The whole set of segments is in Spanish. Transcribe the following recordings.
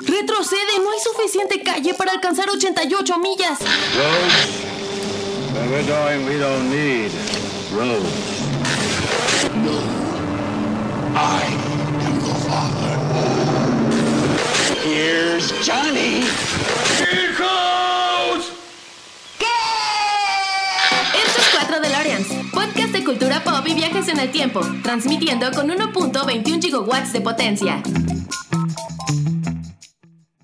Retrocede, no hay suficiente calle para alcanzar 88 millas. Roads? Where we're going, we don't need roads. I am your father. Here's Johnny. Here goes! Esto es 4 DeLoreans, podcast de cultura pop y viajes en el tiempo, transmitiendo con 1.21 gigawatts de potencia.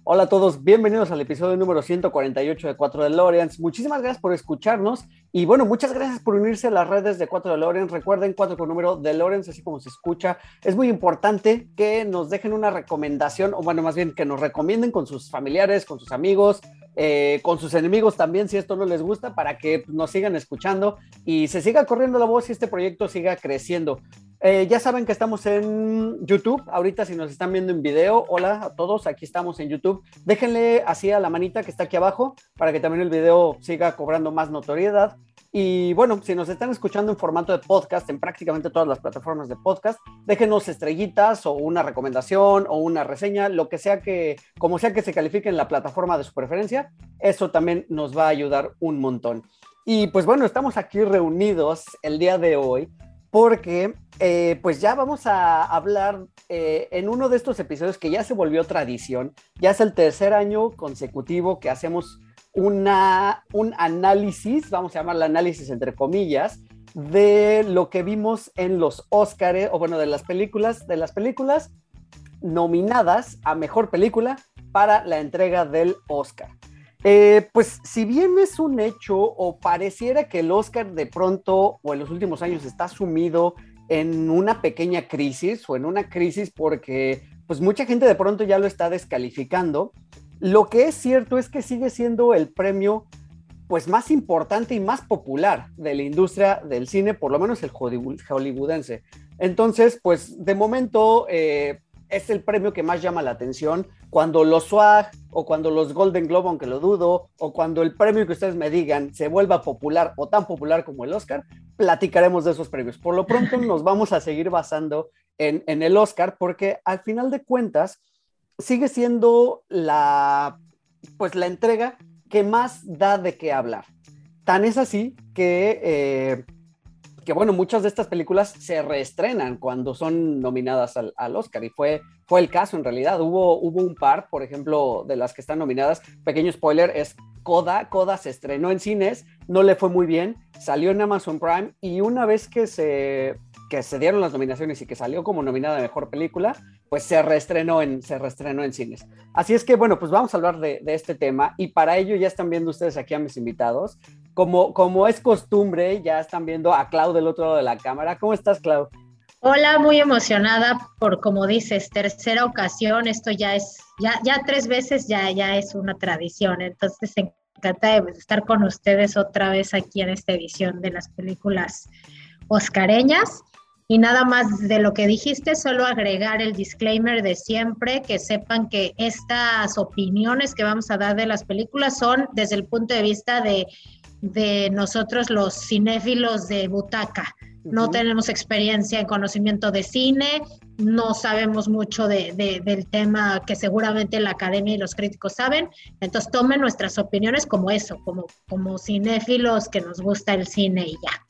Hola a todos, bienvenidos al episodio número 148 de 4 DeLoreans. Muchísimas gracias por escucharnos y bueno, muchas gracias por unirse a las redes de 4 DeLoreans. Recuerden 4 con número DeLoreans, así como se escucha. Es muy importante que nos dejen una recomendación, o bueno, más bien que nos recomienden con sus familiares, con sus amigos, eh, con sus enemigos también, si esto no les gusta, para que nos sigan escuchando y se siga corriendo la voz y este proyecto siga creciendo. Eh, ya saben que estamos en YouTube. Ahorita, si nos están viendo en video, hola a todos, aquí estamos en YouTube. Déjenle así a la manita que está aquí abajo para que también el video siga cobrando más notoriedad. Y bueno, si nos están escuchando en formato de podcast, en prácticamente todas las plataformas de podcast, déjenos estrellitas o una recomendación o una reseña, lo que sea que, como sea que se califique en la plataforma de su preferencia, eso también nos va a ayudar un montón. Y pues bueno, estamos aquí reunidos el día de hoy porque eh, pues ya vamos a hablar eh, en uno de estos episodios que ya se volvió tradición, ya es el tercer año consecutivo que hacemos una, un análisis, vamos a llamarlo análisis entre comillas, de lo que vimos en los Óscares, o bueno, de las películas, de las películas nominadas a mejor película para la entrega del Oscar. Eh, pues si bien es un hecho o pareciera que el Oscar de pronto o en los últimos años está sumido en una pequeña crisis o en una crisis porque pues mucha gente de pronto ya lo está descalificando, lo que es cierto es que sigue siendo el premio pues más importante y más popular de la industria del cine, por lo menos el hollywoodense. Entonces, pues de momento eh, es el premio que más llama la atención. Cuando los SWAG o cuando los Golden Globe, aunque lo dudo, o cuando el premio que ustedes me digan se vuelva popular o tan popular como el Oscar, platicaremos de esos premios. Por lo pronto nos vamos a seguir basando en, en el Oscar porque al final de cuentas sigue siendo la, pues, la entrega que más da de qué hablar. Tan es así que eh, que bueno, muchas de estas películas se reestrenan cuando son nominadas al, Oscar y fue, fue el caso en realidad. Hubo, hubo un par, por ejemplo, de las que están nominadas, pequeño spoiler, es Coda. Coda se estrenó en cines, no le fue muy bien, salió en Amazon Prime y una vez que se, que se dieron las nominaciones y que salió como nominada a Mejor Película, pues se reestrenó en, se reestrenó en cines. Así es que, bueno, pues vamos a hablar de, de, este tema y para ello ya están viendo ustedes aquí a mis invitados. Como, como es costumbre, ya están viendo a Clau del otro lado de la cámara. ¿Cómo estás, Clau? Hola, muy emocionada por, como dices, tercera ocasión. Esto ya es, ya, ya tres veces ya, ya es una tradición. Entonces, encanta estar con ustedes otra vez aquí en esta edición de las películas oscareñas. Y nada más de lo que dijiste, solo agregar el disclaimer de siempre, que sepan que estas opiniones que vamos a dar de las películas son desde el punto de vista de, de nosotros los cinéfilos de butaca. No uh -huh. tenemos experiencia en conocimiento de cine, no sabemos mucho de, de, del tema que seguramente la academia y los críticos saben. Entonces tomen nuestras opiniones como eso, como, como cinéfilos que nos gusta el cine y ya.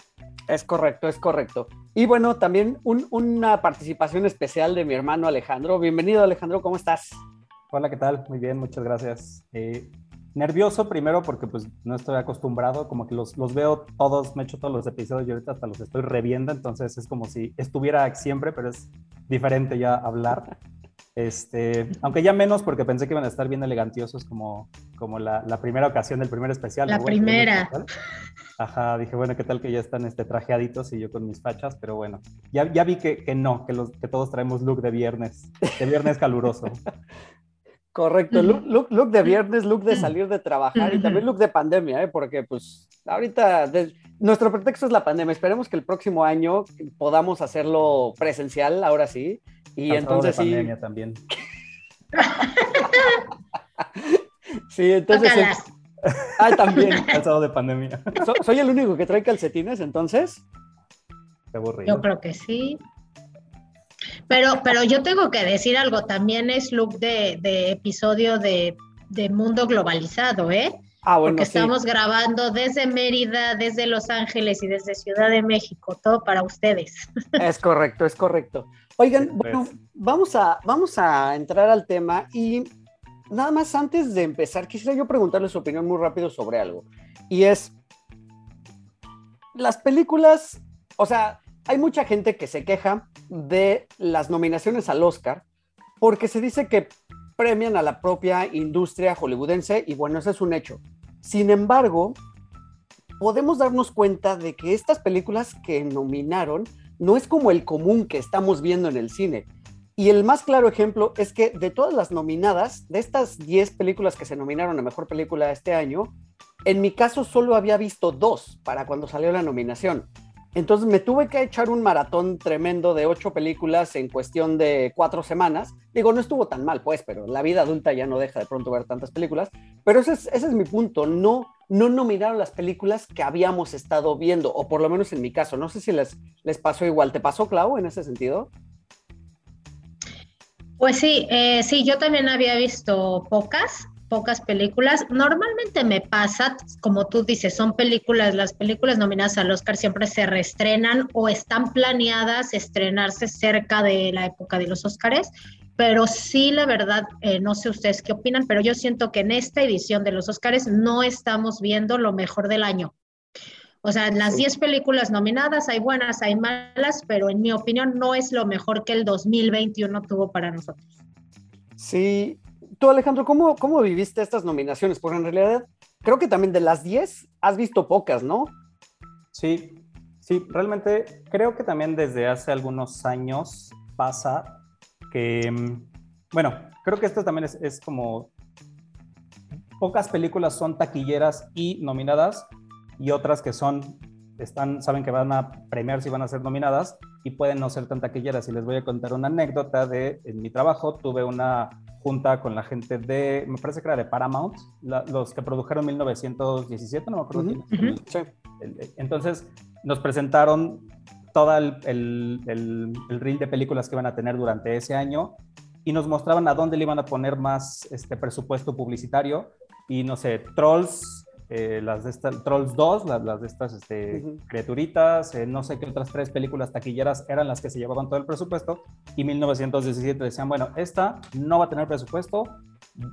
Es correcto, es correcto. Y bueno, también un, una participación especial de mi hermano Alejandro. Bienvenido Alejandro, ¿cómo estás? Hola, ¿qué tal? Muy bien, muchas gracias. Eh, nervioso primero porque pues no estoy acostumbrado, como que los, los, veo todos, me he hecho todos los episodios y ahorita hasta los estoy reviendo, entonces es como si estuviera siempre, pero es diferente ya hablar. Este, aunque ya menos porque pensé que iban a estar bien elegantiosos como, como la, la primera ocasión del primer especial. La ¿no? primera. Ajá, dije, bueno, ¿qué tal que ya están este, trajeaditos y yo con mis fachas? Pero bueno, ya, ya vi que, que no, que, los, que todos traemos look de viernes, de viernes caluroso. Correcto, look, look, look, de viernes, look de salir de trabajar y también look de pandemia, ¿eh? porque pues ahorita de, nuestro pretexto es la pandemia. Esperemos que el próximo año podamos hacerlo presencial, ahora sí. Y Pasado entonces de sí. pandemia también. sí, entonces. Ah, también. Calzado de pandemia. So, ¿Soy el único que trae calcetines entonces? Qué aburrido. Yo creo que sí. Pero, pero yo tengo que decir algo, también es look de, de episodio de, de mundo globalizado, ¿eh? Ah, bueno, Porque sí. estamos grabando desde Mérida, desde Los Ángeles y desde Ciudad de México, todo para ustedes. Es correcto, es correcto. Oigan, Pues- bueno, vamos a, vamos a entrar al tema y nada más antes de empezar, quisiera yo preguntarle su opinión muy rápido sobre algo. Y es, las películas, o sea, hay mucha gente que se queja de las nominaciones al Oscar porque se dice que premian a la propia industria hollywoodense y bueno, ese es un hecho. Sin embargo, podemos darnos cuenta de que estas películas que nominaron no es como el común que estamos viendo en el cine. Y el más claro ejemplo es que de todas las nominadas, de estas 10 películas que se nominaron a Mejor Película este año, en mi caso solo había visto dos para cuando salió la nominación. Entonces me tuve que echar un maratón tremendo de ocho películas en cuestión de cuatro semanas. Digo, no estuvo tan mal, pues, pero la vida adulta ya no deja de pronto ver tantas películas. Pero ese es, mi punto. No, no nominaron las películas que habíamos estado viendo, o por lo menos en mi caso. No sé si les, les pasó igual. ¿Te pasó, Clau, en ese sentido? Pues sí, eh, sí, yo también había visto pocas, pocas películas. Normalmente me pasa, como tú dices, son películas, las películas nominadas al Oscar siempre se reestrenan o están planeadas estrenarse cerca de la época de los Oscars. Pero sí, la verdad, eh, no sé ustedes qué opinan, pero yo siento que en esta edición de los Oscars no estamos viendo lo mejor del año. O sea, en las Sí. 10 películas nominadas hay buenas, hay malas, pero en mi opinión no es lo mejor que el 2021 tuvo para nosotros. Sí. Tú, Alejandro, ¿cómo, cómo viviste estas nominaciones? Porque en realidad creo que también de las 10 has visto pocas, ¿no? Sí, sí, realmente creo que también desde hace algunos años pasa que, mm, bueno, creo que esto también es, es como pocas películas son taquilleras y nominadas y otras que son, están, saben que van a premiarse y van a ser nominadas y pueden no ser tan taquilleras. Y les voy a contar una anécdota de, en mi trabajo tuve una junta con la gente de, me parece que era de Paramount, la- los que produjeron 1917, no me acuerdo Ujú, quién es. Sí. El- Entonces nos presentaron todo el, el, el, el reel de películas que iban a tener durante ese año y nos mostraban a dónde le iban a poner más este presupuesto publicitario y no sé, Trolls, eh, las de estas, Trolls 2, las, las de estas este, criaturitas, eh, no sé qué otras tres películas taquilleras eran las que se llevaban todo el presupuesto y 1917 decían, bueno, esta no va a tener presupuesto,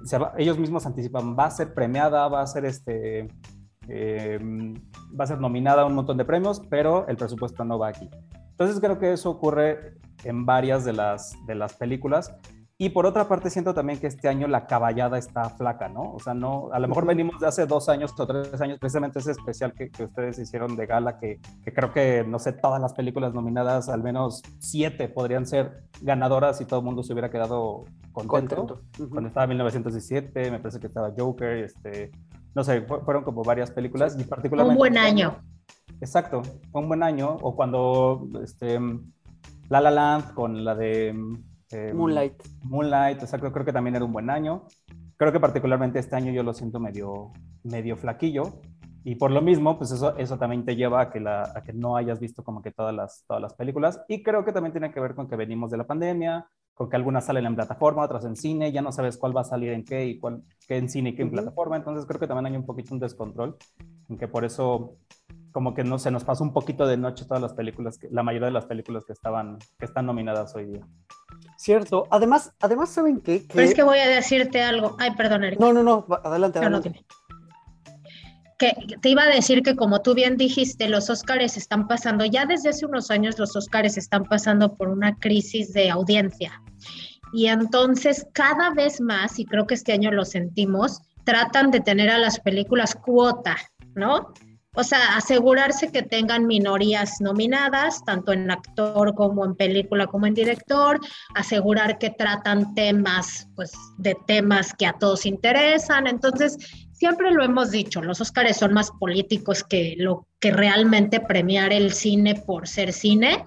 se va- ellos mismos anticipan, va a ser premiada, va a ser este, eh, va a ser nominada a un montón de premios, pero el presupuesto no va aquí. Entonces creo que eso ocurre en varias de las, de las películas. Y por otra parte siento también que este año la caballada está flaca, ¿no? O sea, no, a lo mejor venimos de hace dos años o tres años, precisamente ese especial que, que ustedes hicieron de gala, que, que creo que, no sé, todas las películas nominadas, al menos siete podrían ser ganadoras y todo el mundo se hubiera quedado contento Contento. Ujú. cuando estaba 1917, me parece que estaba Joker, este, no sé, fu- fueron como varias películas y particularmente... Un buen año. Exacto, fue un buen año, o cuando este, La La Land con la de... eh, Moonlight. Moonlight, exacto, creo que también era un buen año. Creo que particularmente este año yo lo siento medio, medio flaquillo. Y por lo mismo, pues eso, eso también te lleva a que, la, a que no hayas visto como que todas las, todas las películas. Y creo que también tiene que ver con que venimos de la pandemia, con que algunas salen en plataforma, otras en cine, ya no sabes cuál va a salir en qué y cuál, qué en cine y qué en Ujú. plataforma. Entonces creo que también hay un poquito un descontrol, en que por eso como que no se nos pasó un poquito de noche todas las películas, que, la mayoría de las películas que, estaban, que están nominadas hoy día. Cierto. Además, además ¿saben qué? Pero es que voy a decirte algo. Ay, perdón, Erika. No, no, no, adelante, No, no, adelante. dime. Que te iba a decir que como tú bien dijiste, los Óscares están pasando, ya desde hace unos años los Óscares están pasando por una crisis de audiencia. Y entonces cada vez más, y creo que este año lo sentimos, tratan de tener a las películas cuota, ¿no? O sea, asegurarse que tengan minorías nominadas, tanto en actor como en película como en director, asegurar que tratan temas, pues, de temas que a todos interesan. Entonces, siempre lo hemos dicho, los Óscares son más políticos que lo que realmente premiar el cine por ser cine.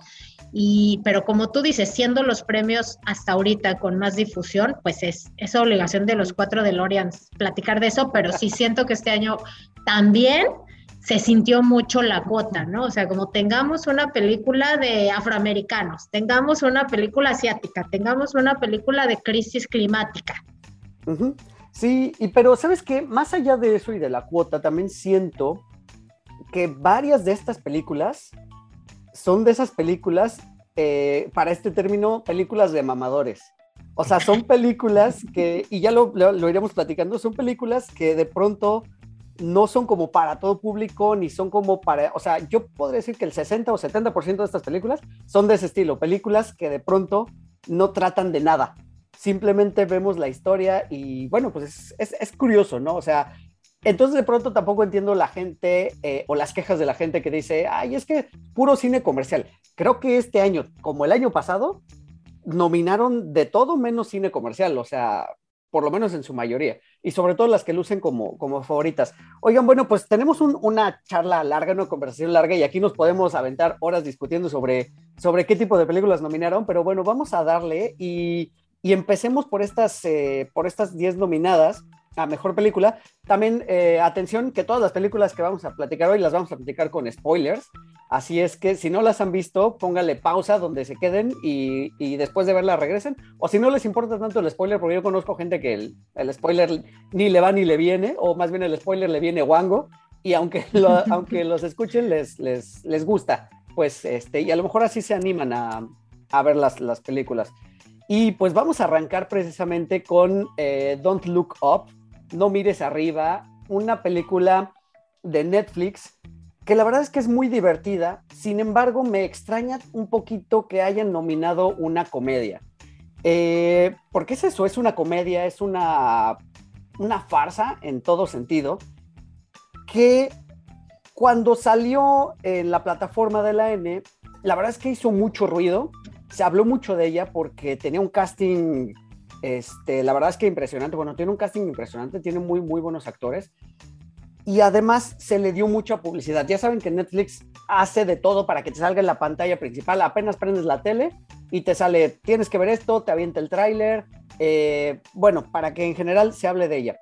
Y, pero como tú dices, siendo los premios hasta ahorita con más difusión, pues es, es obligación de los cuatro DeLoreans platicar de eso, pero sí siento que este año también se sintió mucho la cuota, ¿no? O sea, como tengamos una película de afroamericanos, tengamos una película asiática, tengamos una película de crisis climática. Sí, y pero sabes qué, más allá de eso y de la cuota, también siento que varias de estas películas son de esas películas, eh, para este término, películas de mamadores. O sea, son películas que, y ya lo, lo, iremos platicando, son películas que de pronto no son como para todo público, ni son como para, o sea, yo podría decir que el 60 o 70% de estas películas son de ese estilo, películas que de pronto no tratan de nada, simplemente vemos la historia y bueno, pues es, es, curioso, ¿no? O sea, entonces de pronto tampoco entiendo la gente eh, o las quejas de la gente que dice, ay, es que puro cine comercial. Creo que este año, como el año pasado, nominaron de todo menos cine comercial, o sea, por lo menos en su mayoría, y sobre todo las que lucen como, como favoritas. Oigan, bueno, pues tenemos una charla larga, una conversación larga, y aquí nos podemos aventar horas discutiendo sobre, sobre qué tipo de películas nominaron, pero bueno, vamos a darle y, y empecemos por estas, eh, por estas 10 nominadas a mejor película. También, eh, atención, que todas las películas que vamos a platicar hoy las vamos a platicar con spoilers. Así es que si no las han visto, póngale pausa donde se queden y, y después de verlas regresen. O si no les importa tanto el spoiler, porque yo conozco gente que el, el, spoiler ni le va ni le viene, o más bien el spoiler le viene guango. Y aunque, aunque los escuchen, les, les, les gusta. Pues, este, y a lo mejor así se animan a, a ver las, las películas. Y pues vamos a arrancar precisamente con eh, Don't Look Up, no mires arriba, una película de Netflix que la verdad es que es muy divertida, sin embargo me extraña un poquito que hayan nominado una comedia. Eh, porque es eso, es una comedia, es una, una farsa en todo sentido, que cuando salió en la plataforma de la N, la verdad es que hizo mucho ruido, se habló mucho de ella porque tenía un casting este, la verdad es que impresionante. Bueno, tiene un casting impresionante, tiene muy, muy buenos actores. Y además se le dio mucha publicidad. Ya saben que Netflix hace de todo para que te salga en la pantalla principal. Apenas prendes la tele y te sale, tienes que ver esto, te avienta el tráiler. Eh, bueno, para que en general se hable de ella.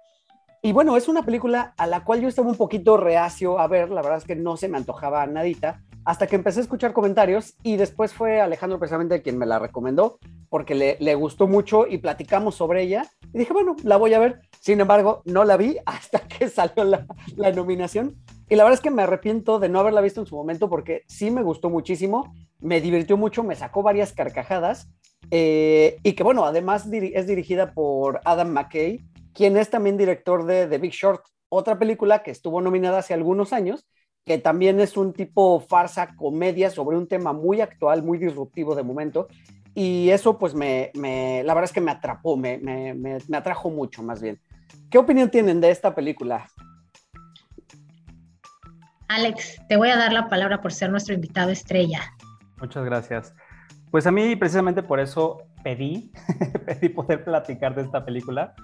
Y bueno, es una película a la cual yo estaba un poquito reacio a ver. La verdad es que no se me antojaba nadita hasta que empecé a escuchar comentarios y después fue Alejandro precisamente quien me la recomendó porque le, le, gustó mucho y platicamos sobre ella y dije, bueno, la voy a ver. Sin embargo, no la vi hasta que salió la, nominación y la verdad es que me arrepiento de no haberla visto en su momento porque sí me gustó muchísimo, me divirtió mucho, me sacó varias carcajadas eh, y que bueno, además es dirigida por Adam McKay, quien es también director de The Big Short, otra película que estuvo nominada hace algunos años que también es un tipo farsa, comedia sobre un tema muy actual, muy disruptivo de momento. Y eso pues me, me la verdad es que me atrapó, me, me, me, atrajo mucho más bien. ¿Qué opinión tienen de esta película? Alex, te voy a dar la palabra por ser nuestro invitado estrella. Muchas gracias. Pues a mí precisamente por eso pedí, pedí poder platicar de esta película,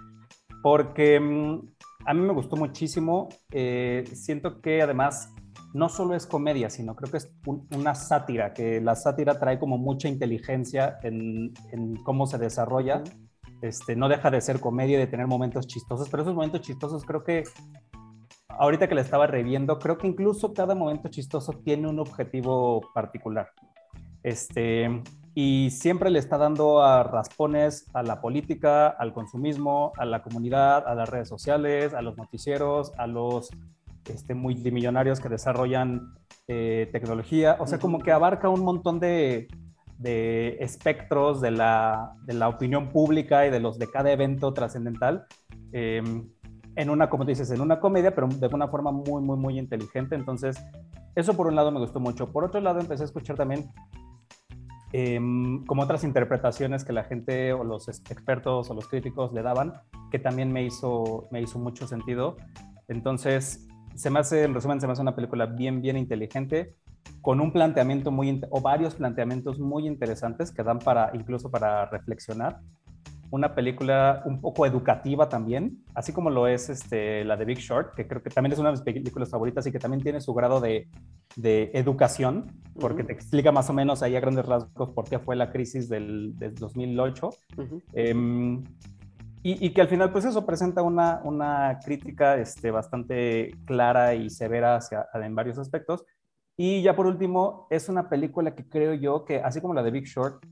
porque mm, a mí me gustó muchísimo. Eh, siento que además no solo es comedia, sino creo que es una sátira, que la sátira trae como mucha inteligencia en, cómo se desarrolla. Este, no deja de ser comedia y de tener momentos chistosos, pero esos momentos chistosos creo que ahorita que le estaba reviendo, creo que incluso cada momento chistoso tiene un objetivo particular. Este, y siempre le está dando a raspones a la política, al consumismo, a la comunidad, a las redes sociales, a los noticieros, a los este, multimillonarios que desarrollan eh, tecnología, o sea, como que abarca un montón de, espectros de la, opinión pública y de los de cada evento trascendental. Em, en una, como dices, en una comedia, pero de una forma muy, muy, muy inteligente. Entonces, eso por un lado me gustó mucho. Por otro lado, empecé a escuchar también em, como otras interpretaciones que la gente o los expertos o los críticos le daban, que también me hizo, me hizo mucho sentido. Entonces, se me hace, en resumen, se me hace una película bien, bien inteligente, con un planteamiento muy, o varios planteamientos muy interesantes que dan para, incluso para reflexionar. Una película un poco educativa también, así como lo es este, la de Big Short, que creo que también es una de mis películas favoritas y que también tiene su grado de, de educación, porque te explica más o menos ahí a grandes rasgos por qué fue la crisis del, del 2008. Y, y, que al final, pues eso presenta una, una crítica este, bastante clara y severa hacia, en varios aspectos. Y ya por último, es una película que creo yo que, así como la de Big Short,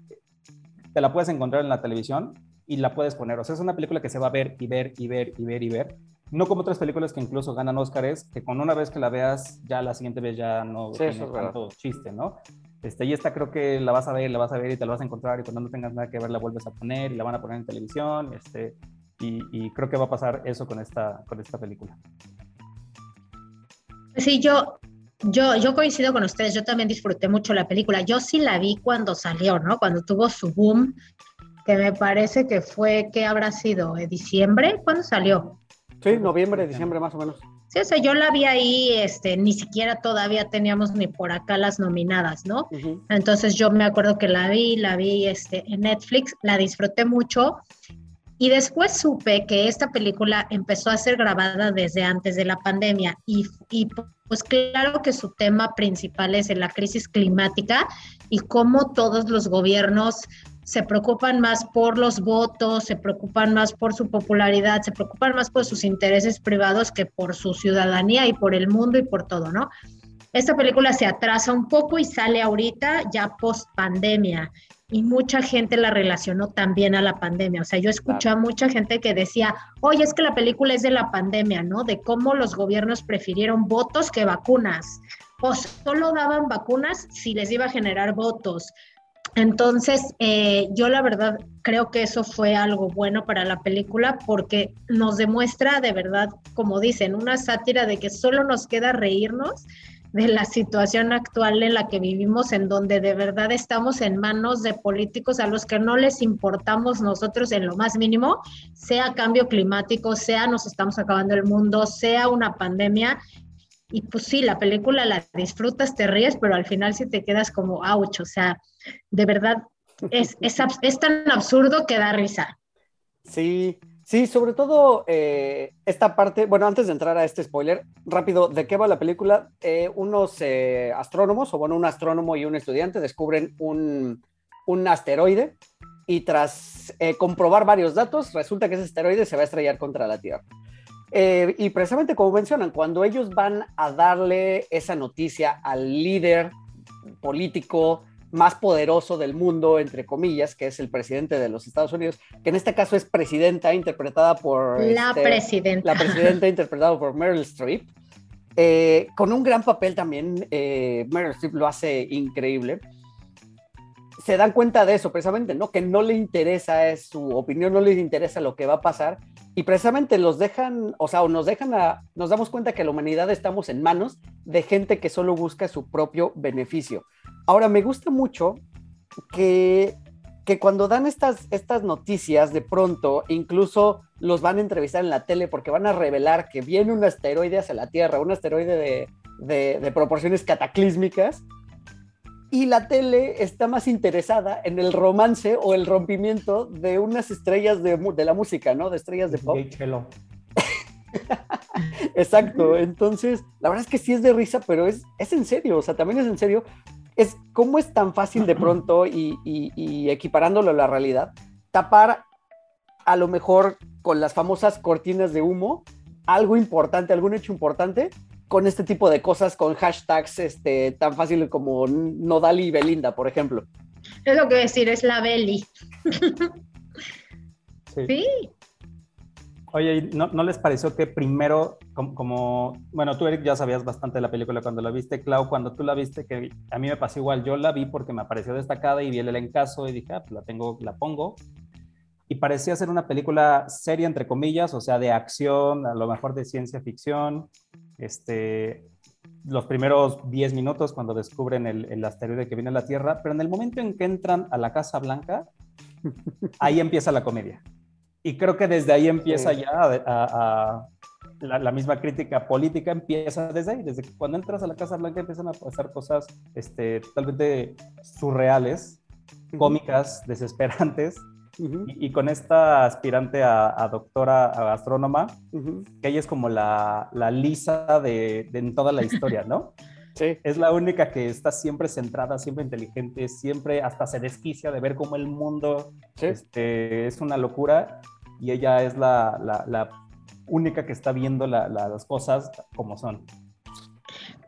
te la puedes encontrar en la televisión y la puedes poner. O sea, es una película que se va a ver y ver y ver y ver y ver. No como otras películas que incluso ganan Óscares, que con una vez que la veas, ya la siguiente vez ya no Sí, tiene tanto chiste, ¿no? Este, y esta creo que la vas a ver, la vas a ver y te la vas a encontrar y cuando no tengas nada que ver la vuelves a poner y la van a poner en televisión. Este, y, y creo que va a pasar eso con esta, con esta película. Sí, yo, yo, yo coincido con ustedes, yo también disfruté mucho la película. Yo sí la vi cuando salió, ¿no? Cuando tuvo su boom, que me parece que fue, ¿qué habrá sido? ¿En ¿Diciembre? ¿Cuándo salió? Sí, noviembre, diciembre más o menos. Sí, o sea, yo la vi ahí, este, ni siquiera todavía teníamos ni por acá las nominadas, ¿no? Entonces yo me acuerdo que la vi, la vi este, en Netflix, la disfruté mucho. Y después supe que esta película empezó a ser grabada desde antes de la pandemia. Y, y pues claro que su tema principal es la crisis climática y cómo todos los gobiernos se preocupan más por los votos, se preocupan más por su popularidad, se preocupan más por sus intereses privados que por su ciudadanía y por el mundo y por todo, ¿no? Esta película se atrasa un poco y sale ahorita ya post pandemia y mucha gente la relacionó también a la pandemia. O sea, yo escuché a mucha gente que decía, oye, es que la película es de la pandemia, ¿no? De cómo los gobiernos prefirieron votos que vacunas. O solo daban vacunas si les iba a generar votos. Entonces, eh, yo la verdad creo que eso fue algo bueno para la película porque nos demuestra de verdad, como dicen, una sátira de que solo nos queda reírnos de la situación actual en la que vivimos, en donde de verdad estamos en manos de políticos a los que no les importamos nosotros en lo más mínimo, sea cambio climático, sea nos estamos acabando el mundo, sea una pandemia. Y pues sí, la película la disfrutas, te ríes, pero al final sí te quedas como, ouch, o sea, de verdad es, es, es tan absurdo que da risa. Sí, sí, sobre todo eh, esta parte, bueno, antes de entrar a este spoiler, rápido, ¿de qué va la película? Eh, unos eh, astrónomos, o bueno, un astrónomo y un estudiante descubren un, un asteroide y tras comprobar varios datos, resulta que ese asteroide se va a estrellar contra la Tierra. Eh, y precisamente como mencionan, cuando ellos van a darle esa noticia al líder político más poderoso del mundo, entre comillas, que es el presidente de los Estados Unidos, que en este caso es presidenta interpretada por... La este, presidenta. La presidenta interpretada por Meryl Streep, eh, con un gran papel también, eh, Meryl Streep lo hace increíble. Se dan cuenta de eso precisamente, ¿no? Que no le interesa es su opinión, no les interesa lo que va a pasar y precisamente los dejan, o sea, o nos dejan a, nos damos cuenta que la humanidad estamos en manos de gente que solo busca su propio beneficio. Ahora, me gusta mucho que, que cuando dan estas, estas noticias, de pronto, incluso los van a entrevistar en la tele porque van a revelar que viene un asteroide hacia la Tierra, un asteroide de, de, de proporciones cataclísmicas, y la tele está más interesada en el romance o el rompimiento de unas estrellas de, de la música, ¿no? De estrellas de pop. Exacto, entonces la verdad es que sí es de risa, pero es, es en serio, o sea, también es en serio. Es cómo es tan fácil de pronto y, y, y equiparándolo a la realidad, tapar a lo mejor con las famosas cortinas de humo algo importante, algún hecho importante, con este tipo de cosas, con hashtags este, tan fácil como Nodal y Belinda, por ejemplo. Es lo que decir, es la Beli. Sí. sí. Oye, ¿y ¿no, ¿no les pareció que primero, como, como, bueno, tú Eric ya sabías bastante de la película cuando la viste, Clau, cuando tú la viste, que a mí me pasó igual, yo la vi porque me pareció destacada y vi el encaso y dije, ah, pues la tengo, la pongo. Y parecía ser una película seria, entre comillas, o sea, de acción, a lo mejor de ciencia ficción, este, los primeros 10 minutos cuando descubren el, el, asteroide que viene a la Tierra, pero en el momento en que entran a la Casa Blanca, ahí empieza la comedia. Y creo que desde ahí empieza sí. ya a, a, a la, la, misma crítica política, empieza desde ahí, desde que cuando entras a la Casa Blanca empiezan a pasar cosas este, totalmente surreales, cómicas, desesperantes, Uh -huh. y, y, con esta aspirante a, a doctora, a astrónoma, uh -huh. que ella es como la, la lisa de, de, en toda la historia, ¿no? Sí. Es la única que está siempre centrada, siempre inteligente, siempre hasta se desquicia de ver cómo el mundo sí. este, es una locura. y ella es la, la, la única que está viendo la, las cosas como son.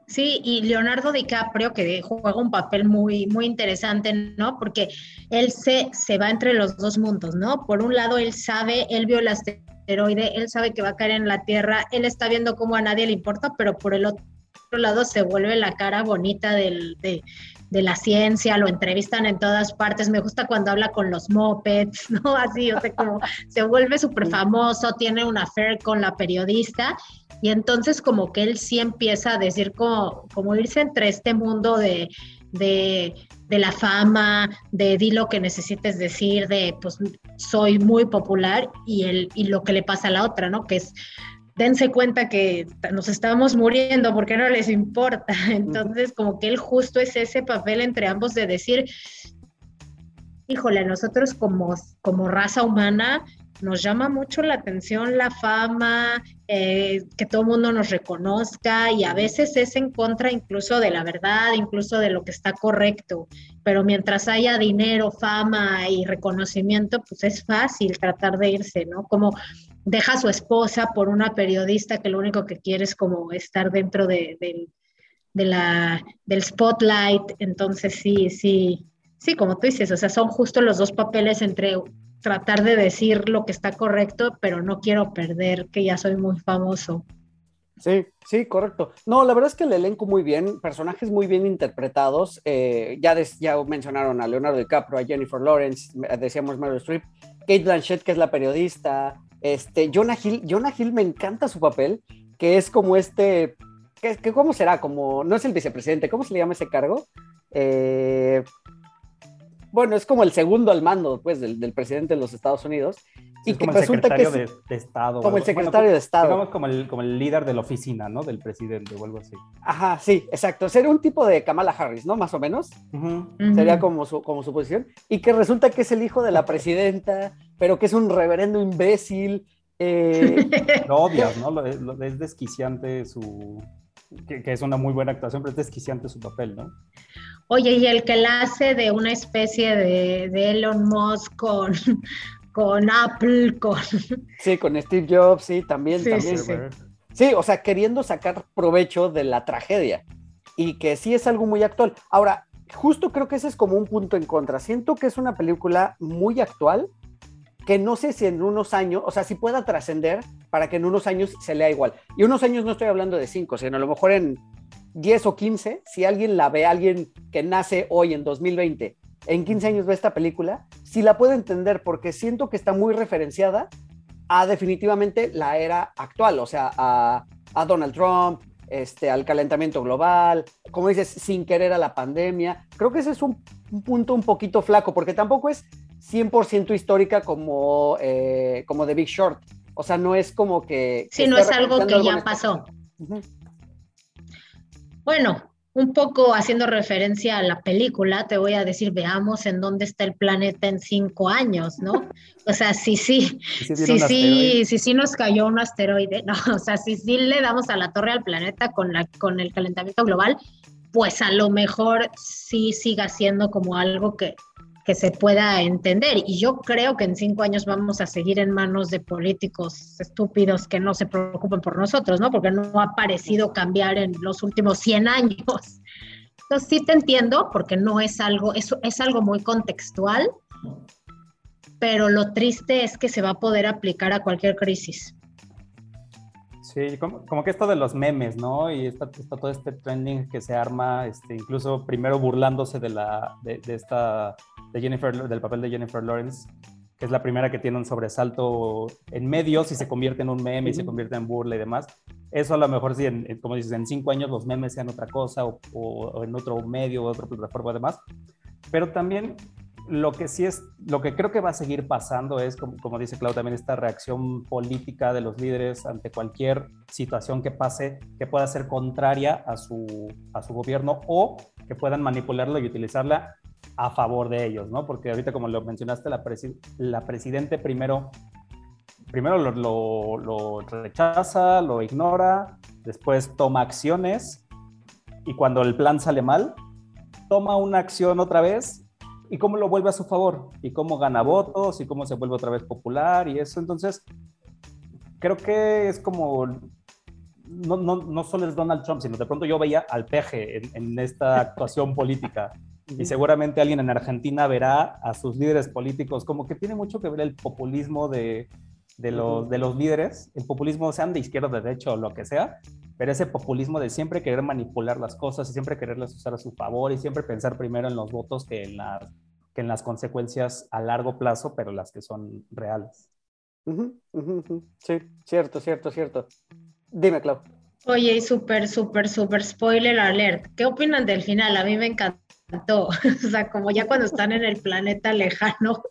Sí, y Leonardo DiCaprio, que juega un papel muy, muy interesante, ¿no? Porque él se, se va entre los dos mundos, ¿no? Por un lado, él sabe, él vio el asteroide, él sabe que va a caer en la Tierra, él está viendo cómo a nadie le importa, pero por el otro lado se vuelve la cara bonita del, de, de la ciencia, lo entrevistan en todas partes. Me gusta cuando habla con los mopeds, ¿no? Así, o sea, como se vuelve súper famoso, tiene una affair con la periodista y entonces como que él sí empieza a decir como, como irse entre este mundo de, de, de, la fama, de di lo que necesites decir, de pues soy muy popular y, el, y lo que le pasa a la otra, ¿no? Que es dense cuenta que nos estamos muriendo porque no les importa. Entonces, como que él justo es ese papel entre ambos de decir, híjole, nosotros como, como raza humana nos llama mucho la atención la fama, eh, que todo el mundo nos reconozca y a veces es en contra incluso de la verdad, incluso de lo que está correcto. Pero mientras haya dinero, fama y reconocimiento, pues es fácil tratar de irse, ¿no? Como deja a su esposa por una periodista que lo único que quiere es como estar dentro de, la, del spotlight. Entonces sí, sí, sí, como tú dices, o sea, son justo los dos papeles entre tratar de decir lo que está correcto, pero no quiero perder que ya soy muy famoso. Sí, sí, correcto. No, la verdad es que el elenco muy bien, personajes muy bien interpretados. Eh, ya, ya mencionaron a Leonardo DiCaprio, a Jennifer Lawrence, decíamos Meryl Streep, Kate Blanchett, que es la periodista, este, Jonah Hill, Jonah Hill me encanta su papel, que es como este, que, ¿cómo será? Como, no es el vicepresidente, ¿cómo se le llama ese cargo? Eh, bueno, es como el segundo al mando, pues, del, presidente de los Estados Unidos. y que resulta que es, de, Estado. Como el secretario de Estado. Digamos como el, como el líder de la oficina, ¿no? Del presidente o algo así. Ajá, sí, exacto. Sería un tipo de Kamala Harris, ¿no? Más o menos. Sería como su, como su posición. Y que resulta que es el hijo de la presidenta, pero que es un reverendo imbécil. Eh... Lo odias, ¿no? es desquiciante su... Que, que, es una muy buena actuación, pero es desquiciante su papel, ¿no? Oye, y el que la hace de una especie de, de Elon Musk con, con Apple, con... Sí, con Steve Jobs, sí, también, sí, también. Sí, sí, o sea, queriendo sacar provecho de la tragedia y que sí es algo muy actual. Ahora, justo creo que ese es como un punto en contra. Siento que es una película muy actual, que no sé si en unos años, o sea, si pueda trascender para que en unos años se lea igual. Y unos años no estoy hablando de cinco, sino a lo mejor en 10 o 15, si alguien la ve, alguien que nace hoy en 2020, en 15 años ve esta película, si la puede entender porque siento que está muy referenciada a definitivamente la era actual, o sea, a, Donald Trump, este, al calentamiento global, como dices, sin querer a la pandemia. Creo que ese es un, punto un poquito flaco, porque tampoco es 100% histórica como, eh, como The Big Short. O sea, no es como que... Sí, no es algo que ya pasó. Bueno, un poco haciendo referencia a la película, te voy a decir, veamos en dónde está el planeta en cinco años, ¿no? O sea, sí, sí, sí, sí, sí, sí, nos cayó un asteroide, ¿no? O sea, si sí le damos a la torre al planeta con, la, con el calentamiento global, pues a lo mejor sí siga siendo como algo que, que se pueda entender. Y yo creo que en cinco años vamos a seguir en manos de políticos estúpidos que no se preocupen por nosotros, ¿no? Porque no ha parecido cambiar en los últimos 100 años. Entonces sí te entiendo, porque no es algo, es, es algo muy contextual, pero lo triste es que se va a poder aplicar a cualquier crisis. Sí, como, como, que esto de los memes, ¿no? Y está, todo este trending que se arma, este, incluso primero burlándose de, la, de, de esta de Jennifer, del papel de Jennifer Lawrence, que es la primera que tiene un sobresalto en medios y se convierte en un meme y se convierte en burla y demás. Eso a lo mejor sí, en, como dices, en cinco años los memes sean otra cosa o, o, en otro medio o otra plataforma además. Pero también lo que sí es, lo que creo que va a seguir pasando es, como, como dice Clau, también esta reacción política de los líderes ante cualquier situación que pase que pueda ser contraria a su, a su gobierno o que puedan manipularlo y utilizarla a favor de ellos, ¿no? Porque ahorita, como lo mencionaste, la, la presidente primero, primero lo, rechaza, lo ignora, después toma acciones y cuando el plan sale mal, toma una acción otra vez, y cómo lo vuelve a su favor, y cómo gana votos, y cómo se vuelve otra vez popular, y eso. Entonces, creo que es como, no, no, no solo es Donald Trump, sino de pronto yo veía al peje en esta actuación política. Y seguramente alguien en Argentina verá a sus líderes políticos, como que tiene mucho que ver el populismo de, de los, de los líderes, el populismo sean de izquierda, de derecha o lo que sea, pero ese populismo de siempre querer manipular las cosas y siempre quererlas usar a su favor y siempre pensar primero en los votos que en las, que en las consecuencias a largo plazo, pero las que son reales. Sí, cierto, cierto, cierto. Dime, Clau. Oye, y súper, súper, súper spoiler alert. ¿Qué opinan del final? A mí me encantó. O sea, como ya cuando están en el planeta lejano,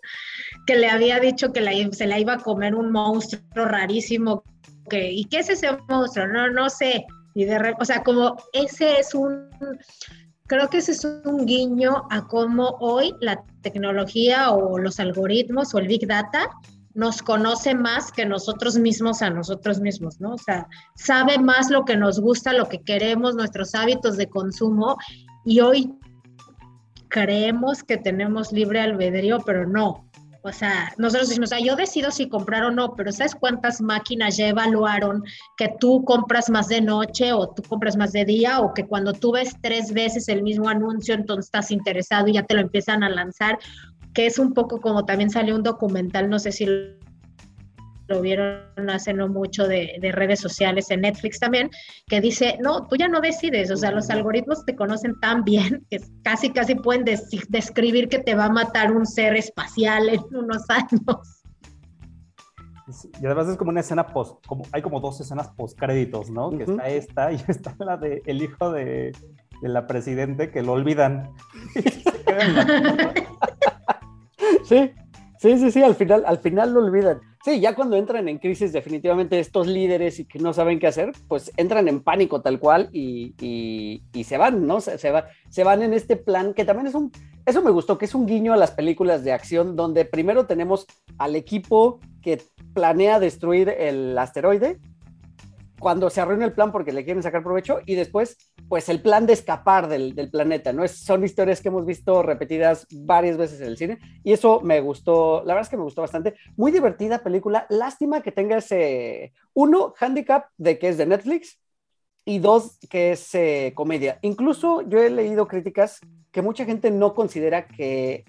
que le había dicho que se la iba a comer un monstruo rarísimo. ¿Y qué es ese monstruo? No, no sé. Y de o sea, como ese es un, creo que ese es un guiño a cómo hoy la tecnología o los algoritmos o el big data nos conoce más que nosotros mismos a nosotros mismos, ¿no? O sea, sabe más lo que nos gusta, lo que queremos, nuestros hábitos de consumo y hoy creemos que tenemos libre albedrío, pero no. O sea, nosotros decimos, sea, yo decido si comprar o no, pero ¿sabes cuántas máquinas ya evaluaron que tú compras más de noche o tú compras más de día o que cuando tú ves tres veces el mismo anuncio, entonces estás interesado y ya te lo empiezan a lanzar? Que es un poco como también salió un documental, no sé si lo vieron hace no mucho de, redes sociales en Netflix también, que dice, no, tú ya no decides, o sea, los algoritmos te conocen tan bien que casi, casi pueden describir que te va a matar un ser espacial en unos años. Y además es como una escena post, como, hay como dos escenas post créditos, ¿no? Que está esta y está la de el hijo de, de la presidente que lo olvidan. sí, sí, sí, sí, al final, al final lo olvidan. Sí, ya cuando entran en crisis, definitivamente estos líderes y que no saben qué hacer, pues entran en pánico tal cual y, y, se van, ¿no? Se, se, va, se van en este plan que también es un, eso me gustó, que es un guiño a las películas de acción donde primero tenemos al equipo que planea destruir el asteroide cuando se arruina el plan porque le quieren sacar provecho y después, pues el plan de escapar del, planeta, ¿no? Es, son historias que hemos visto repetidas varias veces en el cine y eso me gustó, la verdad es que me gustó bastante. Muy divertida película, lástima que tenga ese, uno, handicap de que es de Netflix y dos, que es eh, comedia. Incluso yo he leído críticas que mucha gente no considera que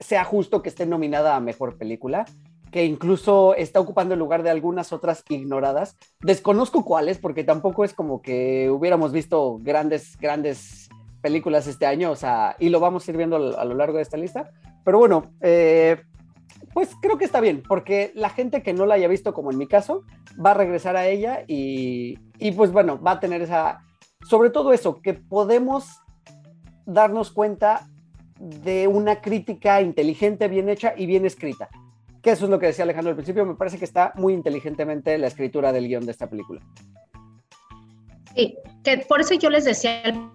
sea justo que esté nominada a Mejor Película que incluso está ocupando el lugar de algunas otras ignoradas. Desconozco cuáles, porque tampoco es como que hubiéramos visto grandes, grandes películas este año, o sea, y lo vamos a ir viendo a lo largo de esta lista. Pero bueno, eh, pues creo que está bien, porque la gente que no la haya visto, como en mi caso, va a regresar a ella y, y pues bueno, va a tener esa, sobre todo eso, que podemos darnos cuenta de una crítica inteligente, bien hecha y bien escrita que eso es lo que decía Alejandro al principio, me parece que está muy inteligentemente la escritura del guion de esta película. Sí, que por eso yo les decía al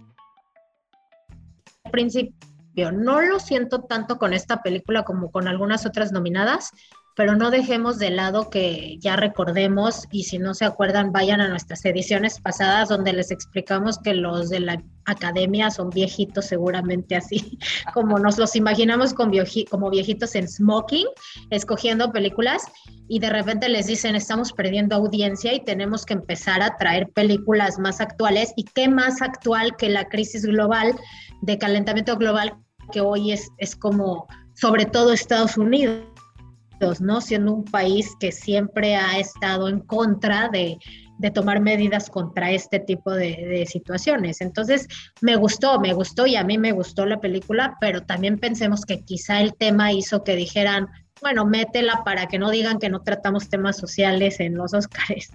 principio, no lo siento tanto con esta película como con algunas otras nominadas, pero no dejemos de lado que ya recordemos y si no se acuerdan vayan a nuestras ediciones pasadas donde les explicamos que los de la academia son viejitos seguramente así como nos los imaginamos con como viejitos en smoking escogiendo películas y de repente les dicen estamos perdiendo audiencia y tenemos que empezar a traer películas más actuales y qué más actual que la crisis global de calentamiento global que hoy es, es como sobre todo Estados Unidos ¿no? Siendo un país que siempre ha estado en contra de, tomar medidas contra este tipo de, situaciones. Entonces, me gustó, me gustó y a mí me gustó la película, pero también pensemos que quizá el tema hizo que dijeran, bueno, métela para que no digan que no tratamos temas sociales en los Oscars.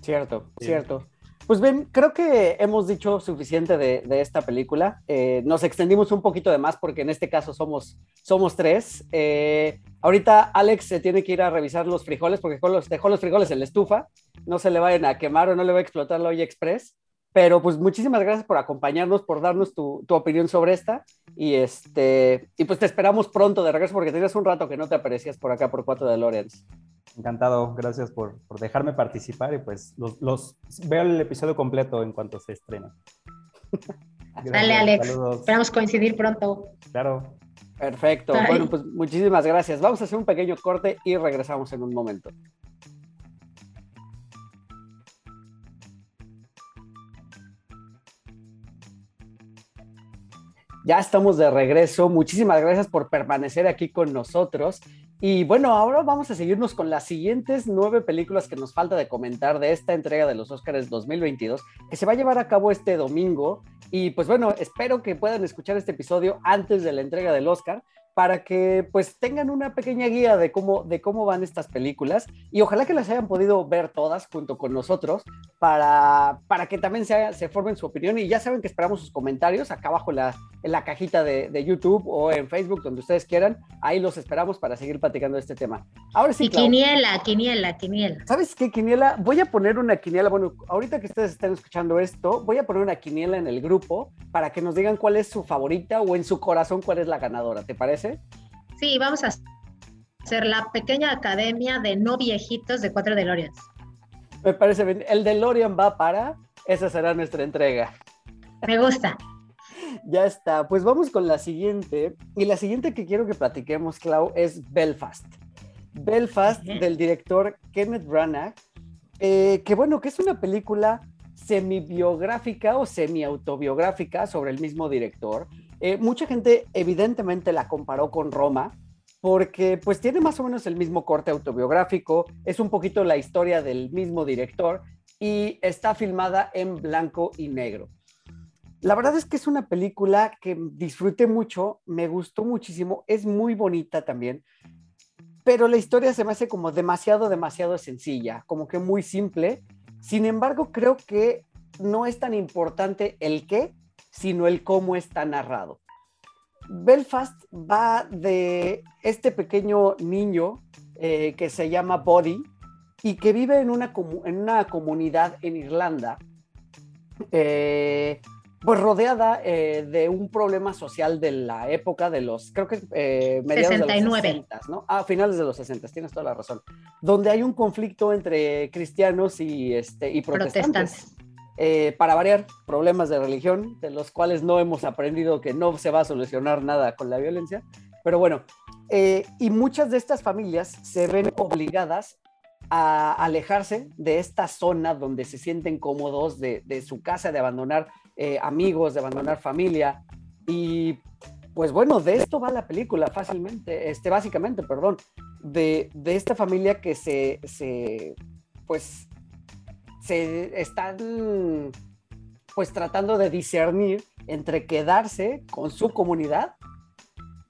Cierto, cierto. Pues bien, creo que hemos dicho suficiente de, esta película. Eh, nos extendimos un poquito de más porque en este caso somos, somos tres. Eh, ahorita Alex se tiene que ir a revisar los frijoles porque dejó los, dejó los frijoles en la estufa. No se le vayan a quemar o no le va a explotar la olla express. Pero pues muchísimas gracias por acompañarnos, por darnos tu, tu, opinión sobre esta. Y este y pues te esperamos pronto de regreso porque tenías un rato que no te aparecías por acá por Cuatro de Lorenz. Encantado, gracias por, por, dejarme participar y pues los, los, veo el episodio completo en cuanto se estrena. Dale, Alex. Esperamos coincidir pronto. Claro. Perfecto. Bueno, pues muchísimas gracias. Vamos a hacer un pequeño corte y regresamos en un momento. Ya estamos de regreso. Muchísimas gracias por permanecer aquí con nosotros. Y bueno, ahora vamos a seguirnos con las siguientes nueve películas que nos falta de comentar de esta entrega de los Oscars 2022, que se va a llevar a cabo este domingo. Y pues bueno, espero que puedan escuchar este episodio antes de la entrega del Oscar para que pues tengan una pequeña guía de cómo, de cómo van estas películas y ojalá que las hayan podido ver todas junto con nosotros para, para que también se, se formen su opinión y ya saben que esperamos sus comentarios acá abajo en la, en la cajita de, de YouTube o en Facebook donde ustedes quieran, ahí los esperamos para seguir platicando de este tema. Ahora sí, Y Clau, quiniela, quiniela, quiniela. ¿Sabes qué, Quiniela? Voy a poner una quiniela. Bueno, ahorita que ustedes están escuchando esto, voy a poner una quiniela en el grupo para que nos digan cuál es su favorita o en su corazón cuál es la ganadora. ¿Te parece? Sí, vamos a hacer la pequeña academia de no viejitos de cuatro DeLoreans. Me parece bien. El DeLorean va para. Esa será nuestra entrega. Me gusta. Ya está. Pues vamos con la siguiente. Y la siguiente que quiero que platiquemos, Clau, es Belfast. Belfast Bien. del director Kenneth Branagh. eh, que bueno, que es una película semi-biográfica o semi-autobiográfica sobre el mismo director. Eh, mucha gente evidentemente la comparó con Roma porque pues tiene más o menos el mismo corte autobiográfico, es un poquito la historia del mismo director y está filmada en blanco y negro. La verdad es que es una película que disfruté mucho, me gustó muchísimo, es muy bonita también, pero la historia se me hace como demasiado, demasiado sencilla, como que muy simple. Sin embargo, creo que no es tan importante el qué, sino el cómo está narrado. Belfast va de este pequeño niño eh, que se llama Body y que vive en una, en una comunidad en Irlanda, eh, pues rodeada eh, de un problema social de la época de los, creo que mediados 69. de los 60, ¿no? Ah, finales de los 60, tienes toda la razón. Donde hay un conflicto entre cristianos y, este, y protestantes. Protestantes. Eh, para variar, problemas de religión, de los cuales no hemos aprendido que no se va a solucionar nada con la violencia. Pero bueno, eh, y muchas de estas familias se ven obligadas a alejarse de esta zona donde se sienten cómodos, de, su casa, de abandonar eh, amigos, de abandonar familia. Y pues bueno, de esto va la película fácilmente, este, básicamente, perdón, de, de esta familia que se, se pues, se están pues tratando de discernir entre quedarse con su comunidad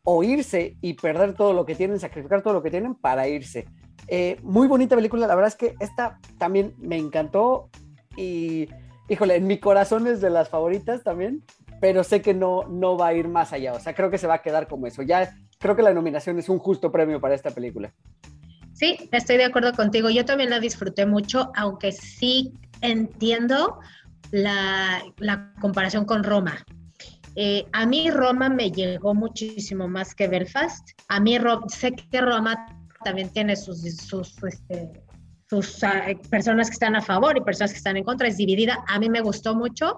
o irse y perder todo lo que tienen, sacrificar todo lo que tienen para irse. Eh, muy bonita película, la verdad es que esta también me encantó y, híjole, en mi corazón es de las favoritas también, pero sé que no, no va a ir más allá, o sea, creo que se va a quedar como eso. Ya creo que la nominación es un justo premio para esta película. Sí, estoy de acuerdo contigo. Yo también la disfruté mucho, aunque sí entiendo la, comparación con Roma. Eh, a mí Roma me llegó muchísimo más que Belfast. A mí Ro- sé que Roma también tiene sus, sus, este, sus ah, personas que están a favor y personas que están en contra, es dividida. A mí me gustó mucho,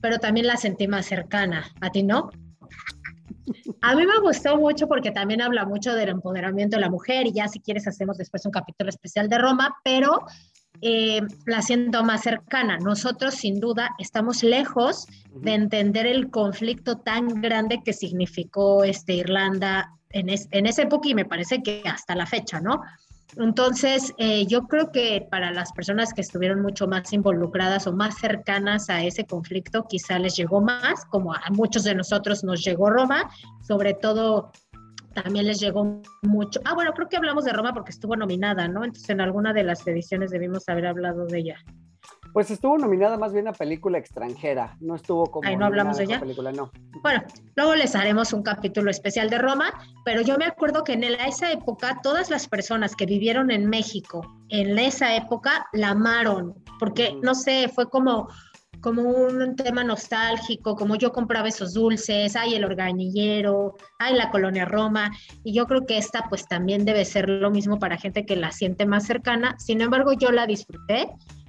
pero también la sentí más cercana. ¿A ti no? A mí me gustó mucho porque también habla mucho del empoderamiento de la mujer y ya si quieres hacemos después un capítulo especial de Roma, pero eh, la siento más cercana. Nosotros sin duda estamos lejos de entender el conflicto tan grande que significó este, Irlanda en, es- en esa época y me parece que hasta la fecha, ¿no? Entonces, eh, yo creo que para las personas que estuvieron mucho más involucradas o más cercanas a ese conflicto, quizá les llegó más, como a muchos de nosotros nos llegó Roma, sobre todo también les llegó mucho. Ah, bueno, creo que hablamos de Roma porque estuvo nominada, ¿no? Entonces, en alguna de las ediciones debimos haber hablado de ella. Pues estuvo nominada más bien a película extranjera, no estuvo como. Ay, ¿no hablamos de ella? Película, no. Bueno, luego les haremos un capítulo especial de Roma, pero yo me acuerdo que en esa época todas las personas que vivieron en México en esa época la amaron, porque no sé, fue como como un tema nostálgico, como yo compraba esos dulces, ay el organillero, ay la colonia Roma, y yo creo que esta pues también debe ser lo mismo para gente que la siente más cercana. Sin embargo, yo la disfruté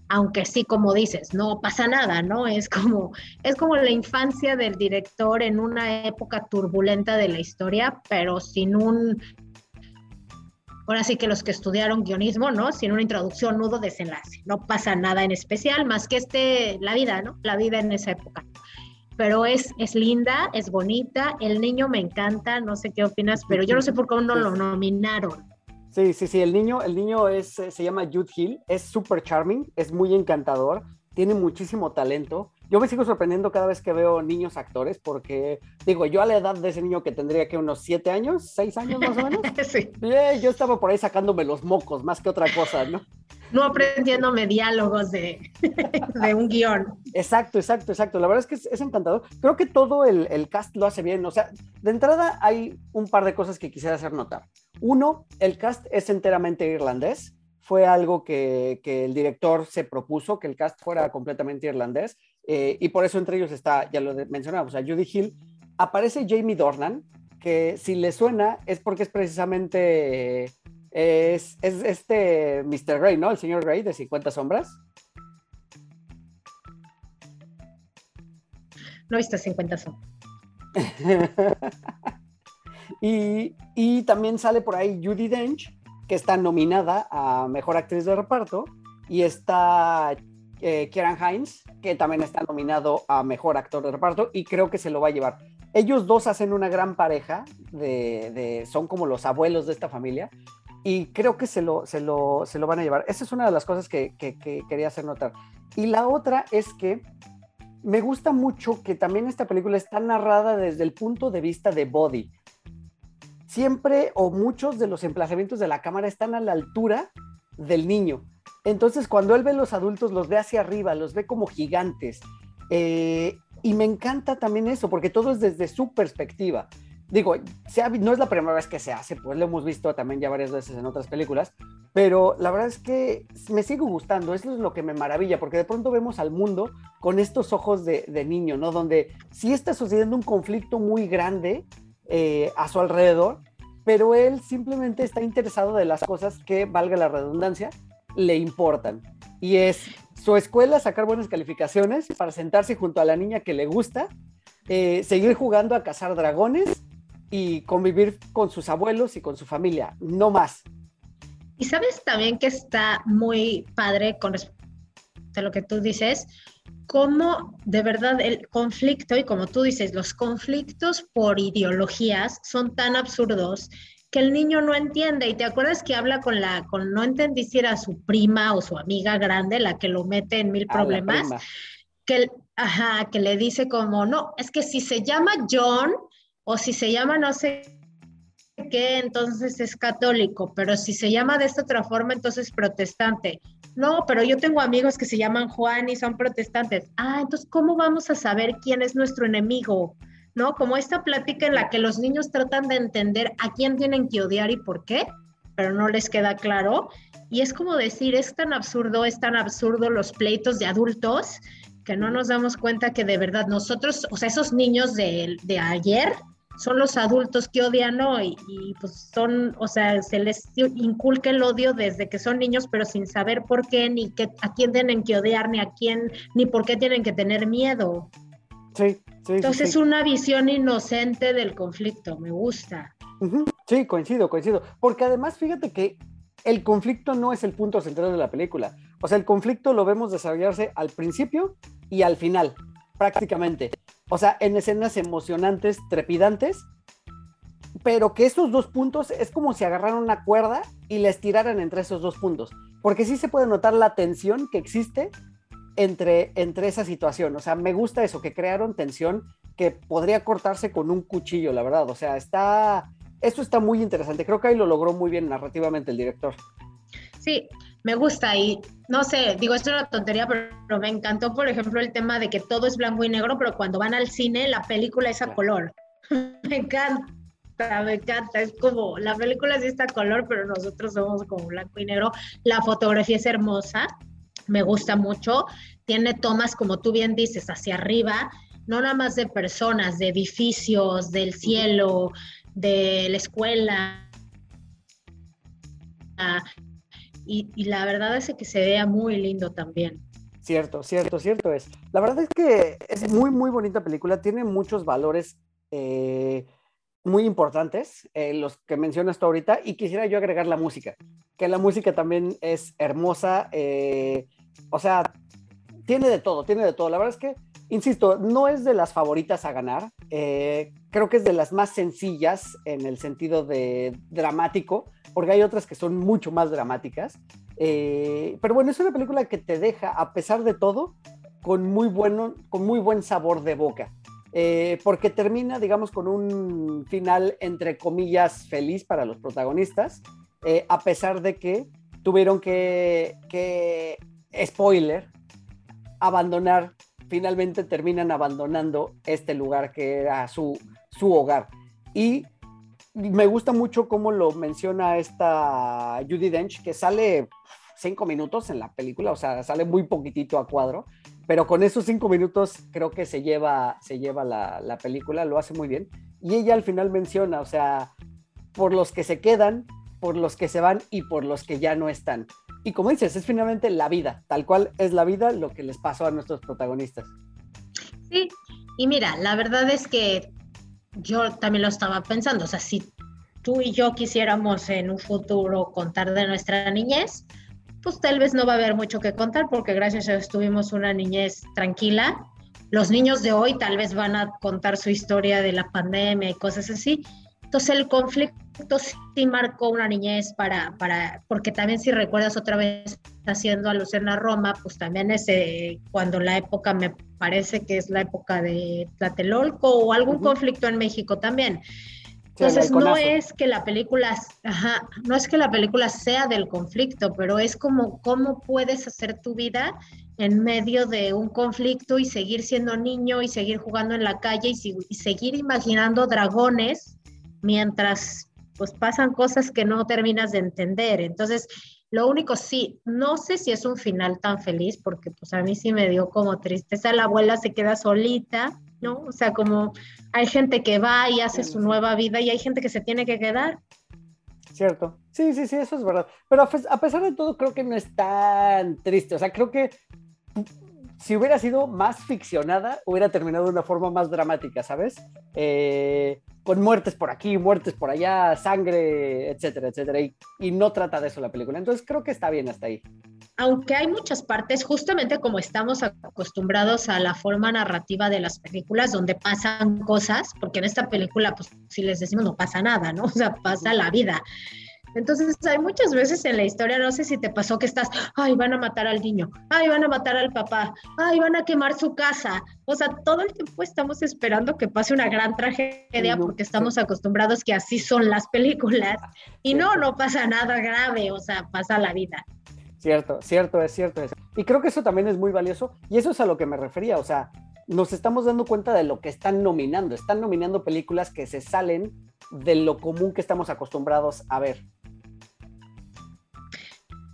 aunque sí, como dices, no pasa nada, ¿no? Es como, es como la infancia del director en una época turbulenta de la historia, pero sin un, ahora sí que los que estudiaron guionismo, ¿no? Sin una introducción, nudo, desenlace. No pasa nada en especial, más que este, la vida, ¿no? La vida en esa época. Pero es, es linda, es bonita, el niño me encanta, no sé qué opinas, pero yo no sé por qué no lo nominaron. Sí, sí, sí, el niño, el niño es, eh, se llama Jude Hill, es súper charming, es muy encantador, tiene muchísimo talento. Yo me sigo sorprendiendo cada vez que veo niños actores porque, digo, yo a la edad de ese niño que tendría que unos siete años, seis años más o menos, sí. eh, yo estaba por ahí sacándome los mocos más que otra cosa, ¿no? No aprendiéndome diálogos de, de un guion. Exacto, exacto, exacto. La verdad es que es, encantador. Creo que todo el, el, cast lo hace bien. O sea, de entrada hay un par de cosas que quisiera hacer notar. Uno, el cast es enteramente irlandés. Fue algo que, que el director se propuso, que el cast fuera completamente irlandés. Eh, y por eso entre ellos está, ya lo mencionamos, a Judy Hill. Aparece Jamie Dornan, que si le suena es porque es precisamente... Es, es, este Mr. Grey, ¿no? El señor Grey de 50 sombras. No he visto 50 sombras. y, y, también sale por ahí Judy Dench, que está nominada a Mejor Actriz de Reparto, y está eh, Kieran Hines, que también está nominado a Mejor Actor de Reparto, y creo que se lo va a llevar. Ellos dos hacen una gran pareja, de, de son como los abuelos de esta familia, y creo que se lo, se lo, se lo van a llevar. Esa es una de las cosas que, que, que, quería hacer notar. Y la otra es que me gusta mucho que también esta película está narrada desde el punto de vista de Body. Siempre o muchos de los emplazamientos de la cámara están a la altura del niño. Entonces, cuando él ve a los adultos, los ve hacia arriba, los ve como gigantes. Eh, y me encanta también eso, porque todo es desde su perspectiva digo, ha, no es la primera vez que se hace, pues lo hemos visto también ya varias veces en otras películas, pero la verdad es que me sigue gustando, eso es lo que me maravilla, porque de pronto vemos al mundo con estos ojos de, de niño, ¿no? Donde sí está sucediendo un conflicto muy grande eh, a su alrededor, pero él simplemente está interesado de las cosas que, valga la redundancia, le importan. Y es su escuela sacar buenas calificaciones para sentarse junto a la niña que le gusta, eh, seguir jugando a cazar dragones y convivir con sus abuelos y con su familia, no más. Y sabes también que está muy padre con respecto a lo que tú dices, cómo de verdad el conflicto, y como tú dices, los conflictos por ideologías son tan absurdos que el niño no entiende. Y te acuerdas que habla con la, con no entendí si era su prima o su amiga grande la que lo mete en mil problemas. Que, ajá, que le dice como, no, es que si se llama John, o si se llama no sé qué, entonces es católico, pero si se llama de esta otra forma, entonces protestante. No, pero yo tengo amigos que se llaman Juan y son protestantes. Ah, entonces, ¿cómo vamos a saber quién es nuestro enemigo? ¿No? Como esta plática en la que los niños tratan de entender a quién tienen que odiar y por qué, pero no les queda claro. Y es como decir, es tan absurdo, es tan absurdo los pleitos de adultos que no nos damos cuenta que de verdad nosotros, o sea, esos niños de, de ayer, son los adultos que odian hoy y pues son, o sea, se les inculca el odio desde que son niños, pero sin saber por qué, ni qué, a quién tienen que odiar, ni a quién, ni por qué tienen que tener miedo. Sí, sí. Entonces, sí, una visión inocente del conflicto, me gusta. Sí, coincido, coincido. Porque además, fíjate que el conflicto no es el punto central de la película. O sea, el conflicto lo vemos desarrollarse al principio y al final, prácticamente o sea, en escenas emocionantes, trepidantes, pero que esos dos puntos es como si agarraran una cuerda y la estiraran entre esos dos puntos, porque sí se puede notar la tensión que existe entre, entre esa situación. O sea, me gusta eso, que crearon tensión que podría cortarse con un cuchillo, la verdad. O sea, está, eso está muy interesante. Creo que ahí lo logró muy bien narrativamente el director. Sí, me gusta y no sé, digo, esto es una tontería, pero, me encantó, por ejemplo, el tema de que todo es blanco y negro, pero cuando van al cine, la película es a color. me encanta, me encanta. Es como, la película sí está a color, pero nosotros somos como blanco y negro. La fotografía es hermosa, me gusta mucho. Tiene tomas, como tú bien dices, hacia arriba, no nada más de personas, de edificios, del cielo, de la escuela y, la verdad es que se vea muy lindo también. Cierto, cierto, cierto es. La verdad es que es muy, muy bonita película, tiene muchos valores eh, muy importantes, eh, los que mencionas tú ahorita, y quisiera yo agregar la música, que la música también es hermosa, eh, o sea, tiene de todo, tiene de todo. La verdad es que, insisto, no es de las favoritas a ganar, creo que es de las más sencillas en el sentido de dramático, porque hay otras que son mucho más dramáticas. Eh, pero bueno, es una película que te deja, a pesar de todo, con muy, bueno, con muy buen sabor de boca. Eh, porque termina, digamos, con un final, entre comillas, feliz para los protagonistas, eh, a pesar de que tuvieron que, que, spoiler, abandonar, finalmente terminan abandonando este lugar que era su, su hogar. Y me gusta mucho cómo lo menciona esta Judy Dench, que sale cinco minutos en la película, o sea, sale muy poquitito a cuadro, pero con esos cinco minutos creo que se lleva, se lleva la, la película, lo hace muy bien. Y ella al final menciona, o sea, por los que se quedan, por los que se van y por los que ya no están. Y como dices, es finalmente la vida, tal cual es la vida lo que les pasó a nuestros protagonistas. Sí, y mira, la verdad es que yo también lo estaba pensando, o sea, si tú y yo quisiéramos en un futuro contar de nuestra niñez, pues tal vez no va a haber mucho que contar porque gracias a Dios tuvimos una niñez tranquila. Los niños de hoy tal vez van a contar su historia de la pandemia y cosas así. Entonces el conflicto sí marcó una niñez para, para porque también si recuerdas otra vez haciendo alusión a Roma, pues también es cuando la época me parece que es la época de Tlatelolco o algún conflicto en México también. Entonces no es que la película, ajá, no es que la película sea del conflicto, pero es como cómo puedes hacer tu vida en medio de un conflicto y seguir siendo niño y seguir jugando en la calle y, y seguir imaginando dragones mientras pues pasan cosas que no terminas de entender. Entonces, lo único sí, no sé si es un final tan feliz, porque pues a mí sí me dio como tristeza, la abuela se queda solita, ¿no? O sea, como hay gente que va y hace su nueva vida y hay gente que se tiene que quedar. Cierto. Sí, sí, sí, eso es verdad. Pero a pesar de todo, creo que no es tan triste. O sea, creo que si hubiera sido más ficcionada, hubiera terminado de una forma más dramática, ¿sabes? Eh, con muertes por aquí, muertes por allá, sangre, etcétera, etcétera. Y, no trata de eso la película. Entonces creo que está bien hasta ahí. Aunque hay muchas partes, justamente como estamos acostumbrados a la forma narrativa de las películas donde pasan cosas, porque en esta película, pues si les decimos no pasa nada, ¿no? O sea, pasa la vida. Entonces, hay muchas veces en la historia, no sé si te pasó que estás, ay, van a matar al niño, ay, van a matar al papá, ay, van a quemar su casa. O sea, todo el tiempo estamos esperando que pase una gran tragedia porque estamos acostumbrados que así son las películas. Y no, no pasa nada grave, o sea, pasa la vida. Cierto, cierto, es cierto. Es. Y creo que eso también es muy valioso y eso es a lo que me refería, o sea, nos estamos dando cuenta de lo que están nominando. Están nominando películas que se salen de lo común que estamos acostumbrados a ver.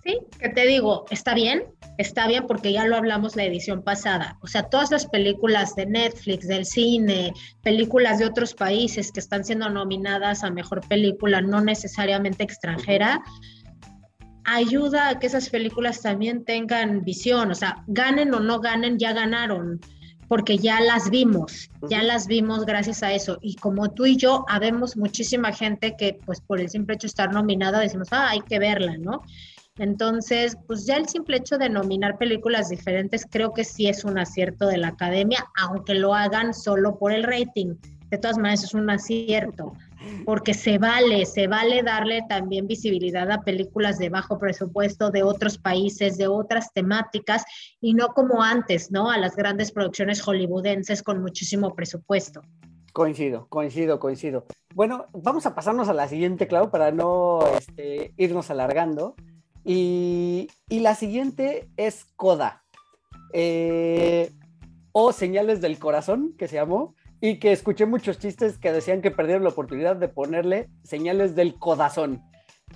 Sí, que te digo, está bien, está bien porque ya lo hablamos la edición pasada. O sea, todas las películas de Netflix, del cine, películas de otros países que están siendo nominadas a mejor película, no necesariamente extranjera, ayuda a que esas películas también tengan visión. O sea, ganen o no ganen, ya ganaron porque ya las vimos, ya las vimos gracias a eso. Y como tú y yo, habemos muchísima gente que, pues por el simple hecho de estar nominada, decimos, ah, hay que verla, ¿no? Entonces, pues ya el simple hecho de nominar películas diferentes creo que sí es un acierto de la academia, aunque lo hagan solo por el rating. De todas maneras, es un acierto, porque se vale, se vale darle también visibilidad a películas de bajo presupuesto de otros países, de otras temáticas, y no como antes, ¿no? A las grandes producciones hollywoodenses con muchísimo presupuesto. Coincido, coincido, coincido. Bueno, vamos a pasarnos a la siguiente, Clau, para no este, irnos alargando. Y, la siguiente es Coda. Eh, o Señales del Corazón, que se llamó, y que escuché muchos chistes que decían que perdieron la oportunidad de ponerle Señales del Codazón.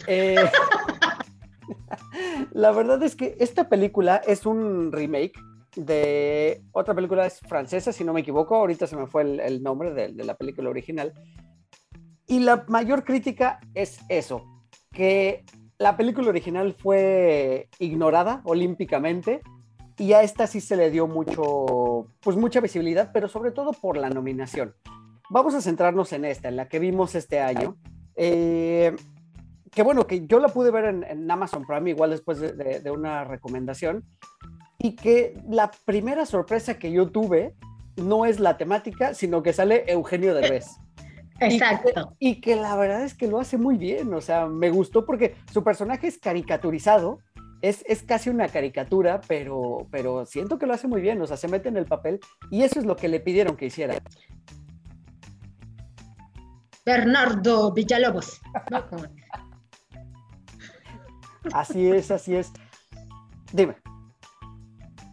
Eh, la verdad es que esta película es un remake de otra película es francesa, si no me equivoco, ahorita se me fue el, nombre de, de la película original. Y la mayor crítica es eso, que la película original fue ignorada olímpicamente y a esta sí se le dio mucho, pues mucha visibilidad, pero sobre todo por la nominación. Vamos a centrarnos en esta, en la que vimos este año. Eh, que bueno, que yo la pude ver en, Amazon Prime, igual después de, de, una recomendación, y que la primera sorpresa que yo tuve no es la temática, sino que sale Eugenio Derbez. Exacto. Y que, la verdad es que lo hace muy bien, o sea, me gustó porque su personaje es caricaturizado, es, es, casi una caricatura, pero, pero siento que lo hace muy bien, o sea, se mete en el papel y eso es lo que le pidieron que hiciera. Bernardo Villalobos. así es, así es. Dime.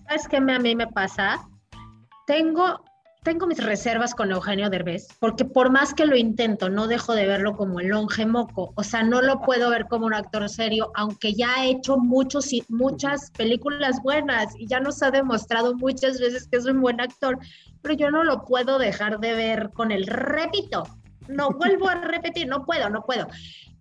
¿Sabes qué a mí me pasa? Tengo tengo mis reservas con Eugenio Derbez, porque por más que lo intento, no dejo de verlo como el longe moco. O sea, no lo puedo ver como un actor serio, aunque ya ha hecho muchos, muchas películas buenas y ya nos ha demostrado muchas veces que es un buen actor, pero yo no lo puedo dejar de ver con el repito. No vuelvo a repetir, no puedo, no puedo.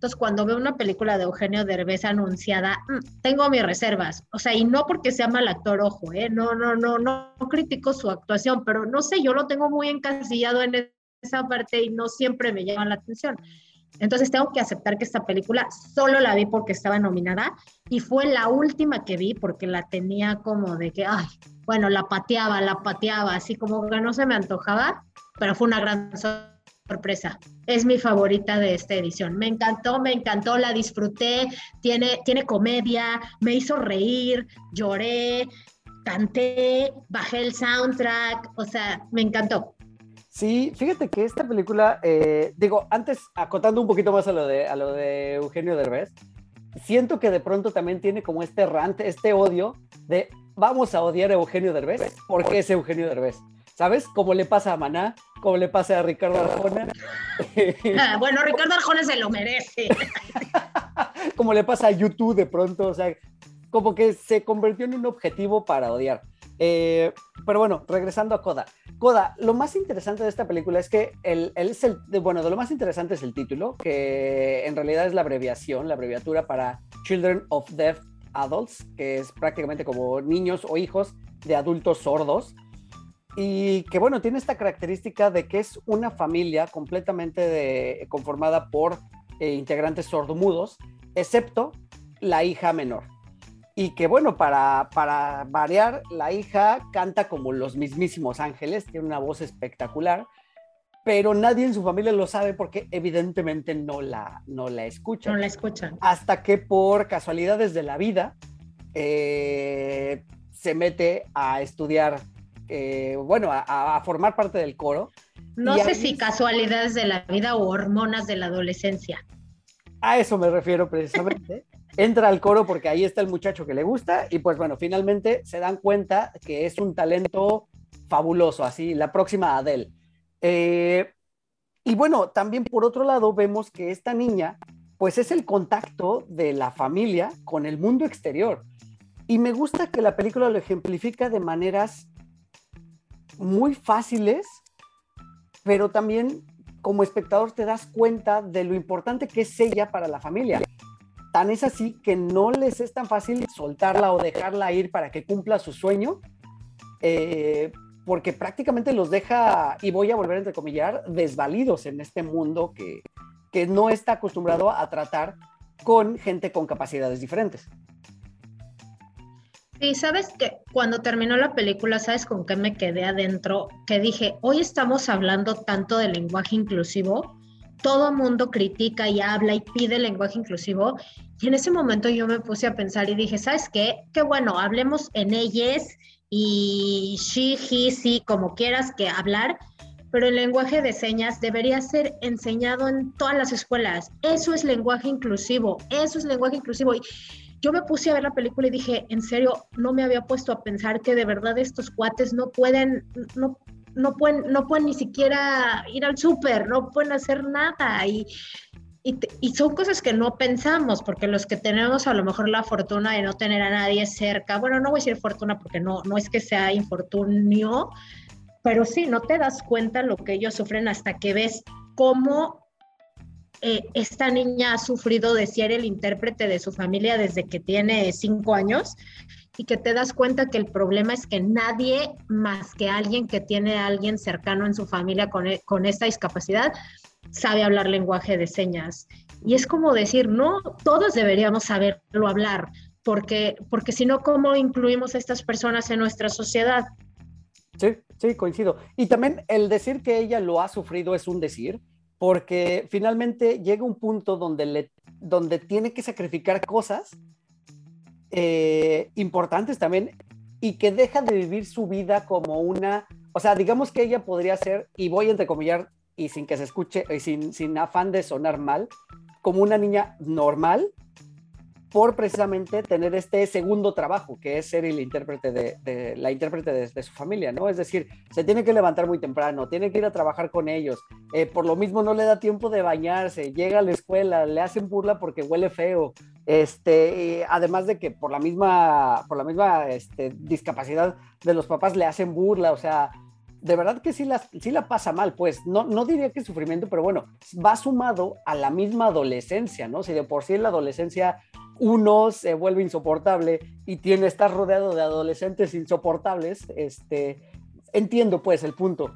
Entonces, cuando veo una película de Eugenio Derbez anunciada, mm, tengo mis reservas. O sea, y no porque sea mal actor, ojo, ¿eh? No, no, no, no, critico su actuación, pero no sé, yo lo tengo muy encasillado en esa parte y no siempre me llama la atención. Entonces tengo que aceptar que esta película solo la vi porque estaba nominada y fue la última que vi porque la tenía como de que, ay, bueno, la pateaba, la pateaba, así como que no se me antojaba, pero fue una gran sorpresa. Es mi favorita de esta edición. Me encantó, me encantó, la disfruté. Tiene, tiene comedia, me hizo reír, lloré, canté, bajé el soundtrack, o sea, me encantó. Sí, fíjate que esta película, eh, digo, antes acotando un poquito más a lo de, a lo de Eugenio Derbez, siento que de pronto también tiene como este rant, este odio de vamos a odiar a Eugenio Derbez porque es Eugenio Derbez. ¿Sabes? Como le pasa a Maná, como le pasa a Ricardo Arjona. Ah, bueno, Ricardo Arjona se lo merece. como le pasa a YouTube de pronto, o sea, como que se convirtió en un objetivo para odiar. Eh, pero bueno, regresando a Coda. Coda, lo más interesante de esta película es que el, es el, bueno, de lo más interesante es el título, que en realidad es la abreviación, la abreviatura para Children of Deaf Adults, que es prácticamente como niños o hijos de adultos sordos y que bueno, tiene esta característica de que es una familia completamente conformada por eh, integrantes sordomudos, excepto la hija menor. Y que bueno, para, para variar, la hija canta como los mismísimos ángeles, tiene una voz espectacular, pero nadie en su familia lo sabe porque evidentemente no la, no la escuchan. No la escuchan. Hasta que por casualidades de la vida eh, se mete a estudiar eh, bueno, a, formar parte del coro. No sé si casualidades de la vida o hormonas de la adolescencia. A eso me refiero precisamente. Entra al coro porque ahí está el muchacho que le gusta y pues bueno, finalmente se dan cuenta que es un talento fabuloso, así, la próxima Adele. Eh, y bueno, también por otro lado vemos que esta niña pues es el contacto de la familia con el mundo exterior. Y me gusta que la película lo ejemplifica de maneras muy fáciles, pero también como espectador te das cuenta de lo importante que es ella para la familia. Tan es así que no les es tan fácil soltarla o dejarla ir para que cumpla su sueño, eh, porque prácticamente los deja, y voy a volver a entrecomillar, desvalidos en este mundo que, que no está acostumbrado a tratar con gente con capacidades diferentes. Sí, sabes que cuando terminó la película, ¿sabes con qué me quedé adentro? Que dije, hoy estamos hablando tanto del lenguaje inclusivo, todo mundo critica y habla y pide lenguaje inclusivo, y en ese momento yo me puse a pensar y dije, ¿sabes qué? Qué bueno, hablemos en ellas y she, he, sí, como quieras que hablar, pero el lenguaje de señas debería ser enseñado en todas las escuelas. Eso es lenguaje inclusivo, eso es lenguaje inclusivo. Y yo me puse a ver la película y dije, en serio, no me había puesto a pensar que de verdad estos cuates no pueden, no, no pueden, no pueden ni siquiera ir al súper, no pueden hacer nada. Y, y, son cosas que no pensamos, porque los que tenemos a lo mejor la fortuna de no tener a nadie cerca, bueno, no voy a decir fortuna porque no, no es que sea infortunio, pero sí, no te das cuenta lo que ellos sufren hasta que ves cómo eh, esta niña ha sufrido de ser el intérprete de su familia desde que tiene cinco años y que te das cuenta que el problema es que nadie más que alguien que tiene a alguien cercano en su familia con, e, con esta discapacidad sabe hablar lenguaje de señas. Y es como decir, no, todos deberíamos saberlo hablar, porque, porque si no, ¿cómo incluimos a estas personas en nuestra sociedad? Sí, sí, coincido. Y también el decir que ella lo ha sufrido es un decir, porque finalmente llega un punto donde, le, donde tiene que sacrificar cosas eh, importantes también y que deja de vivir su vida como una, o sea, digamos que ella podría ser, y voy a entrecomillar y sin que se escuche, y sin, sin afán de sonar mal, como una niña normal, por precisamente tener este segundo trabajo, que es ser el intérprete de, la intérprete de, su familia, ¿no? Es decir, se tiene que levantar muy temprano, tiene que ir a trabajar con ellos, eh, por lo mismo no le da tiempo de bañarse, llega a la escuela, le hacen burla porque huele feo, este, además de que por la misma, por la misma este, discapacidad de los papás le hacen burla, o sea, de verdad que sí la, sí la pasa mal, pues no, diría que sufrimiento, pero bueno, va sumado a la misma adolescencia, ¿no? Si de por sí en la adolescencia uno se vuelve insoportable y tiene estar rodeado de adolescentes insoportables, este, entiendo pues el punto.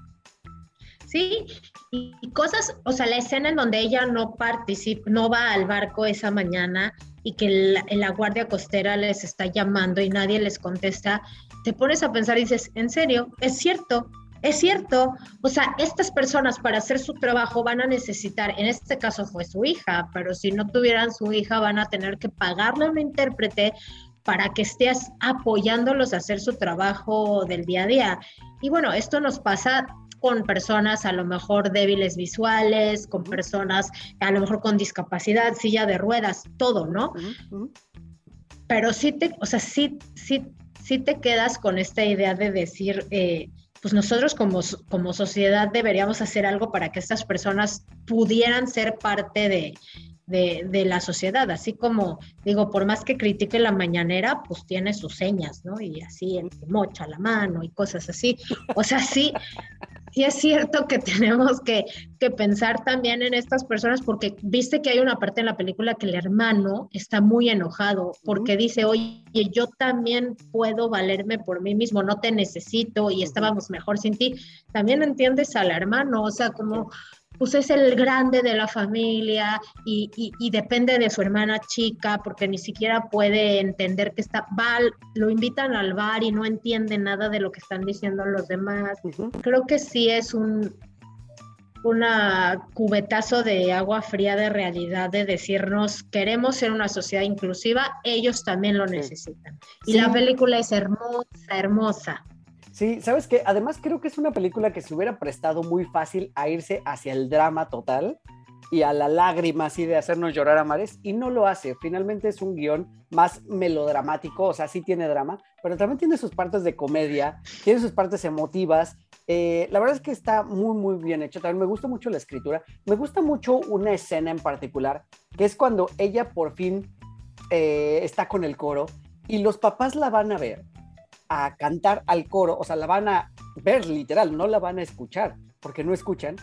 Sí, y, cosas, o sea, la escena en donde ella no participa, no va al barco esa mañana y que la, la guardia costera les está llamando y nadie les contesta, te pones a pensar y dices, ¿en serio? Es cierto, es cierto, o sea, estas personas para hacer su trabajo van a necesitar, en este caso fue su hija, pero si no tuvieran su hija van a tener que pagarle a un intérprete para que estés apoyándolos a hacer su trabajo del día a día. Y bueno, esto nos pasa con personas a lo mejor débiles visuales, con personas a lo mejor con discapacidad, silla de ruedas, todo, ¿no? Pero sí te, o sea, sí, sí, sí te quedas con esta idea de decir, eh, pues nosotros como, como sociedad deberíamos hacer algo para que estas personas pudieran ser parte de, de, la sociedad, así como digo, por más que critique la mañanera, pues tiene sus señas, ¿no? Y así el mocha la mano y cosas así. O sea, sí, sí es cierto que tenemos que, que, pensar también en estas personas, porque viste que hay una parte en la película que el hermano está muy enojado, porque dice, oye, yo también puedo valerme por mí mismo, no te necesito y estábamos mejor sin ti. También entiendes al hermano, o sea, como pues es el grande de la familia y, depende de su hermana chica porque ni siquiera puede entender que está, va, lo invitan al bar y no entiende nada de lo que están diciendo los demás. Creo que sí es un una cubetazo de agua fría de realidad de decirnos queremos ser una sociedad inclusiva, ellos también lo necesitan. Y la película es hermosa, hermosa. Sí, sabes que además creo que es una película que se hubiera prestado muy fácil a irse hacia el drama total y a la lágrima así de hacernos llorar a mares y no lo hace. Finalmente es un guion más melodramático, o sea, sí tiene drama, pero también tiene sus partes de comedia, tiene sus partes emotivas. Eh, la verdad es que está muy, muy bien hecho. También me gusta mucho la escritura. Me gusta mucho una escena en particular, que es cuando ella por fin eh, está con el coro y los papás la van a ver a cantar al coro, o sea, la van a ver literal, no la van a escuchar, porque no escuchan,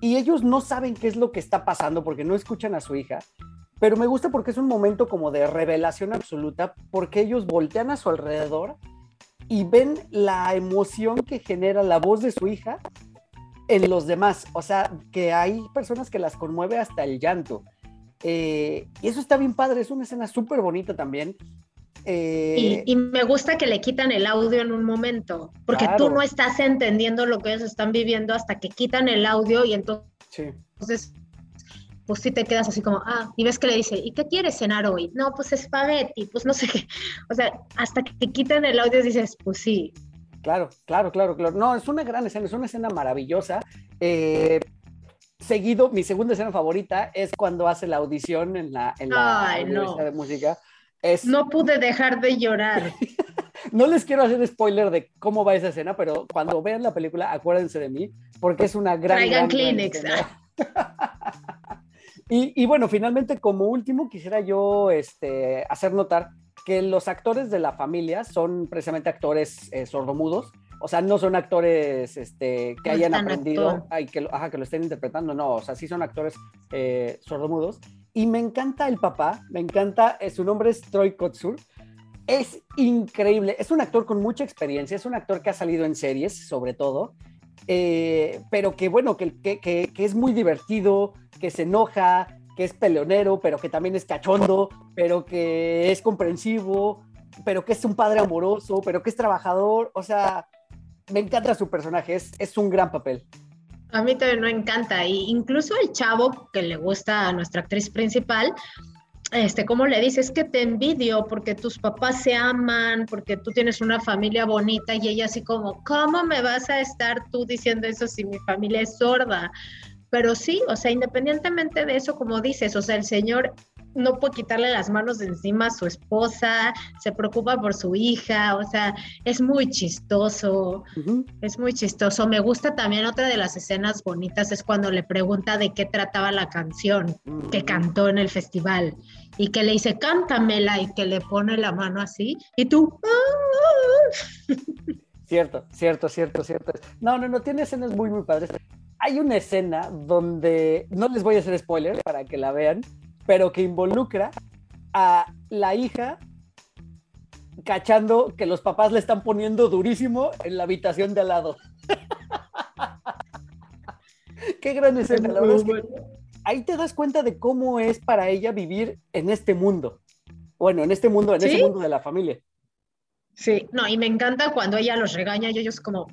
y ellos no saben qué es lo que está pasando porque no escuchan a su hija, pero me gusta porque es un momento como de revelación absoluta, porque ellos voltean a su alrededor y ven la emoción que genera la voz de su hija en los demás, o sea, que hay personas que las conmueve hasta el llanto. Eh, y eso está bien padre, es una escena súper bonita también. Eh, y, me gusta que le quitan el audio en un momento, porque tú no estás entendiendo lo que ellos están viviendo hasta que quitan el audio y entonces, entonces pues sí te quedas así como, ah, y ves que le dice, ¿y qué quieres cenar hoy? No, pues espagueti, pues no sé qué. O sea, hasta que te quitan el audio dices, pues sí. Claro, claro, claro, claro. No, es una gran escena, es una escena maravillosa. Eh, seguido, mi segunda escena favorita es cuando hace la audición en la, en la de Música no pude dejar de llorar. no les quiero hacer spoiler de cómo va esa escena, pero cuando vean la película, acuérdense de mí, porque es una gran. Traigan Kleenex. y, bueno, finalmente, como último, quisiera yo este, hacer notar que los actores de la familia son precisamente actores eh, sordomudos. O sea, no son actores este, que No hayan aprendido ay, que, ajá, que lo estén interpretando, no, o sea, sí son actores eh, sordomudos. Y me encanta el papá, me encanta, eh, su nombre es Troy Kotsur. Es increíble, es un actor con mucha experiencia, es un actor que ha salido en series, sobre todo, eh, pero que bueno, que, es muy divertido, que se enoja, que es peleonero, pero que también es cachondo, pero que es comprensivo, pero que es un padre amoroso, pero que es trabajador, o sea, me encanta su personaje, es un gran papel. A mí también me encanta. Y incluso el chavo que le gusta a nuestra actriz principal, este, ¿cómo le dices? Es que te envidio porque tus papás se aman, porque tú tienes una familia bonita y ella así como, ¿cómo me vas a estar tú diciendo eso si mi familia es sorda? Pero sí, o sea, independientemente de eso, como dices, o sea, el señor no puede quitarle las manos de encima a su esposa, se preocupa por su hija, o sea, es muy chistoso. Es muy chistoso. Me gusta también otra de las escenas bonitas es cuando le pregunta de qué trataba la canción que cantó en el festival y que le dice cántamela y que le pone la mano así y tú ¡ah! Cierto, cierto, cierto, cierto. No, no, no, tiene escenas muy, muy padres. Hay una escena donde, no les voy a hacer spoiler para que la vean, pero que involucra a la hija cachando que los papás le están poniendo durísimo en la habitación de al lado. Qué gran escena, la verdad es que ahí te das cuenta de cómo es para ella vivir en este mundo. Bueno, en este mundo, en ese ¿Sí? mundo de la familia. Sí, no, y me encanta cuando ella los regaña y ellos como,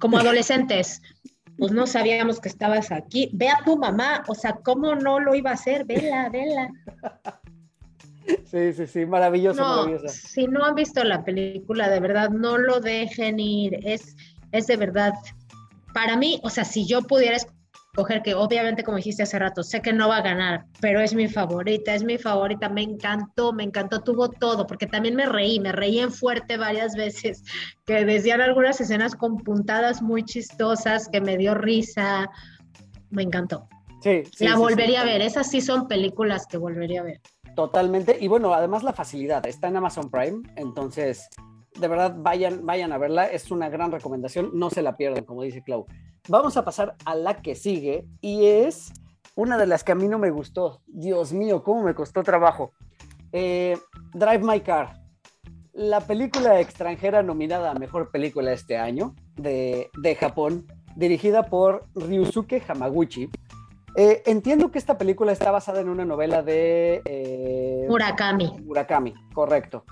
como adolescentes. Pues no sabíamos que estabas aquí. Ve a tu mamá, o sea, ¿cómo no lo iba a hacer? Vela, vela. Sí, sí, sí, maravilloso, No, maravilloso. si no han visto la película, de verdad, no lo dejen ir. Es, es de verdad. Para mí, o sea, si yo pudiera escoger, que obviamente, como dijiste hace rato, sé que no va a ganar, pero es mi favorita, es mi favorita. Me encantó, me encantó, tuvo todo, porque también me reí, me reí en fuerte varias veces, que decían algunas escenas con puntadas muy chistosas, que me dio risa. Me encantó. Sí, sí, la sí, sí, volvería a ver. Esas sí son películas que volvería a ver. Totalmente. Y bueno, además la facilidad. Está en Amazon Prime. Entonces, de verdad, vayan, vayan a verla. Es una gran recomendación. No se la pierdan, como dice Clau. Vamos a pasar a la que sigue. Y es una de las que a mí no me gustó. Dios mío, cómo me costó trabajo. Eh, Drive My Car. La película extranjera nominada a Mejor Película este año de, de Japón, dirigida por Ryusuke Hamaguchi. Eh, entiendo que esta película está basada en una novela de eh, Murakami. Murakami, correcto.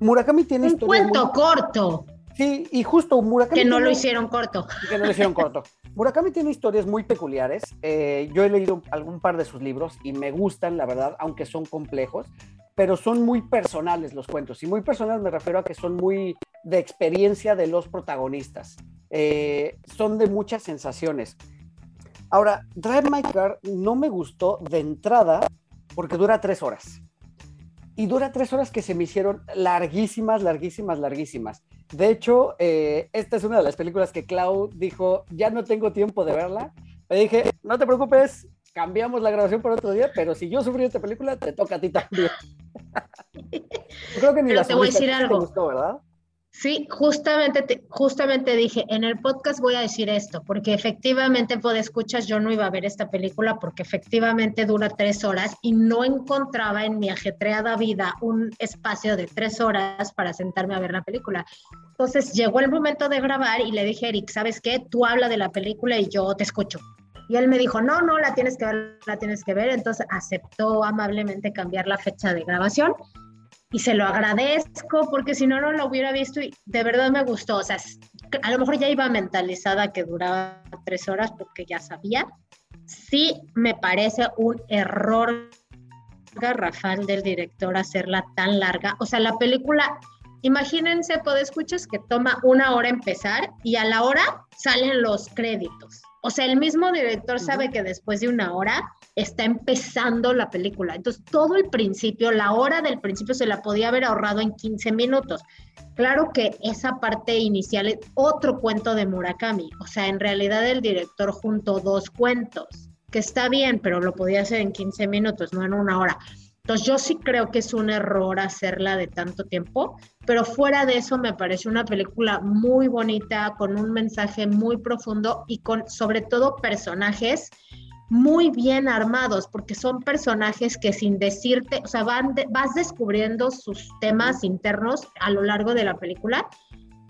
Murakami tiene Un cuento muy- corto. Sí, y justo Murakami Que no lo tiene- hicieron corto. que no lo hicieron corto. Murakami tiene historias muy peculiares. Eh, yo he leído algún par de sus libros y me gustan, la verdad, aunque son complejos, pero son muy personales los cuentos. Y muy personales me refiero a que son muy de experiencia de los protagonistas. Eh, son de muchas sensaciones. Ahora, Drive My Car no me gustó de entrada porque dura tres horas. Y dura tres horas que se me hicieron larguísimas, larguísimas, larguísimas. De hecho, eh, esta es una de las películas que Clau dijo, ya no tengo tiempo de verla. Le dije, no te preocupes, cambiamos la grabación para otro día, pero si yo sufrí esta película, te toca a ti también. Creo que ni Pero la te voy a decir algo. Te gustó, ¿verdad? Sí, justamente, te- justamente dije, en el podcast voy a decir esto, porque efectivamente, por escuchas, yo no iba a ver esta película porque efectivamente dura tres horas y no encontraba en mi ajetreada vida un espacio de tres horas para sentarme a ver la película. Entonces llegó el momento de grabar y le dije, Eric, ¿sabes qué? Tú habla de la película y yo te escucho. Y él me dijo, no, no, la tienes que ver, la tienes que ver. Entonces aceptó amablemente cambiar la fecha de grabación y se lo agradezco porque si no, no lo hubiera visto y de verdad me gustó. O sea, a lo mejor ya iba mentalizada que duraba tres horas porque ya sabía. Sí me parece un error garrafal del director hacerla tan larga. O sea, la película, imagínense, escuchas que toma una hora empezar y a la hora salen los créditos. O sea, el mismo director sabe que después de una hora está empezando la película. Entonces, todo el principio, la hora del principio se la podía haber ahorrado en 15 minutos. Claro que esa parte inicial es otro cuento de Murakami. O sea, en realidad el director juntó dos cuentos, que está bien, pero lo podía hacer en 15 minutos, no en una hora. Entonces yo sí creo que es un error hacerla de tanto tiempo, pero fuera de eso me parece una película muy bonita, con un mensaje muy profundo y con sobre todo personajes muy bien armados, porque son personajes que sin decirte, o sea, van vas descubriendo sus temas internos a lo largo de la película,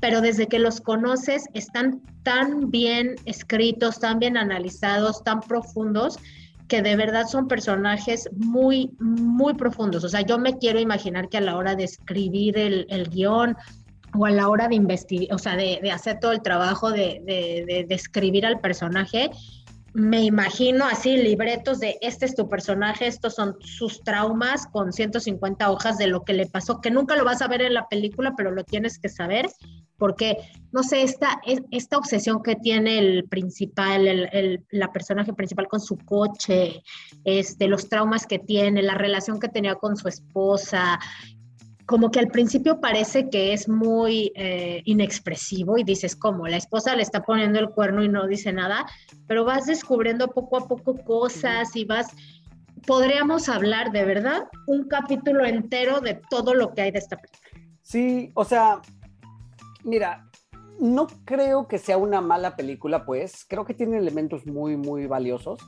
pero desde que los conoces están tan bien escritos, tan bien analizados, tan profundos, que de verdad son personajes muy, muy profundos. O sea, yo me quiero imaginar que a la hora de escribir el, el guion o a la hora de investigar, o sea, de, de, hacer todo el trabajo de, de, de escribir al personaje, me imagino así libretos de este es tu personaje, estos son sus traumas con 150 hojas de lo que le pasó, que nunca lo vas a ver en la película, pero lo tienes que saber, porque, no sé, esta, esta obsesión que tiene el principal, el, la personaje principal con su coche, este, los traumas que tiene, la relación que tenía con su esposa, como que al principio parece que es muy eh, inexpresivo y dices, ¿cómo? La esposa le está poniendo el cuerno y no dice nada, pero vas descubriendo poco a poco cosas y vas, podríamos hablar de verdad un capítulo entero de todo lo que hay de esta película. Sí, o sea, mira, no creo que sea una mala película, pues, creo que tiene elementos muy, muy valiosos,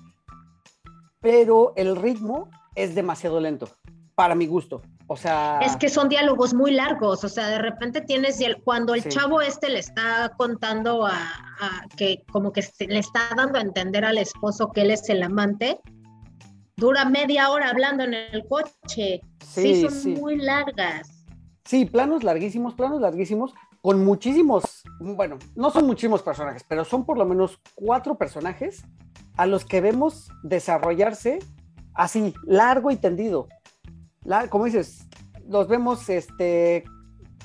pero el ritmo es demasiado lento, para mi gusto. O sea. Es que son diálogos muy largos. O sea, de repente tienes. Cuando el sí. chavo este le está contando a, a, que, como que le está dando a entender al esposo que él es el amante, dura media hora hablando en el coche. Sí, sí son sí. muy largas. Sí, planos larguísimos, planos larguísimos, con muchísimos. Bueno, no son muchísimos personajes, pero son por lo menos cuatro personajes a los que vemos desarrollarse así, largo y tendido como dices, los vemos, este,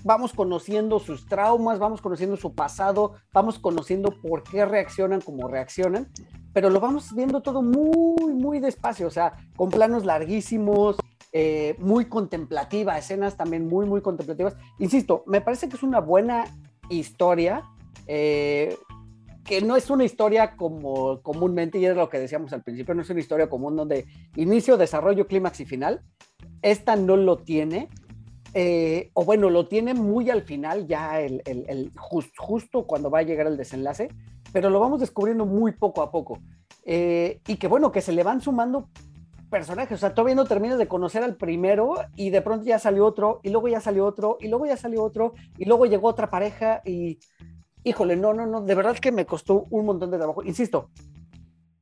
vamos conociendo sus traumas, vamos conociendo su pasado, vamos conociendo por qué reaccionan como reaccionan, pero lo vamos viendo todo muy, muy despacio, o sea, con planos larguísimos, eh, muy contemplativa, escenas también muy, muy contemplativas. Insisto, me parece que es una buena historia, eh, que no es una historia como comúnmente, y es lo que decíamos al principio, no es una historia común donde inicio, desarrollo, clímax y final. Esta no lo tiene, eh, o bueno, lo tiene muy al final, ya el, el, el just, justo cuando va a llegar el desenlace, pero lo vamos descubriendo muy poco a poco. Eh, y que bueno, que se le van sumando personajes, o sea, todavía no terminas de conocer al primero y de pronto ya salió otro, y luego ya salió otro, y luego ya salió otro, y luego llegó otra pareja y, híjole, no, no, no, de verdad que me costó un montón de trabajo. Insisto,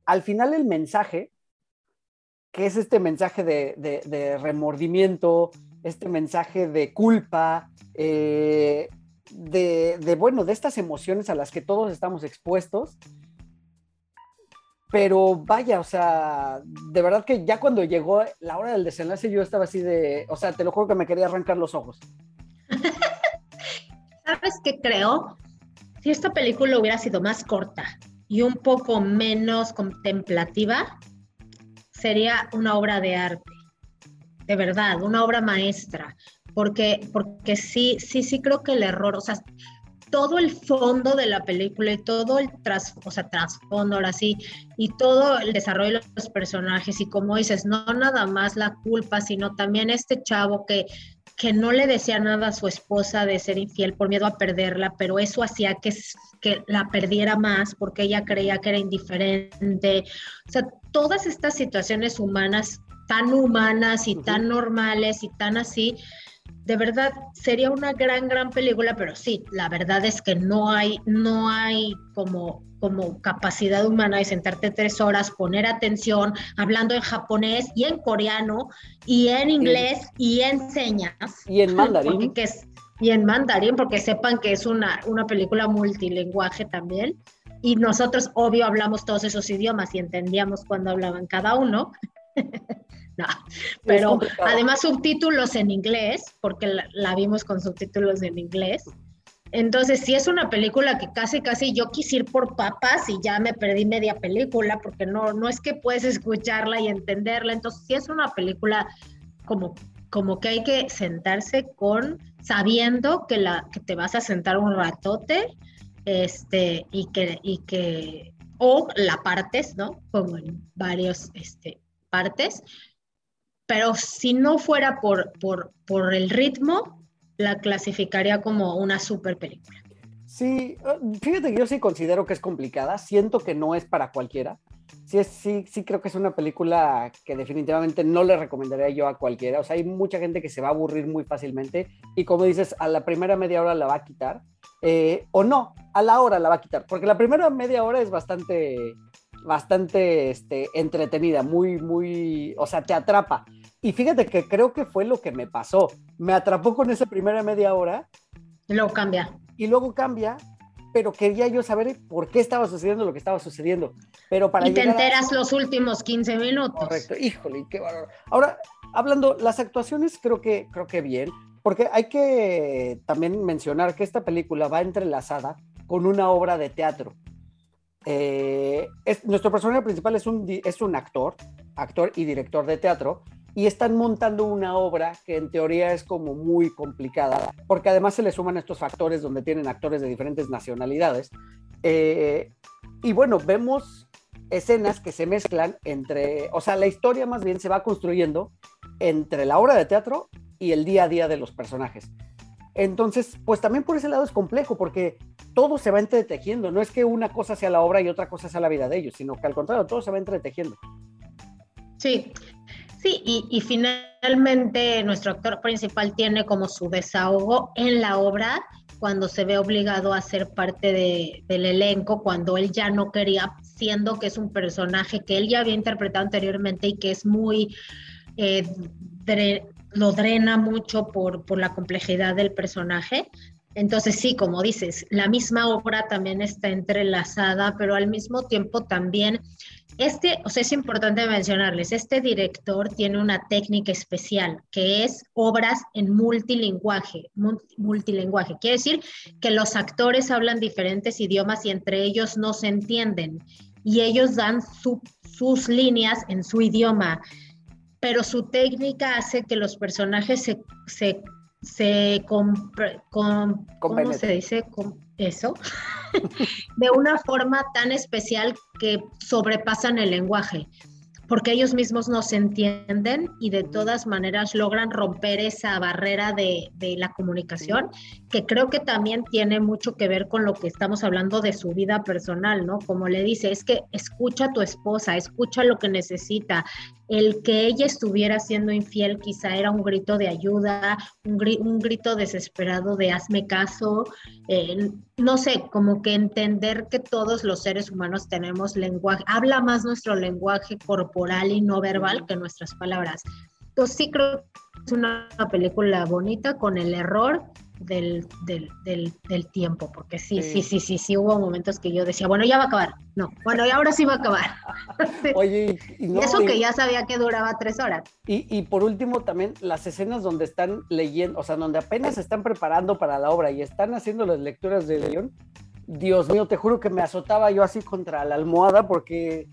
al final el mensaje, que es este mensaje de, remordimiento, este mensaje de culpa, eh, de, de, bueno, de estas emociones a las que todos estamos expuestos. Pero vaya, o sea, de verdad que ya cuando llegó la hora del desenlace yo estaba así de, o sea, te lo juro que me quería arrancar los ojos. ¿Sabes qué creo? Si esta película hubiera sido más corta y un poco menos contemplativa, sería una obra de arte, de verdad, una obra maestra, porque, porque sí, sí, sí creo que el error, o sea, todo el fondo de la película y todo el tras, o sea, trasfondo, ahora sí, y todo el desarrollo de los personajes y como dices, no nada más la culpa, sino también este chavo que, que no le decía nada a su esposa de ser infiel por miedo a perderla, pero eso hacía que, que la perdiera más porque ella creía que era indiferente. O sea, todas estas situaciones humanas, tan humanas y uh -huh. tan normales y tan así, de verdad sería una gran, gran película, pero sí, la verdad es que no hay, no hay como, como capacidad humana de sentarte tres horas, poner atención, hablando en japonés y en coreano y en inglés y en señas. Y en mandarín. Que es, y en mandarín, porque sepan que es una, una película multilingüaje también. Y nosotros, obvio, hablamos todos esos idiomas y entendíamos cuando hablaban cada uno. no, pero además subtítulos en inglés, porque la, la, vimos con subtítulos en inglés. Entonces, sí es una película que casi, casi yo quise ir por papas y ya me perdí media película, porque no, no es que puedes escucharla y entenderla. Entonces, sí es una película como, como que hay que sentarse con, sabiendo que, la, que te vas a sentar un ratote, este, y que, y que, o la partes, ¿no? Como en varios, este, partes, pero si no fuera por, por, por el ritmo, la clasificaría como una super película. Sí, ah, fíjate que yo sí considero que es complicada, siento que no es para cualquiera. Sí, sí, sí creo que es una película que definitivamente no le recomendaría yo a cualquiera. O sea, hay mucha gente que se va a aburrir muy fácilmente y como dices, a la primera media hora la va a quitar. Eh, o no, a la hora la va a quitar, porque la primera media hora es bastante, bastante este, entretenida, muy, muy, o sea, te atrapa. Y fíjate que creo que fue lo que me pasó. Me atrapó con esa primera media hora. Luego cambia. Y luego cambia, pero quería yo saber por qué estaba sucediendo lo que estaba sucediendo. Pero para y te enteras los últimos 15 minutos. Correcto, híjole, qué valor. Ahora, hablando, las actuaciones creo que, creo que bien, porque hay que también mencionar que esta película va entrelazada con una obra de teatro. Eh, es, nuestro personaje principal es un, es un actor, actor y director de teatro, y están montando una obra que en teoría es como muy complicada, porque además se le suman estos factores donde tienen actores de diferentes nacionalidades. Eh, y bueno, vemos escenas que se mezclan entre, o sea, la historia más bien se va construyendo entre la obra de teatro y el día a día de los personajes. Entonces, pues también por ese lado es complejo, porque todo se va entretejiendo. No es que una cosa sea la obra y otra cosa sea la vida de ellos, sino que al contrario, todo se va entretejiendo. Sí, sí, y, finalmente nuestro actor principal tiene como su desahogo en la obra cuando se ve obligado a ser parte del elenco, cuando él ya no quería, siendo que es un personaje que él ya había interpretado anteriormente y que es muy... Eh, lo drena mucho por, por la complejidad del personaje. Entonces sí, como dices, la misma obra también está entrelazada, pero al mismo tiempo también, este, o sea, es importante mencionarles, este director tiene una técnica especial que es obras en multilingüaje, multilingüaje. Quiere decir que los actores hablan diferentes idiomas y entre ellos no se entienden y ellos dan sus líneas en su idioma pero su técnica hace que los personajes se, se, se con, ¿cómo se dice? Con eso, de una forma tan especial que sobrepasan el lenguaje porque ellos mismos no se entienden y de todas maneras logran romper esa barrera de, de, la comunicación, que creo que también tiene mucho que ver con lo que estamos hablando de su vida personal, ¿no? Como le dice, es que escucha a tu esposa, escucha lo que necesita. El que ella estuviera siendo infiel quizá era un grito de ayuda, un, un grito desesperado de hazme caso, eh, no sé, como que entender que todos los seres humanos tenemos lenguaje, habla más nuestro lenguaje corporal y no verbal que nuestras palabras. Entonces sí creo que es una película bonita con el error del, del, del, tiempo, porque sí, sí, sí, sí, sí, hubo momentos que yo decía, bueno, ya va a acabar. No, bueno, y ahora sí va a acabar. Oye, y, eso que ya sabía que duraba tres horas. Y, y, por último, también las escenas donde están leyendo, o sea, donde apenas se están preparando para la obra y están haciendo las lecturas de León. Dios mío, te juro que me azotaba yo así contra la almohada porque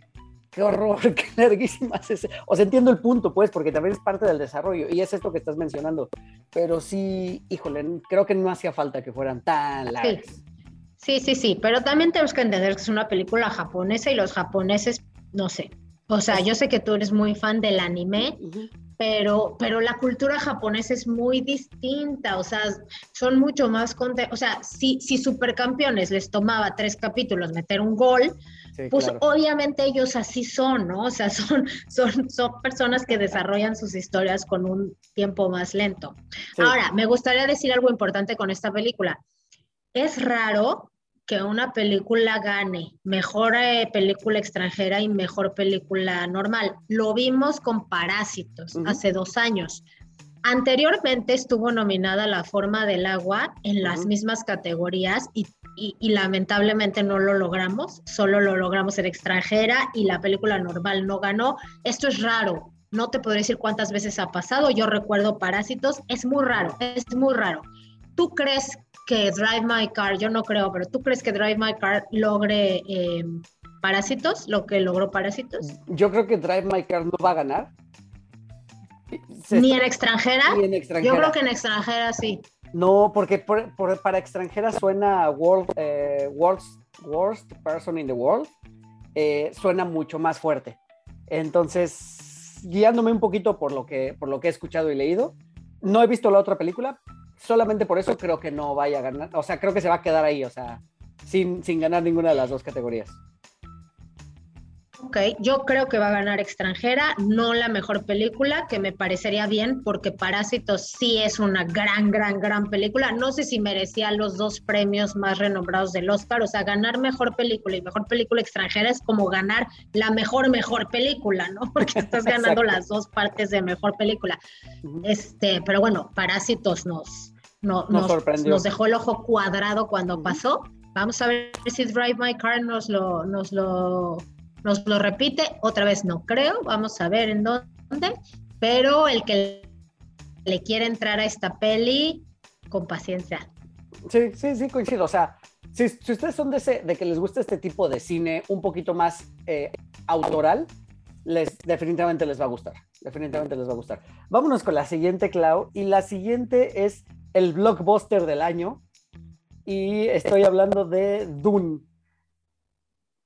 qué horror, qué larguísimas es. O sea, entiendo el punto, pues, porque también es parte del desarrollo y es esto que estás mencionando. Pero sí, híjole, creo que no hacía falta que fueran tan largas. Sí. sí, sí, pero también tenemos que entender que es una película japonesa y los japoneses, no sé. O sea, yo sé que tú eres muy fan del anime, pero, pero la cultura japonesa es muy distinta, o sea, son mucho más, o sea, si, si Supercampeones les tomaba tres capítulos meter un gol, pues obviamente ellos así son, ¿no? O sea, son, son, son personas que desarrollan sus historias con un tiempo más lento. Ahora, me gustaría decir algo importante con esta película. Es raro que una película gane mejor eh, película extranjera y mejor película normal. Lo vimos con Parásitos hace dos años. Anteriormente estuvo nominada La forma del agua en las mismas categorías y y, lamentablemente no lo logramos, solo lo logramos en extranjera y la película normal no ganó. Esto es raro, no te podré decir cuántas veces ha pasado, yo recuerdo Parásitos, es muy raro, es muy raro. ¿Tú crees que Drive My Car, yo no creo, pero tú crees que Drive My Car logre eh, Parásitos, lo que logró Parásitos? Yo creo que Drive My Car no va a ganar. ¿Ni en extranjera? Ni en extranjera. Yo creo que en extranjera sí. No, porque para extranjeras suena world, eh, worst, person in the world, eh, suena mucho más fuerte. Entonces, guiándome un poquito por lo, que, por lo que he escuchado y leído. No he visto la otra película, solamente por eso creo que no vaya a ganar, o sea, creo que se va a quedar ahí, o sea, sin, sin ganar ninguna de las dos categorías. Ok, yo creo que va a ganar extranjera, no la mejor película, que me parecería bien, porque Parásitos sí es una gran, gran, gran película. No sé si merecía los dos premios más renombrados del Oscar, o sea, ganar mejor película y mejor película extranjera es como ganar la mejor, mejor película, ¿no? Porque estás ganando las dos partes de mejor película. Este, pero bueno, Parásitos nos, no, Nos nos, sorprendió. nos dejó el ojo cuadrado cuando pasó. Vamos a ver si Drive My Car nos lo, nos lo, nos lo repite. Otra vez no creo. Vamos a ver en dónde. Pero el que le quiere entrar a esta peli, con paciencia. Sí, sí, sí, coincido. O sea, si, ustedes son de, ese, de que les gusta este tipo de cine un poquito más eh, autoral, les, definitivamente les va a gustar. Definitivamente les va a gustar. Vámonos con la siguiente, Clau. Y la siguiente es el blockbuster del año. Y estoy hablando de Dune.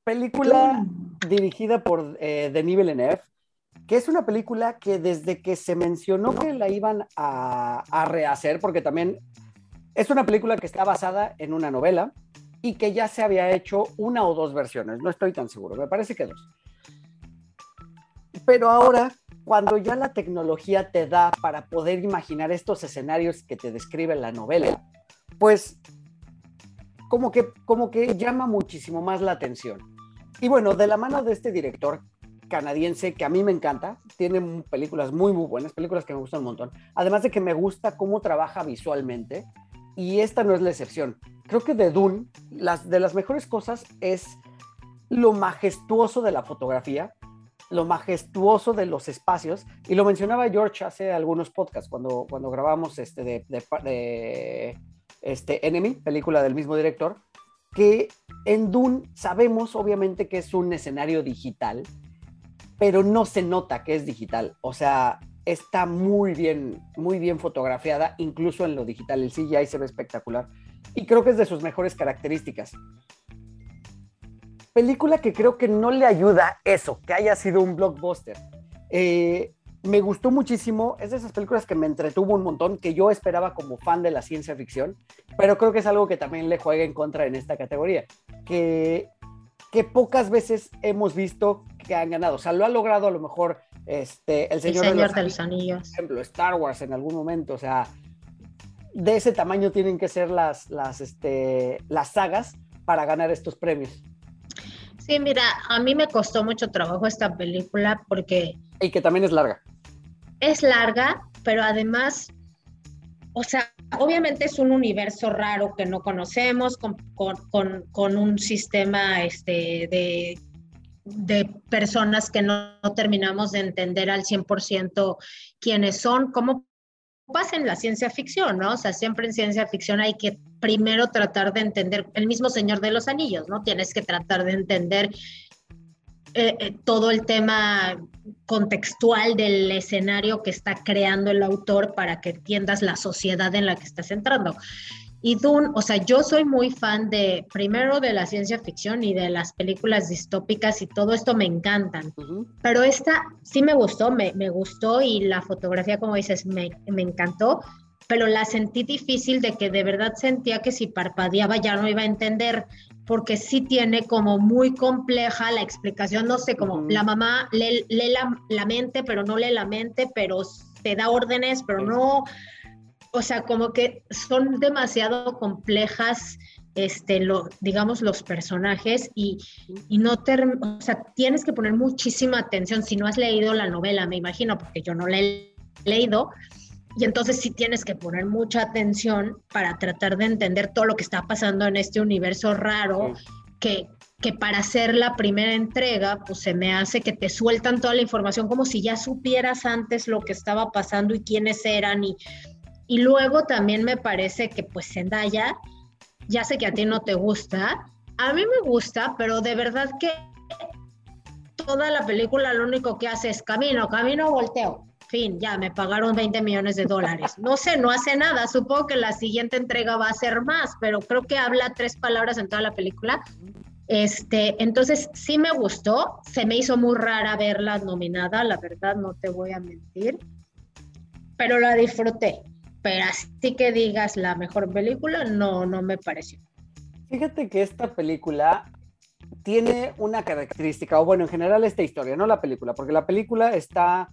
Película dirigida por eh, Denis Villeneuve, que es una película que desde que se mencionó que la iban a, a rehacer, porque también es una película que está basada en una novela y que ya se había hecho una o dos versiones, no estoy tan seguro, me parece que dos. Pero ahora, cuando ya la tecnología te da para poder imaginar estos escenarios que te describe la novela, pues como que, como que llama muchísimo más la atención. Y bueno, de la mano de este director canadiense que a mí me encanta, tiene películas muy, buenas, películas que me gustan un montón, además de que me gusta cómo trabaja visualmente, y esta no es la excepción. Creo que de Dune, las, de las mejores cosas es lo majestuoso de la fotografía, lo majestuoso de los espacios, y lo mencionaba George hace algunos podcasts, cuando, cuando grabamos este de, de, de este Enemy, película del mismo director, que en Dune sabemos obviamente que es un escenario digital, pero no se nota que es digital. O sea, está muy bien, muy bien fotografiada, incluso en lo digital. El CGI se ve espectacular. Y creo que es de sus mejores características. Película que creo que no le ayuda eso, que haya sido un blockbuster. Eh, me gustó muchísimo, es de esas películas que me entretuvo un montón, que yo esperaba como fan de la ciencia ficción, pero creo que es algo que también le juega en contra en esta categoría, que, que pocas veces hemos visto que han ganado. O sea, lo ha logrado a lo mejor este, El Señor, El Señor de, los Anillos. Por ejemplo, Star Wars en algún momento. O sea, de ese tamaño tienen que ser las, las, este, las sagas para ganar estos premios. Sí, mira, a mí me costó mucho trabajo esta película porque Y que también es larga. Es larga, pero además, o sea, obviamente es un universo raro que no conocemos, con, con, con, un sistema este, de, de personas que no, no terminamos de entender al 100% quiénes son, cómo pasa en la ciencia ficción, ¿no? O sea, siempre en ciencia ficción hay que primero tratar de entender el mismo Señor de los Anillos, ¿no? Tienes que tratar de entender eh, eh, todo el tema contextual del escenario que está creando el autor para que entiendas la sociedad en la que estás entrando. Y Dune, o sea, yo soy muy fan de, primero de la ciencia ficción y de las películas distópicas y todo esto me encantan. Uh -huh. Pero esta sí me gustó, me, me gustó y la fotografía, como dices, me, me, encantó, pero la sentí difícil de que de verdad sentía que si parpadeaba ya no iba a entender, porque sí tiene como muy compleja la explicación, no sé, como uh -huh. la mamá lee, lee la, la, mente, pero no lee la mente, pero te da órdenes, pero no. O sea, como que son demasiado complejas, este, lo, digamos, los personajes y, y no te, o sea, tienes que poner muchísima atención. Si no has leído la novela, me imagino, porque yo no la he leído, y entonces sí tienes que poner mucha atención para tratar de entender todo lo que está pasando en este universo raro sí. que, que para hacer la primera entrega, pues se me hace que te sueltan toda la información como si ya supieras antes lo que estaba pasando y quiénes eran y y luego también me parece que pues Zendaya, ya sé que a ti no te gusta, a mí me gusta, pero de verdad que toda la película lo único que hace es camino, camino, volteo. Fin, ya me pagaron 20 millones de dólares. No sé, no hace nada. Supongo que la siguiente entrega va a ser más, pero creo que habla tres palabras en toda la película. Este, entonces sí me gustó, se me hizo muy rara verla nominada, la verdad, no te voy a mentir, pero la disfruté. Pero así que digas la mejor película, no, no me pareció. Fíjate que esta película tiene una característica, o bueno, en general esta historia, no la película, porque la película está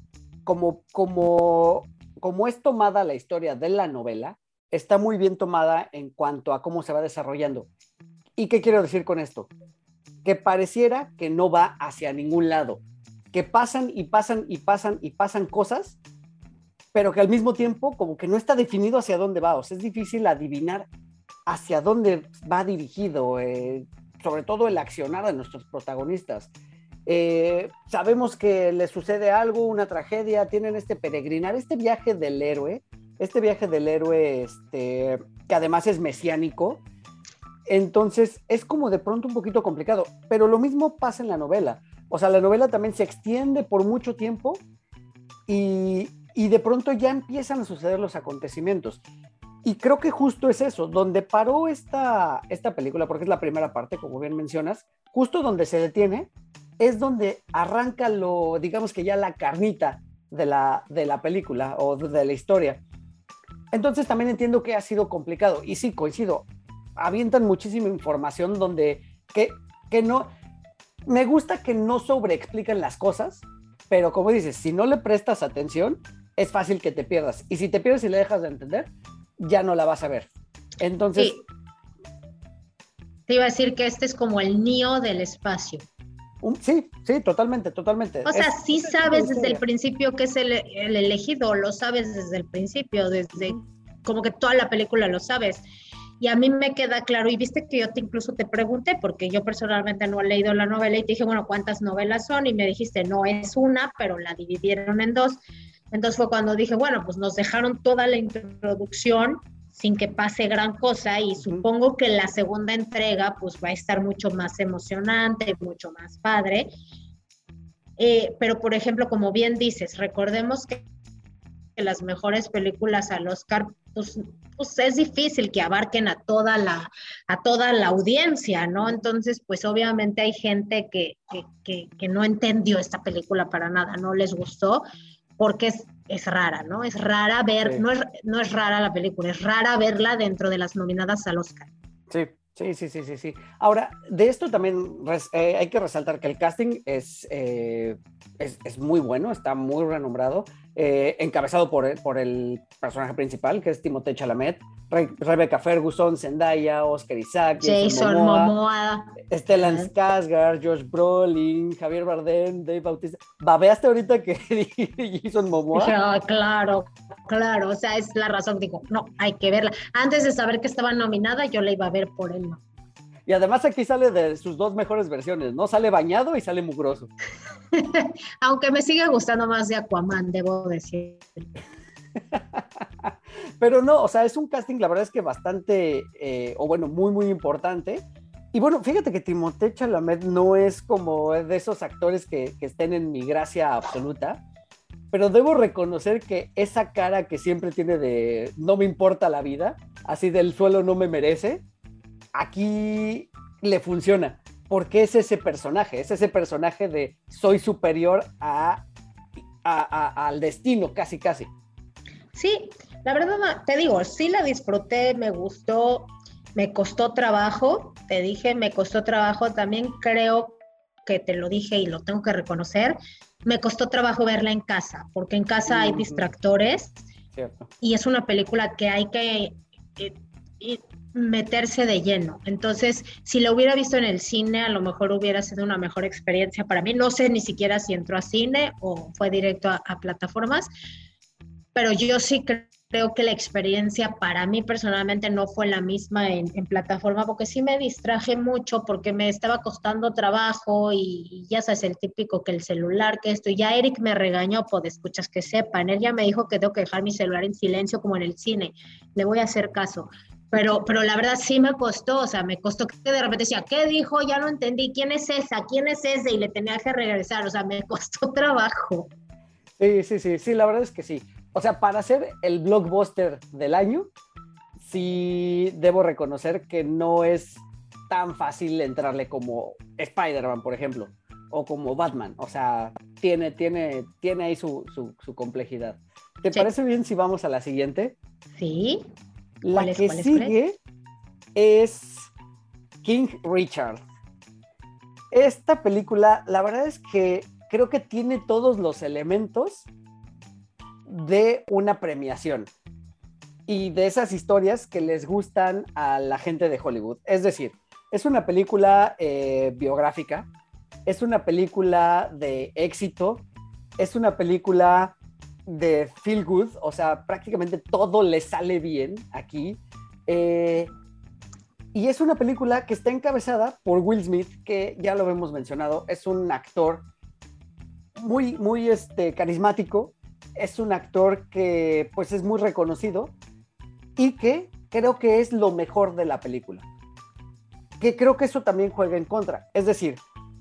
como, como, como es tomada la historia de la novela, está muy bien tomada en cuanto a cómo se va desarrollando. ¿Y qué quiero decir con esto? Que pareciera que no va hacia ningún lado, que pasan y pasan y pasan y pasan cosas, pero que al mismo tiempo como que no está definido hacia dónde va, o sea, es difícil adivinar hacia dónde va dirigido, eh, sobre todo el accionar de nuestros protagonistas. Eh, sabemos que le sucede algo, una tragedia, tienen este peregrinar, este viaje del héroe, este viaje del héroe, este, que además es mesiánico, entonces es como de pronto un poquito complicado, pero lo mismo pasa en la novela. O sea, la novela también se extiende por mucho tiempo y, y de pronto ya empiezan a suceder los acontecimientos. Y creo que justo es eso, donde paró esta, esta película, porque es la primera parte, como bien mencionas, justo donde se detiene, es donde arranca lo, digamos que ya la carnita de la, de la película o de la historia. Entonces también entiendo que ha sido complicado. Y sí, coincido, avientan muchísima información donde que, que no... Me gusta que no sobreexplican las cosas, pero como dices, si no le prestas atención, es fácil que te pierdas. Y si te pierdes y le dejas de entender, ya no la vas a ver. Entonces... Sí. Te iba a decir que este es como el niño del espacio. Un- sí, sí, totalmente, totalmente. O sea, Es- sí sabes desde el principio que es el, el elegido, lo sabes desde el principio, desde como que toda la película lo sabes. Y a mí me queda claro, y viste que yo te incluso te pregunté, porque yo personalmente no he leído la novela y te dije, bueno, ¿cuántas novelas son? Y me dijiste, no es una, pero la dividieron en dos. Entonces fue cuando dije, bueno, pues nos dejaron toda la introducción sin que pase gran cosa y supongo que la segunda entrega pues va a estar mucho más emocionante, mucho más padre. Eh, pero por ejemplo, como bien dices, recordemos que, las mejores películas al Oscar, pues, pues es difícil que abarquen a toda la, a toda la audiencia, ¿no? Entonces, pues obviamente hay gente que, que, que, que no entendió esta película para nada, no les gustó, porque es, es rara, ¿no? Es rara ver, Sí. no, es, no es rara la película, es rara verla dentro de las nominadas al Oscar. Sí, sí, sí, sí, sí, sí. Ahora, de esto también res- eh, hay que resaltar que el casting es, eh, es, es muy bueno, está muy renombrado, eh, encabezado por el, por el personaje principal, que es Timothée Chalamet, Re- Rebecca Ferguson, Zendaya, Oscar Isaac, Jason Momoa, Stellan Ajá. Skarsgård, Josh Brolin, Javier Bardem, Dave Bautista. ¿Babeaste ahorita que Jason Momoa? "Ah, claro, claro, o sea, es la razón. Digo, no, hay que verla. Antes de saber que estaba nominada, yo la iba a ver por él, ¿no? Y además aquí sale de sus dos mejores versiones, ¿no? Sale bañado y sale mugroso. Aunque me sigue gustando más de Aquaman, debo decir. Pero no, o sea, es un casting, la verdad es que bastante, eh, o bueno, muy, muy importante. Y bueno, fíjate que Timothée Chalamet no es como de esos actores que, que estén en mi gracia absoluta, pero debo reconocer que esa cara que siempre tiene de no me importa la vida, así del suelo no me merece, aquí le funciona, porque es ese personaje, es ese personaje de soy superior a, a- a- al destino, casi, casi. Sí, la verdad, te digo, sí la disfruté, me gustó, me costó trabajo, te dije, me costó trabajo, también creo que te lo dije y lo tengo que reconocer, me costó trabajo verla en casa, porque en casa hay distractores Cierto. y es una película que hay que eh, meterse de lleno. Entonces, si lo hubiera visto en el cine, a lo mejor hubiera sido una mejor experiencia para mí. No sé ni siquiera si entró a cine o fue directo a, a plataformas, pero yo sí cre- creo que la experiencia para mí personalmente no fue la misma en, en plataforma, porque sí me distraje mucho, porque me estaba costando trabajo y, y ya sabes, el típico que el celular, que esto, ya Eric me regañó, pues escuchas que sepan, él ya me dijo que tengo que dejar mi celular en silencio como en el cine, le voy a hacer caso. Pero, pero la verdad sí me costó, o sea, me costó que de repente decía, ¿qué dijo? Ya no entendí, ¿quién es esa? ¿Quién es ese? Y le tenía que regresar, o sea, me costó trabajo. Sí, sí, sí, sí, la verdad es que sí. O sea, para ser el blockbuster del año, sí debo reconocer que no es tan fácil entrarle como Spider-Man, por ejemplo, o como Batman. O sea, tiene, tiene, tiene ahí su, su, su complejidad. ¿Te Sí. parece bien si vamos a la siguiente? Sí. La ¿Cuál es, que es? sigue es King Richard. Esta película, la verdad es que creo que tiene todos los elementos de una premiación y de esas historias que les gustan a la gente de Hollywood. Es decir, es una película eh, biográfica, es una película de éxito, es una película de feel good, o sea, prácticamente todo le sale bien aquí. Eh, y es una película que está encabezada por Will Smith, que ya lo hemos mencionado, es un actor muy, muy este, carismático, es un actor que pues es muy reconocido y que creo que es lo mejor de la película. Que creo que eso también juega en contra. Es decir,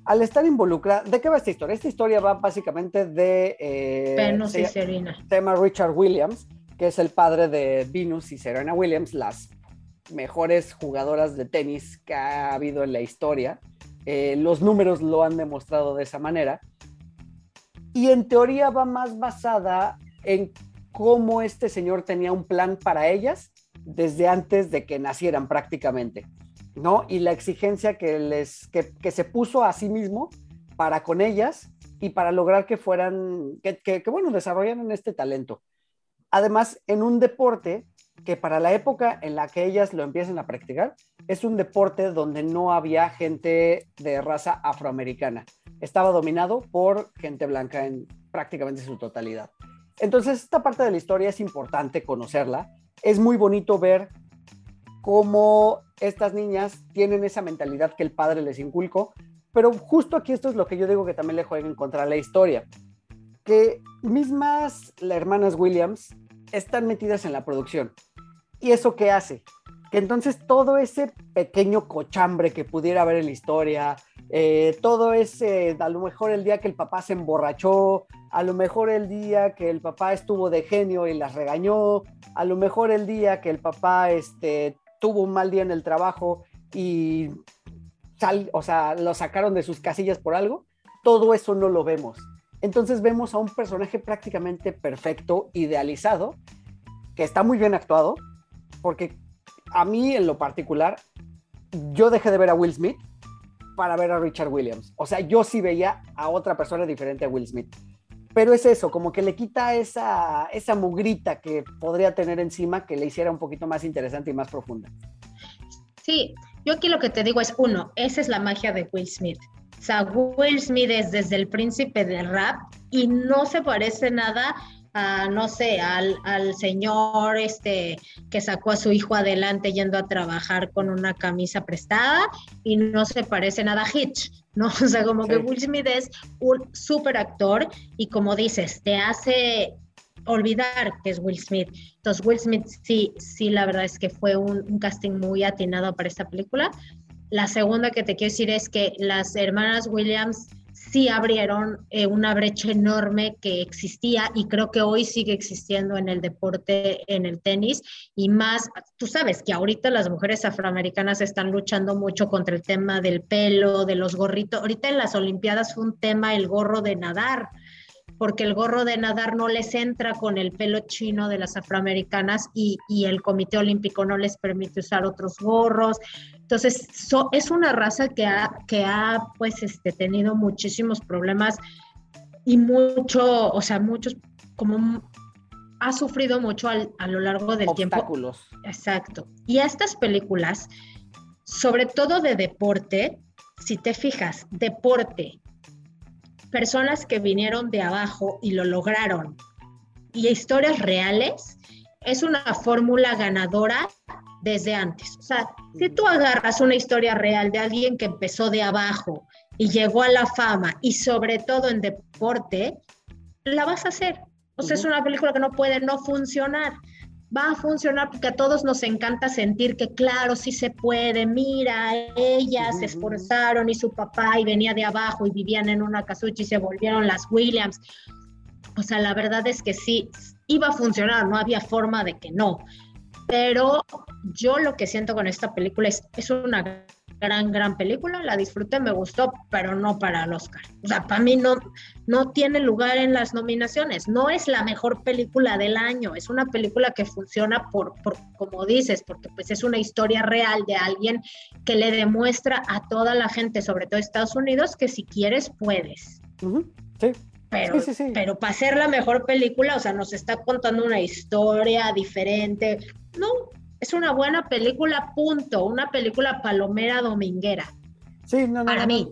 al estar involucrada, ¿de qué va esta historia? Esta historia va básicamente de... eh, Venus y se- Serena. se llama Richard Williams, que es el padre de Venus y Serena Williams, las mejores jugadoras de tenis que ha habido en la historia. Eh, los números lo han demostrado de esa manera. Y en teoría va más basada en cómo este señor tenía un plan para ellas desde antes de que nacieran prácticamente, ¿no? Y la exigencia que, les, que, se puso a sí mismo para con ellas y para lograr que fueran, que, que, que, bueno, desarrollaran este talento. Además, en un deporte que para la época en la que ellas lo empiezan a practicar, es un deporte donde no había gente de raza afroamericana. Estaba dominado por gente blanca en prácticamente su totalidad. Entonces, esta parte de la historia es importante conocerla. Es muy bonito ver cómo estas niñas tienen esa mentalidad que el padre les inculcó, pero justo aquí esto es lo que yo digo que también le juega en contra la historia. Que mismas las hermanas Williams están metidas en la producción. ¿Y eso qué hace? Que entonces todo ese pequeño cochambre que pudiera haber en la historia, eh, todo ese, a lo mejor el día que el papá se emborrachó, a lo mejor el día que el papá estuvo de genio y las regañó, a lo mejor el día que el papá este, tuvo un mal día en el trabajo y sal, o sea, lo sacaron de sus casillas por algo, todo eso no lo vemos. Entonces vemos a un personaje prácticamente perfecto, idealizado, que está muy bien actuado, porque a mí en lo particular, yo dejé de ver a Will Smith para ver a Richard Williams. O sea, yo sí veía a otra persona diferente a Will Smith. Pero es eso, como que le quita esa, esa mugrita que podría tener encima que le hiciera un poquito más interesante y más profunda. Sí, yo aquí lo que te digo es, uno, esa es la magia de Will Smith. O sea, Will Smith es desde el príncipe del rap y no se parece nada a, no sé, al, al, señor este que sacó a su hijo adelante yendo a trabajar con una camisa prestada y no se parece nada a Hitch, ¿no? O sea, como sí. que Will Smith es un súper actor y como dices, te hace olvidar que es Will Smith. Entonces, Will Smith sí, sí, la verdad es que fue un, un casting muy atinado para esta película. La segunda que te quiero decir es que las hermanas Williams sí abrieron eh, una brecha enorme que existía y creo que hoy sigue existiendo en el deporte, en el tenis y más, tú sabes que ahorita las mujeres afroamericanas están luchando mucho contra el tema del pelo, de los gorritos. Ahorita en las Olimpiadas fue un tema el gorro de nadar porque el gorro de nadar no les entra con el pelo chino de las afroamericanas y, y el Comité Olímpico no les permite usar otros gorros. Entonces, so, es una raza que ha, que ha pues, este, tenido muchísimos problemas y mucho, o sea, muchos, como ha sufrido mucho al, a lo largo del Obstáculos. tiempo. Exacto. Y estas películas, sobre todo de deporte, si te fijas, deporte, personas que vinieron de abajo y lo lograron, y historias reales, es una fórmula ganadora desde antes. O sea, si tú agarras una historia real de alguien que empezó de abajo y llegó a la fama, y sobre todo en deporte, la vas a hacer. O sea, uh -huh. es una película que no puede no funcionar. Va a funcionar porque a todos nos encanta sentir que, claro, sí se puede. Mira, ellas uh -huh. se esforzaron y su papá y venía de abajo y vivían en una casucha y se volvieron las Williams. O sea, la verdad es que sí, iba a funcionar, no había forma de que no. Pero yo lo que siento con esta película es, es una gran, gran película, la disfruté, me gustó, pero no para el Oscar. O sea, para mí no, no tiene lugar en las nominaciones. No es la mejor película del año, es una película que funciona por, por como dices, porque pues es una historia real de alguien que le demuestra a toda la gente, sobre todo Estados Unidos, que si quieres, puedes. Sí. Pero, pero para ser la mejor película, o sea, nos está contando una historia diferente. No, es una buena película, punto. Una película palomera dominguera. Sí, no, no. Para mí.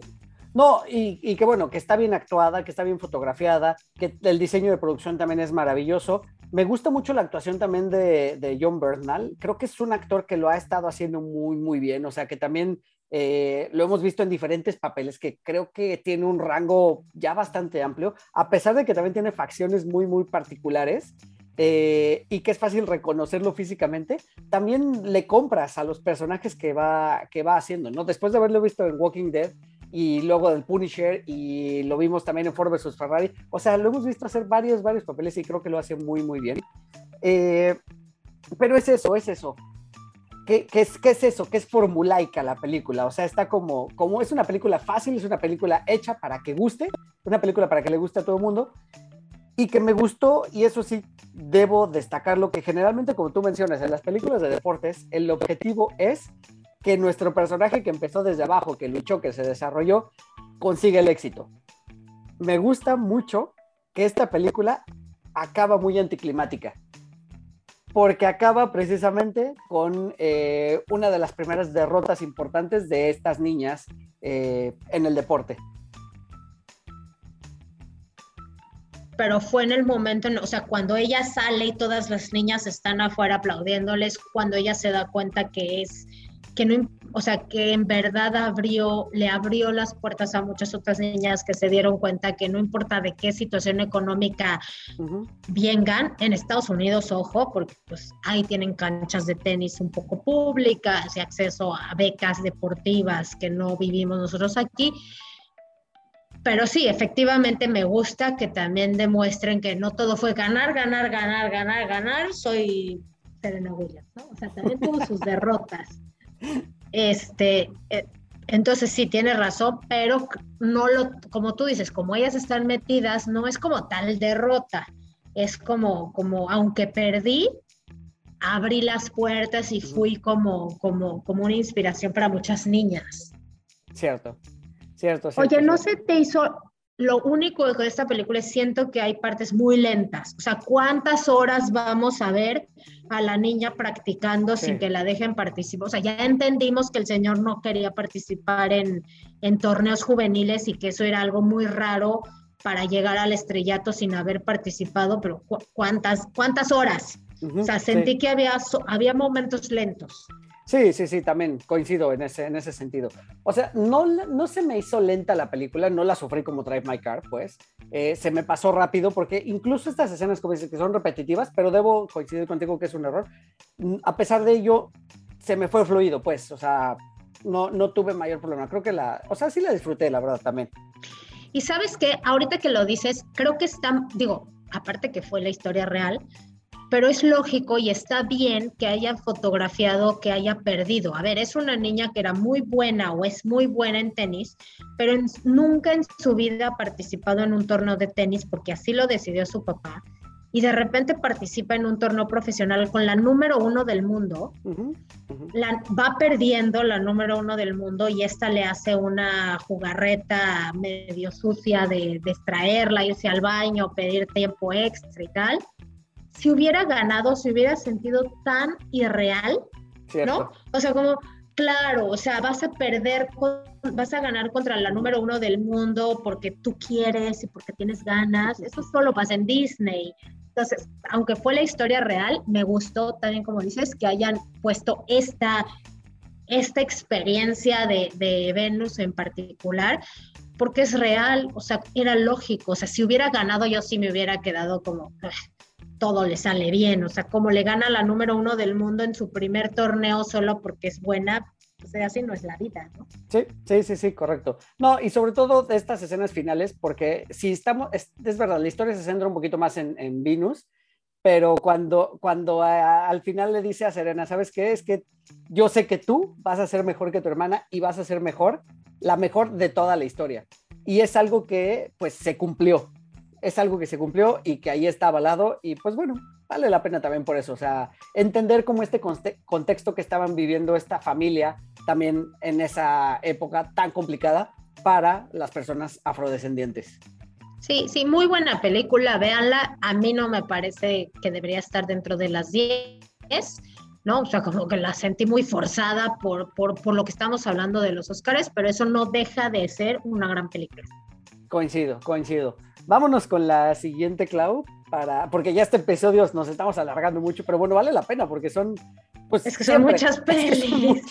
No, y, y, que bueno, que está bien actuada, que está bien fotografiada, que el diseño de producción también es maravilloso. Me gusta mucho la actuación también de, de John Bernal. Creo que es un actor que lo ha estado haciendo muy, muy bien. O sea, que también eh, lo hemos visto en diferentes papeles, que creo que tiene un rango ya bastante amplio, a pesar de que también tiene facciones muy, muy particulares. Eh, y que es fácil reconocerlo físicamente, también le compras a los personajes que va, que va haciendo, ¿no? Después de haberlo visto en Walking Dead y luego del Punisher y lo vimos también en Ford vs. Ferrari, o sea, lo hemos visto hacer varios, varios papeles y creo que lo hace muy, muy bien. Eh, pero es eso, es eso. ¿Qué, es, ¿Qué, es, eso? ¿Qué es formulaica la película? O sea, está como, como es una película fácil, es una película hecha para que guste, una película para que le guste a todo el mundo, y que me gustó, y eso sí, debo destacarlo, que generalmente, como tú mencionas, en las películas de deportes, el objetivo es que nuestro personaje que empezó desde abajo, que luchó, que se desarrolló, consiga el éxito. Me gusta mucho que esta película acaba muy anticlimática, porque acaba precisamente con eh, una de las primeras derrotas importantes de estas niñas eh, en el deporte. pero fue en el momento, o sea, cuando ella sale y todas las niñas están afuera aplaudiéndoles, cuando ella se da cuenta que es, que no, o sea, que en verdad abrió, le abrió las puertas a muchas otras niñas que se dieron cuenta que no importa de qué situación económica uh -huh. vengan, en Estados Unidos, ojo, porque pues ahí tienen canchas de tenis un poco públicas y acceso a becas deportivas que no vivimos nosotros aquí, pero sí, efectivamente me gusta que también demuestren que no todo fue ganar, ganar, ganar, ganar, ganar. Soy Serena Williams, ¿no? O sea, también tuvo sus derrotas. Este, eh, entonces sí, tiene razón, pero no lo, como tú dices, como ellas están metidas, no es como tal derrota. Es como, como, aunque perdí, abrí las puertas y fui como, como, como una inspiración para muchas niñas. Cierto. Cierto, cierto, Oye, cierto. ¿no se te hizo lo único de esta película es siento que hay partes muy lentas. O sea, ¿cuántas horas vamos a ver a la niña practicando sí. sin que la dejen participar? O sea, ya entendimos que el señor no quería participar en, en torneos juveniles y que eso era algo muy raro para llegar al estrellato sin haber participado, pero ¿cu ¿cuántas, cuántas horas? Uh -huh, o sea, sentí sí. que había, había momentos lentos. Sí, sí, sí, también coincido en ese, en ese sentido. O sea, no, no se me hizo lenta la película, no la sufrí como Drive My Car, pues. Eh, se me pasó rápido porque incluso estas escenas, que son repetitivas, pero debo coincidir contigo que es un error. A pesar de ello, se me fue fluido, pues. O sea, no, no tuve mayor problema. Creo que la, o sea, sí la disfruté, la verdad, también. Y sabes que ahorita que lo dices, creo que está, digo, aparte que fue la historia real, pero es lógico y está bien que haya fotografiado que haya perdido. A ver, es una niña que era muy buena o es muy buena en tenis, pero en, nunca en su vida ha participado en un torneo de tenis porque así lo decidió su papá. Y de repente participa en un torneo profesional con la número uno del mundo, uh -huh, uh -huh. La, va perdiendo la número uno del mundo y esta le hace una jugarreta medio sucia de, de extraerla, irse al baño, pedir tiempo extra y tal si hubiera ganado, se hubiera sentido tan irreal, Cierto. ¿no? O sea, como, claro, o sea, vas a perder, vas a ganar contra la número uno del mundo porque tú quieres y porque tienes ganas. Eso solo pasa en Disney. Entonces, aunque fue la historia real, me gustó también, como dices, que hayan puesto esta, esta experiencia de, de Venus en particular, porque es real, o sea, era lógico. O sea, si hubiera ganado, yo sí me hubiera quedado como todo le sale bien, o sea, como le gana la número uno del mundo en su primer torneo solo porque es buena, pues así no es la vida, ¿no? Sí, sí, sí, sí, correcto. No, y sobre todo de estas escenas finales, porque si estamos, es, es verdad, la historia se centra un poquito más en, en Venus, pero cuando, cuando al final le dice a Serena, ¿sabes qué? Es que yo sé que tú vas a ser mejor que tu hermana y vas a ser mejor, la mejor de toda la historia. Y es algo que pues se cumplió, es algo que se cumplió y que ahí está avalado y pues bueno, vale la pena también por eso, o sea, entender cómo este contexto que estaban viviendo esta familia también en esa época tan complicada para las personas afrodescendientes. Sí, sí, muy buena película, véanla. A mí no me parece que debería estar dentro de las 10, ¿no? O sea, como que la sentí muy forzada por, por, por lo que estamos hablando de los Oscars, pero eso no deja de ser una gran película. Coincido, coincido. Vámonos con la siguiente, Clau, para, porque ya este episodio nos estamos alargando mucho, pero bueno, vale la pena porque son, pues, es que son muchas pelis.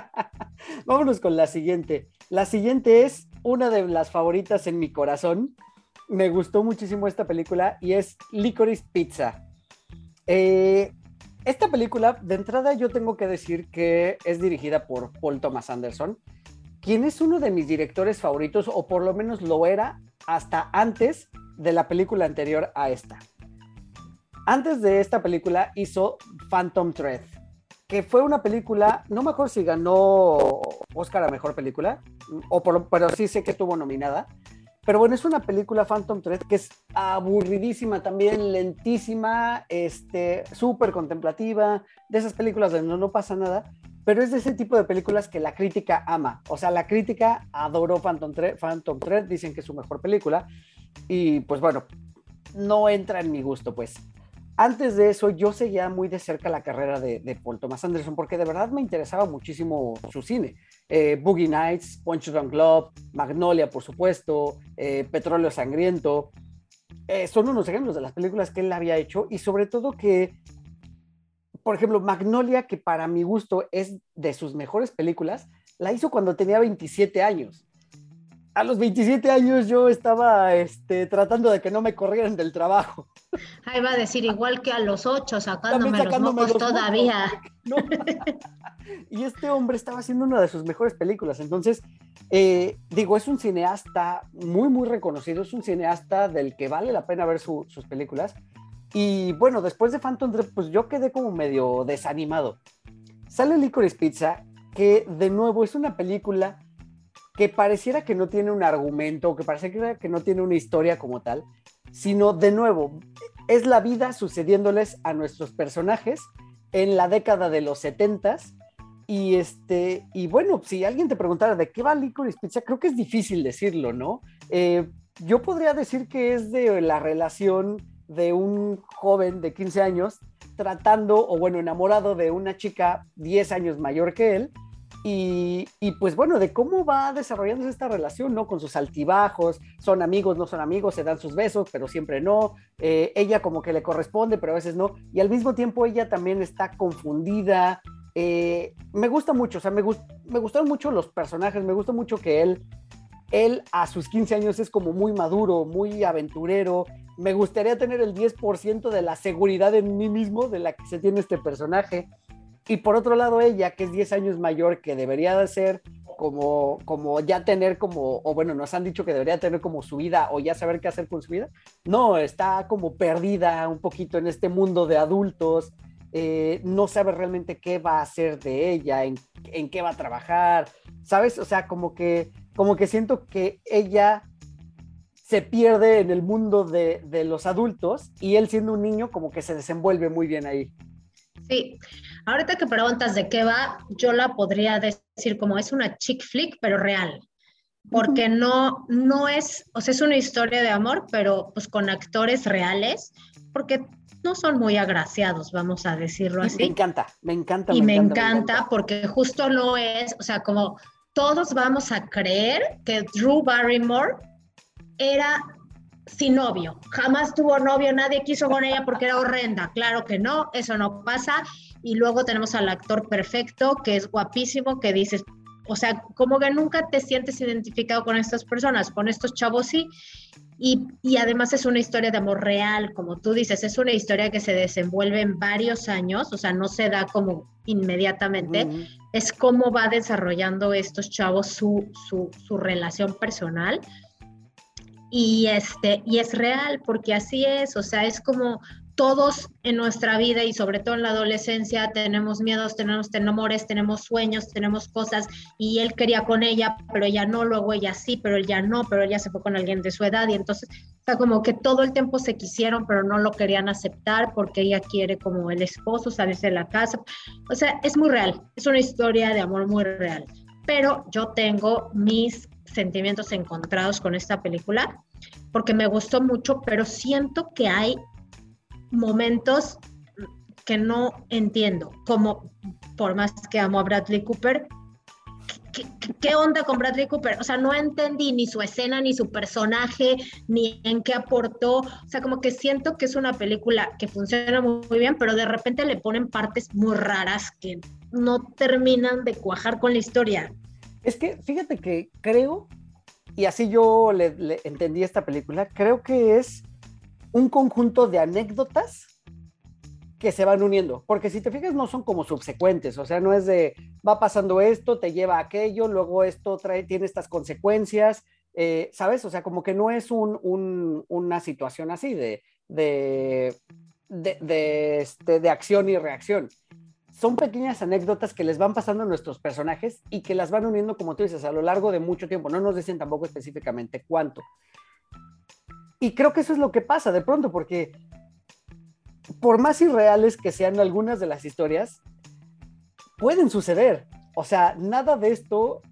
Vámonos con la siguiente. La siguiente es una de las favoritas en mi corazón. Me gustó muchísimo esta película y es Licorice Pizza. Eh, esta película, de entrada, yo tengo que decir que es dirigida por Paul Thomas Anderson, quien es uno de mis directores favoritos, o por lo menos lo era hasta antes de la película anterior a esta. Antes de esta película hizo Phantom Thread, que fue una película, no me acuerdo si ganó Oscar a Mejor Película, o por, pero sí sé que tuvo nominada. Pero bueno, es una película Phantom Thread que es aburridísima también, lentísima, este, súper contemplativa, de esas películas donde no, no pasa nada, pero es de ese tipo de películas que la crítica ama. O sea, la crítica adoró Phantom Thread, Phantom Thread dicen que es su mejor película, y pues bueno, no entra en mi gusto, pues. Antes de eso, yo seguía muy de cerca la carrera de, Paul Thomas Anderson porque de verdad me interesaba muchísimo su cine. Eh, Boogie Nights, Punch Drunk Love, Magnolia, por supuesto, eh, Petróleo Sangriento. Eh, son unos ejemplos de las películas que él había hecho y sobre todo que, por ejemplo, Magnolia, que para mi gusto es de sus mejores películas, la hizo cuando tenía 27 años a los 27 años yo estaba este, tratando de que no me corrieran del trabajo. Ahí va a decir, igual que a los 8, sacándome, los mocos todavía. y este hombre estaba haciendo una de sus mejores películas. Entonces, eh, digo, es un cineasta muy, muy reconocido, es un cineasta del que vale la pena ver sus películas. Y bueno, después de Phantom Thread, pues yo quedé como medio desanimado. Sale Licorice Pizza, que de nuevo es una película que pareciera que no tiene un argumento, que pareciera que no tiene una historia como tal, sino de nuevo, es la vida sucediéndoles a nuestros personajes en la década de los 70 y este y bueno, si alguien te preguntara de qué va Licorice Pizza, creo que es difícil decirlo, ¿no? Eh, yo podría decir que es de la relación de un joven de 15 años tratando, o bueno, enamorado de una chica 10 años mayor que él, y, pues bueno, de cómo va desarrollándose esta relación, ¿no? Con sus altibajos, son amigos, no son amigos, se dan sus besos, pero siempre no. Eh, ella como que le corresponde, pero a veces no. Y al mismo tiempo ella también está confundida. Eh, me gusta mucho, o sea, me, me gustaron mucho los personajes, me gusta mucho que él, él a sus 15 años es como muy maduro, muy aventurero. Me gustaría tener el 10% de la seguridad en mí mismo de la que se tiene este personaje. Y por otro lado, ella, que es 10 años mayor, que debería de ser como, como ya tener como, o bueno, nos han dicho que debería tener como su vida o ya saber qué hacer con su vida. No, está como perdida un poquito en este mundo de adultos, eh, no sabe realmente qué va a hacer de ella, en, en, qué va a trabajar, ¿sabes? O sea, como que, como que siento que ella se pierde en el mundo de, de los adultos y él siendo un niño como que se desenvuelve muy bien ahí. Sí, ahorita que preguntas de qué va, yo la podría decir como es una chick flick, pero real, porque no, no es, o sea, es una historia de amor, pero pues con actores reales, porque no son muy agraciados, vamos a decirlo así. Me encanta, me encanta. Y me, encanta, porque justo no es, o sea, como todos vamos a creer que Drew Barrymore era sin novio. Jamás tuvo novio, nadie quiso con ella porque era horrenda. Claro que no, eso no pasa. Y luego tenemos al actor perfecto, que es guapísimo, que dices, o sea, como que nunca te sientes identificado con estas personas, con estos chavos sí. Y, y, además es una historia de amor real, como tú dices, es una historia que se desenvuelve en varios años, o sea, no se da como inmediatamente, es cómo va desarrollando estos chavos su, su, su relación personal. Y este y es real porque así es o sea es como todos en nuestra vida y sobre todo en la adolescencia tenemos miedos, tenemos temores, tenemos sueños, tenemos cosas y él quería con ella, pero ella no, luego ella sí, pero él ya no, pero ella se fue con alguien de su edad y entonces, sea, como que todo el tiempo se quisieron, pero no lo querían aceptar porque ella quiere como el esposo salirse de la casa. O sea, es muy real, es una historia de amor muy real, pero yo tengo mis sentimientos encontrados con esta película porque me gustó mucho, pero siento que hay momentos que no entiendo, como por más que amo a Bradley Cooper, ¿qué, onda con Bradley Cooper? O sea, no entendí ni su escena, ni su personaje, ni en qué aportó. O sea, como que siento que es una película que funciona muy, bien, pero de repente le ponen partes muy raras que no terminan de cuajar con la historia. Es que fíjate que creo, y así yo le, le entendí esta película, creo que es un conjunto de anécdotas que se van uniendo, porque si te fijas no son como subsecuentes, o sea, no es de va pasando esto, te lleva a aquello, luego esto trae, tiene estas consecuencias, eh, ¿sabes? O sea, como que no es un, una situación así de, de, de, este, de acción y reacción. Son pequeñas anécdotas que les van pasando a nuestros personajes y que las van uniendo, como tú dices, a lo largo de mucho tiempo. No nos dicen tampoco específicamente cuánto. Y creo que eso es lo que pasa de pronto, porque por más irreales que sean algunas de las historias, pueden suceder. O sea, nada de esto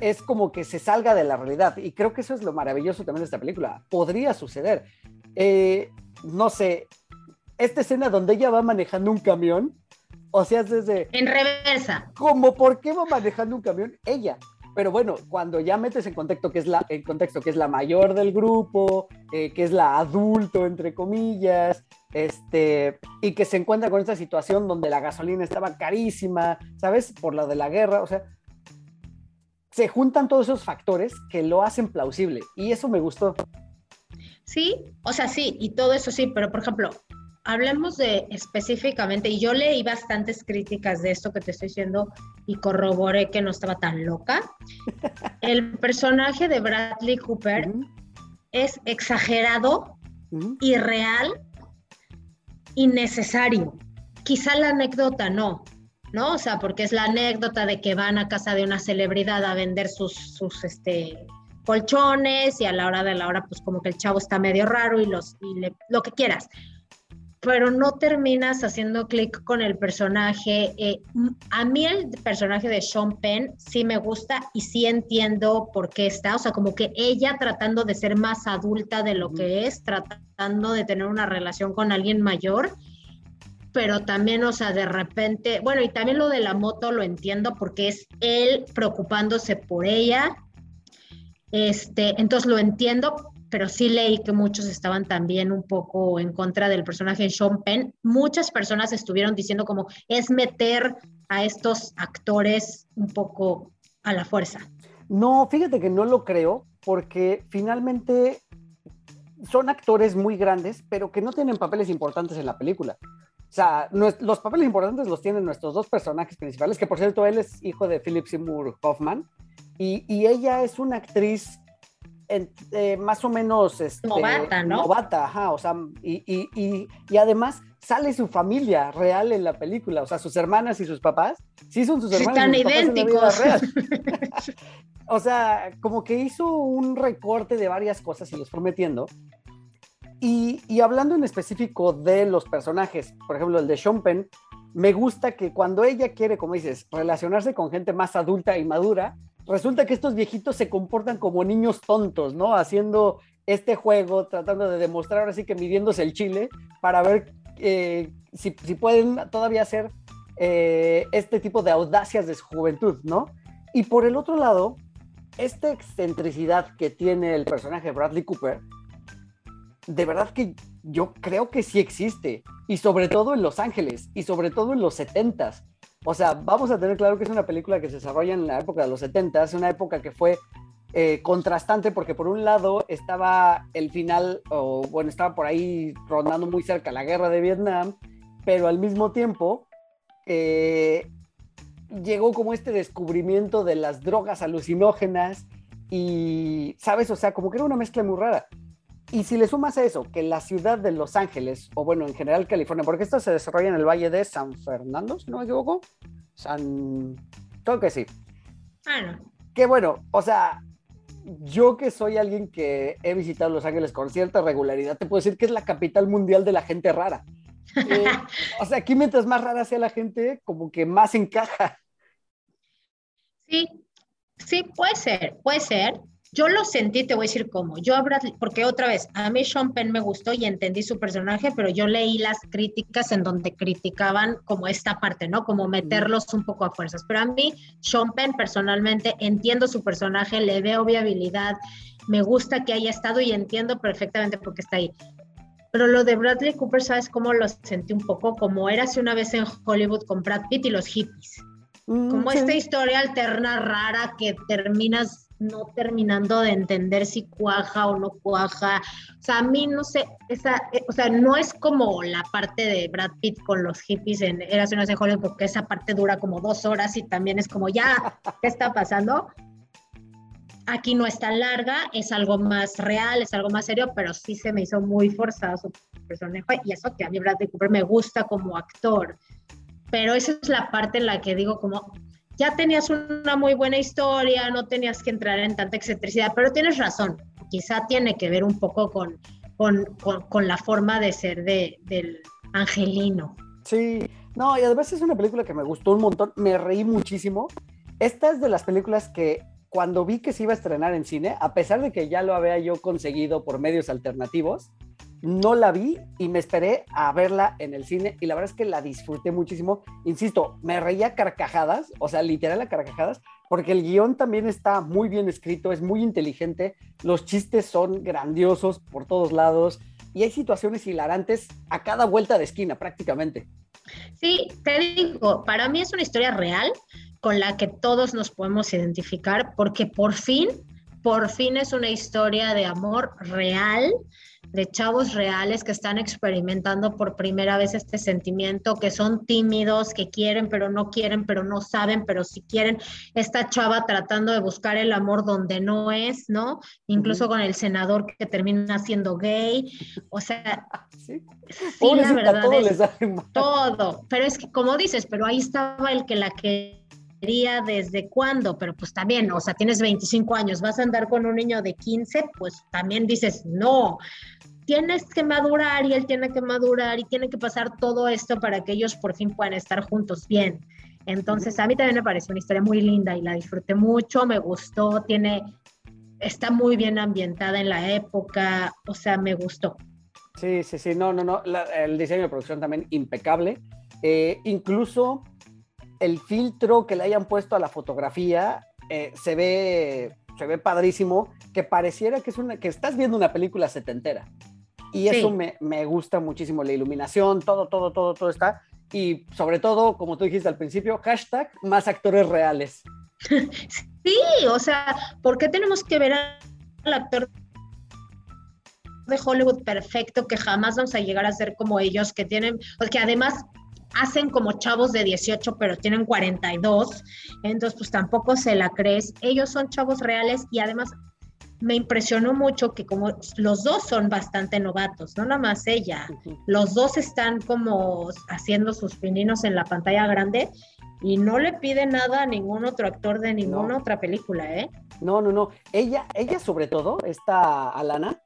es como que se salga de la realidad. Y creo que eso es lo maravilloso también de esta película. Podría suceder. Eh, no sé, esta escena donde ella va manejando un camión, o sea, es desde... En reversa. ¿Cómo? ¿Por qué va manejando un camión? Ella. Pero bueno, cuando ya metes en contexto que es la, en contexto que es la mayor del grupo, eh, que es la adulto, entre comillas, este, y que se encuentra con esta situación donde la gasolina estaba carísima, ¿sabes? Por la de la guerra, o sea, se juntan todos esos factores que lo hacen plausible y eso me gustó. Sí, o sea, sí, y todo eso sí, pero por ejemplo, hablemos de específicamente, y yo leí bastantes críticas de esto que te estoy diciendo y corroboré que no estaba tan loca. El personaje de Bradley Cooper es exagerado, irreal, innecesario. Quizá la anécdota no, ¿no? O sea, porque es la anécdota de que van a casa de una celebridad a vender sus, sus este, colchones y a la hora de la hora, pues como que el chavo está medio raro y, los, y lo que quieras pero no terminas haciendo clic con el personaje. Eh, a mí el personaje de Sean Penn sí me gusta y sí entiendo por qué está, o sea, como que ella tratando de ser más adulta de lo que es, tratando de tener una relación con alguien mayor, pero también, o sea, de repente, bueno, y también lo de la moto lo entiendo porque es él preocupándose por ella. Este, entonces lo entiendo, pero sí leí que muchos estaban también un poco en contra del personaje de Sean Penn. Muchas personas estuvieron diciendo como es meter a estos actores un poco a la fuerza. No, fíjate que no lo creo, porque finalmente son actores muy grandes, pero que no tienen papeles importantes en la película. O sea, los papeles importantes los tienen nuestros dos personajes principales, que por cierto, él es hijo de Philip Seymour Hoffman, y, y ella es una actriz eh, más o menos este, novata, ¿no? Novata, ajá, o sea, y, y, y, y, además sale su familia real en la película, o sea, sus hermanas y sus papás, sí son sus hermanos. Están idénticos. o sea, como que hizo un recorte de varias cosas y los fue metiendo. Y, y hablando en específico de los personajes, por ejemplo, el de Sean Penn, me gusta que cuando ella quiere, como dices, relacionarse con gente más adulta y madura, resulta que estos viejitos se comportan como niños tontos, ¿no? Haciendo este juego, tratando de demostrar ahora sí que midiéndose el chile para ver eh, si, pueden todavía hacer eh, este tipo de audacias de su juventud, ¿no? Y por el otro lado, esta excentricidad que tiene el personaje de Bradley Cooper, de verdad que yo creo que sí existe, y sobre todo en Los Ángeles, y sobre todo en los setentas. O sea, vamos a tener claro que es una película que se desarrolla en la época de los 70, es una época que fue eh, contrastante porque por un lado estaba el final, o bueno, estaba por ahí rondando muy cerca la guerra de Vietnam, pero al mismo tiempo eh, llegó como este descubrimiento de las drogas alucinógenas y, ¿sabes? O sea, como que era una mezcla muy rara. Y si le sumas a eso, que la ciudad de Los Ángeles, o bueno, en general California, porque esto se desarrolla en el Valle de San Fernando, si no me equivoco. San... Creo que sí. Bueno, Que bueno, o sea, yo que soy alguien que he visitado Los Ángeles con cierta regularidad, te puedo decir que es la capital mundial de la gente rara. Eh, o sea, aquí mientras más rara sea la gente, como que más encaja. sí, sí, puede ser, puede ser. Yo lo sentí, te voy a decir cómo. Yo a Bradley, porque otra vez, a mí Sean Penn me gustó y entendí su personaje, pero yo leí las críticas en donde criticaban como esta parte, ¿no? Como meterlos un poco a fuerzas. Pero a mí, Sean Penn personalmente, entiendo su personaje, le veo viabilidad, me gusta que haya estado y entiendo perfectamente por qué está ahí. Pero lo de Bradley Cooper, ¿sabes cómo lo sentí un poco? Como era hace una vez en Hollywood con Brad Pitt y los hippies. Mm, Como sí. esta historia alterna rara que terminas no terminando de entender si cuaja o no cuaja. O sea, a mí no sé, esa, eh, o sea, no es como la parte de Brad Pitt con los hippies en Eras una en Hollywood, porque esa parte dura como dos horas y también es como, ya, ¿qué está pasando? Aquí no es tan larga, es algo más real, es algo más serio, pero sí se me hizo muy forzado su personaje y eso que a mí Bradley Cooper me gusta como actor. Pero esa es la parte en la que digo como, ya tenías una muy buena historia, no tenías que entrar en tanta excentricidad, pero tienes razón, quizá tiene que ver un poco con, con, con, con la forma de ser de, del angelino. Sí, no, y además es una película que me gustó un montón, me reí muchísimo. Esta es de las películas que cuando vi que se iba a estrenar en cine, a pesar de que ya lo había yo conseguido por medios alternativos, no la vi y me esperé a verla en el cine y la verdad es que la disfruté muchísimo. Insisto, me reía carcajadas, o sea, literal a carcajadas, porque el guion también está muy bien escrito, es muy inteligente, los chistes son grandiosos por todos lados y hay situaciones hilarantes a cada vuelta de esquina prácticamente. Sí, te digo, para mí es una historia real con la que todos nos podemos identificar porque por fin, por fin es una historia de amor real, de chavos reales que están experimentando por primera vez este sentimiento, que son tímidos, que quieren pero no quieren, pero no saben, pero si quieren. Esta chava tratando de buscar el amor donde no es, ¿no? Incluso con el senador que termina siendo gay. O sea, Sí, sí, la verdad todo es. Pero es que, como dices, pero ahí estaba el que la quería desde cuándo, pero pues también, o sea, tienes 25 años, vas a andar con un niño de 15, pues también dices, no, tienes que madurar y él tiene que madurar y tiene que pasar todo esto para que ellos por fin puedan estar juntos bien. Entonces, a mí también me pareció una historia muy linda y la disfruté mucho, me gustó, tiene, está muy bien ambientada en la época, o sea, me gustó. Sí, sí, sí, no, no, no. la- el diseño de producción también impecable. Eh, incluso el filtro que le hayan puesto a la fotografía eh, se ve, se ve padrísimo, que pareciera que es una, que estás viendo una película setentera. Y eso Sí. me, me gusta muchísimo, la iluminación, todo, todo, todo, todo está. Y sobre todo, como tú dijiste al principio, hashtag más actores reales. Sí, o sea, ¿por qué tenemos que ver al actor de Hollywood perfecto que jamás vamos a llegar a ser como ellos, que tienen, porque además hacen como chavos de 18, pero tienen 42, entonces pues tampoco se la crees. Ellos son chavos reales y además me impresionó mucho que como los dos son bastante novatos, no nada más ella, los dos están como haciendo sus pininos en la pantalla grande y no le pide nada a ningún otro actor de ninguna No. otra película, ¿eh? No, no, no. Ella, ella sobre todo, esta Alana,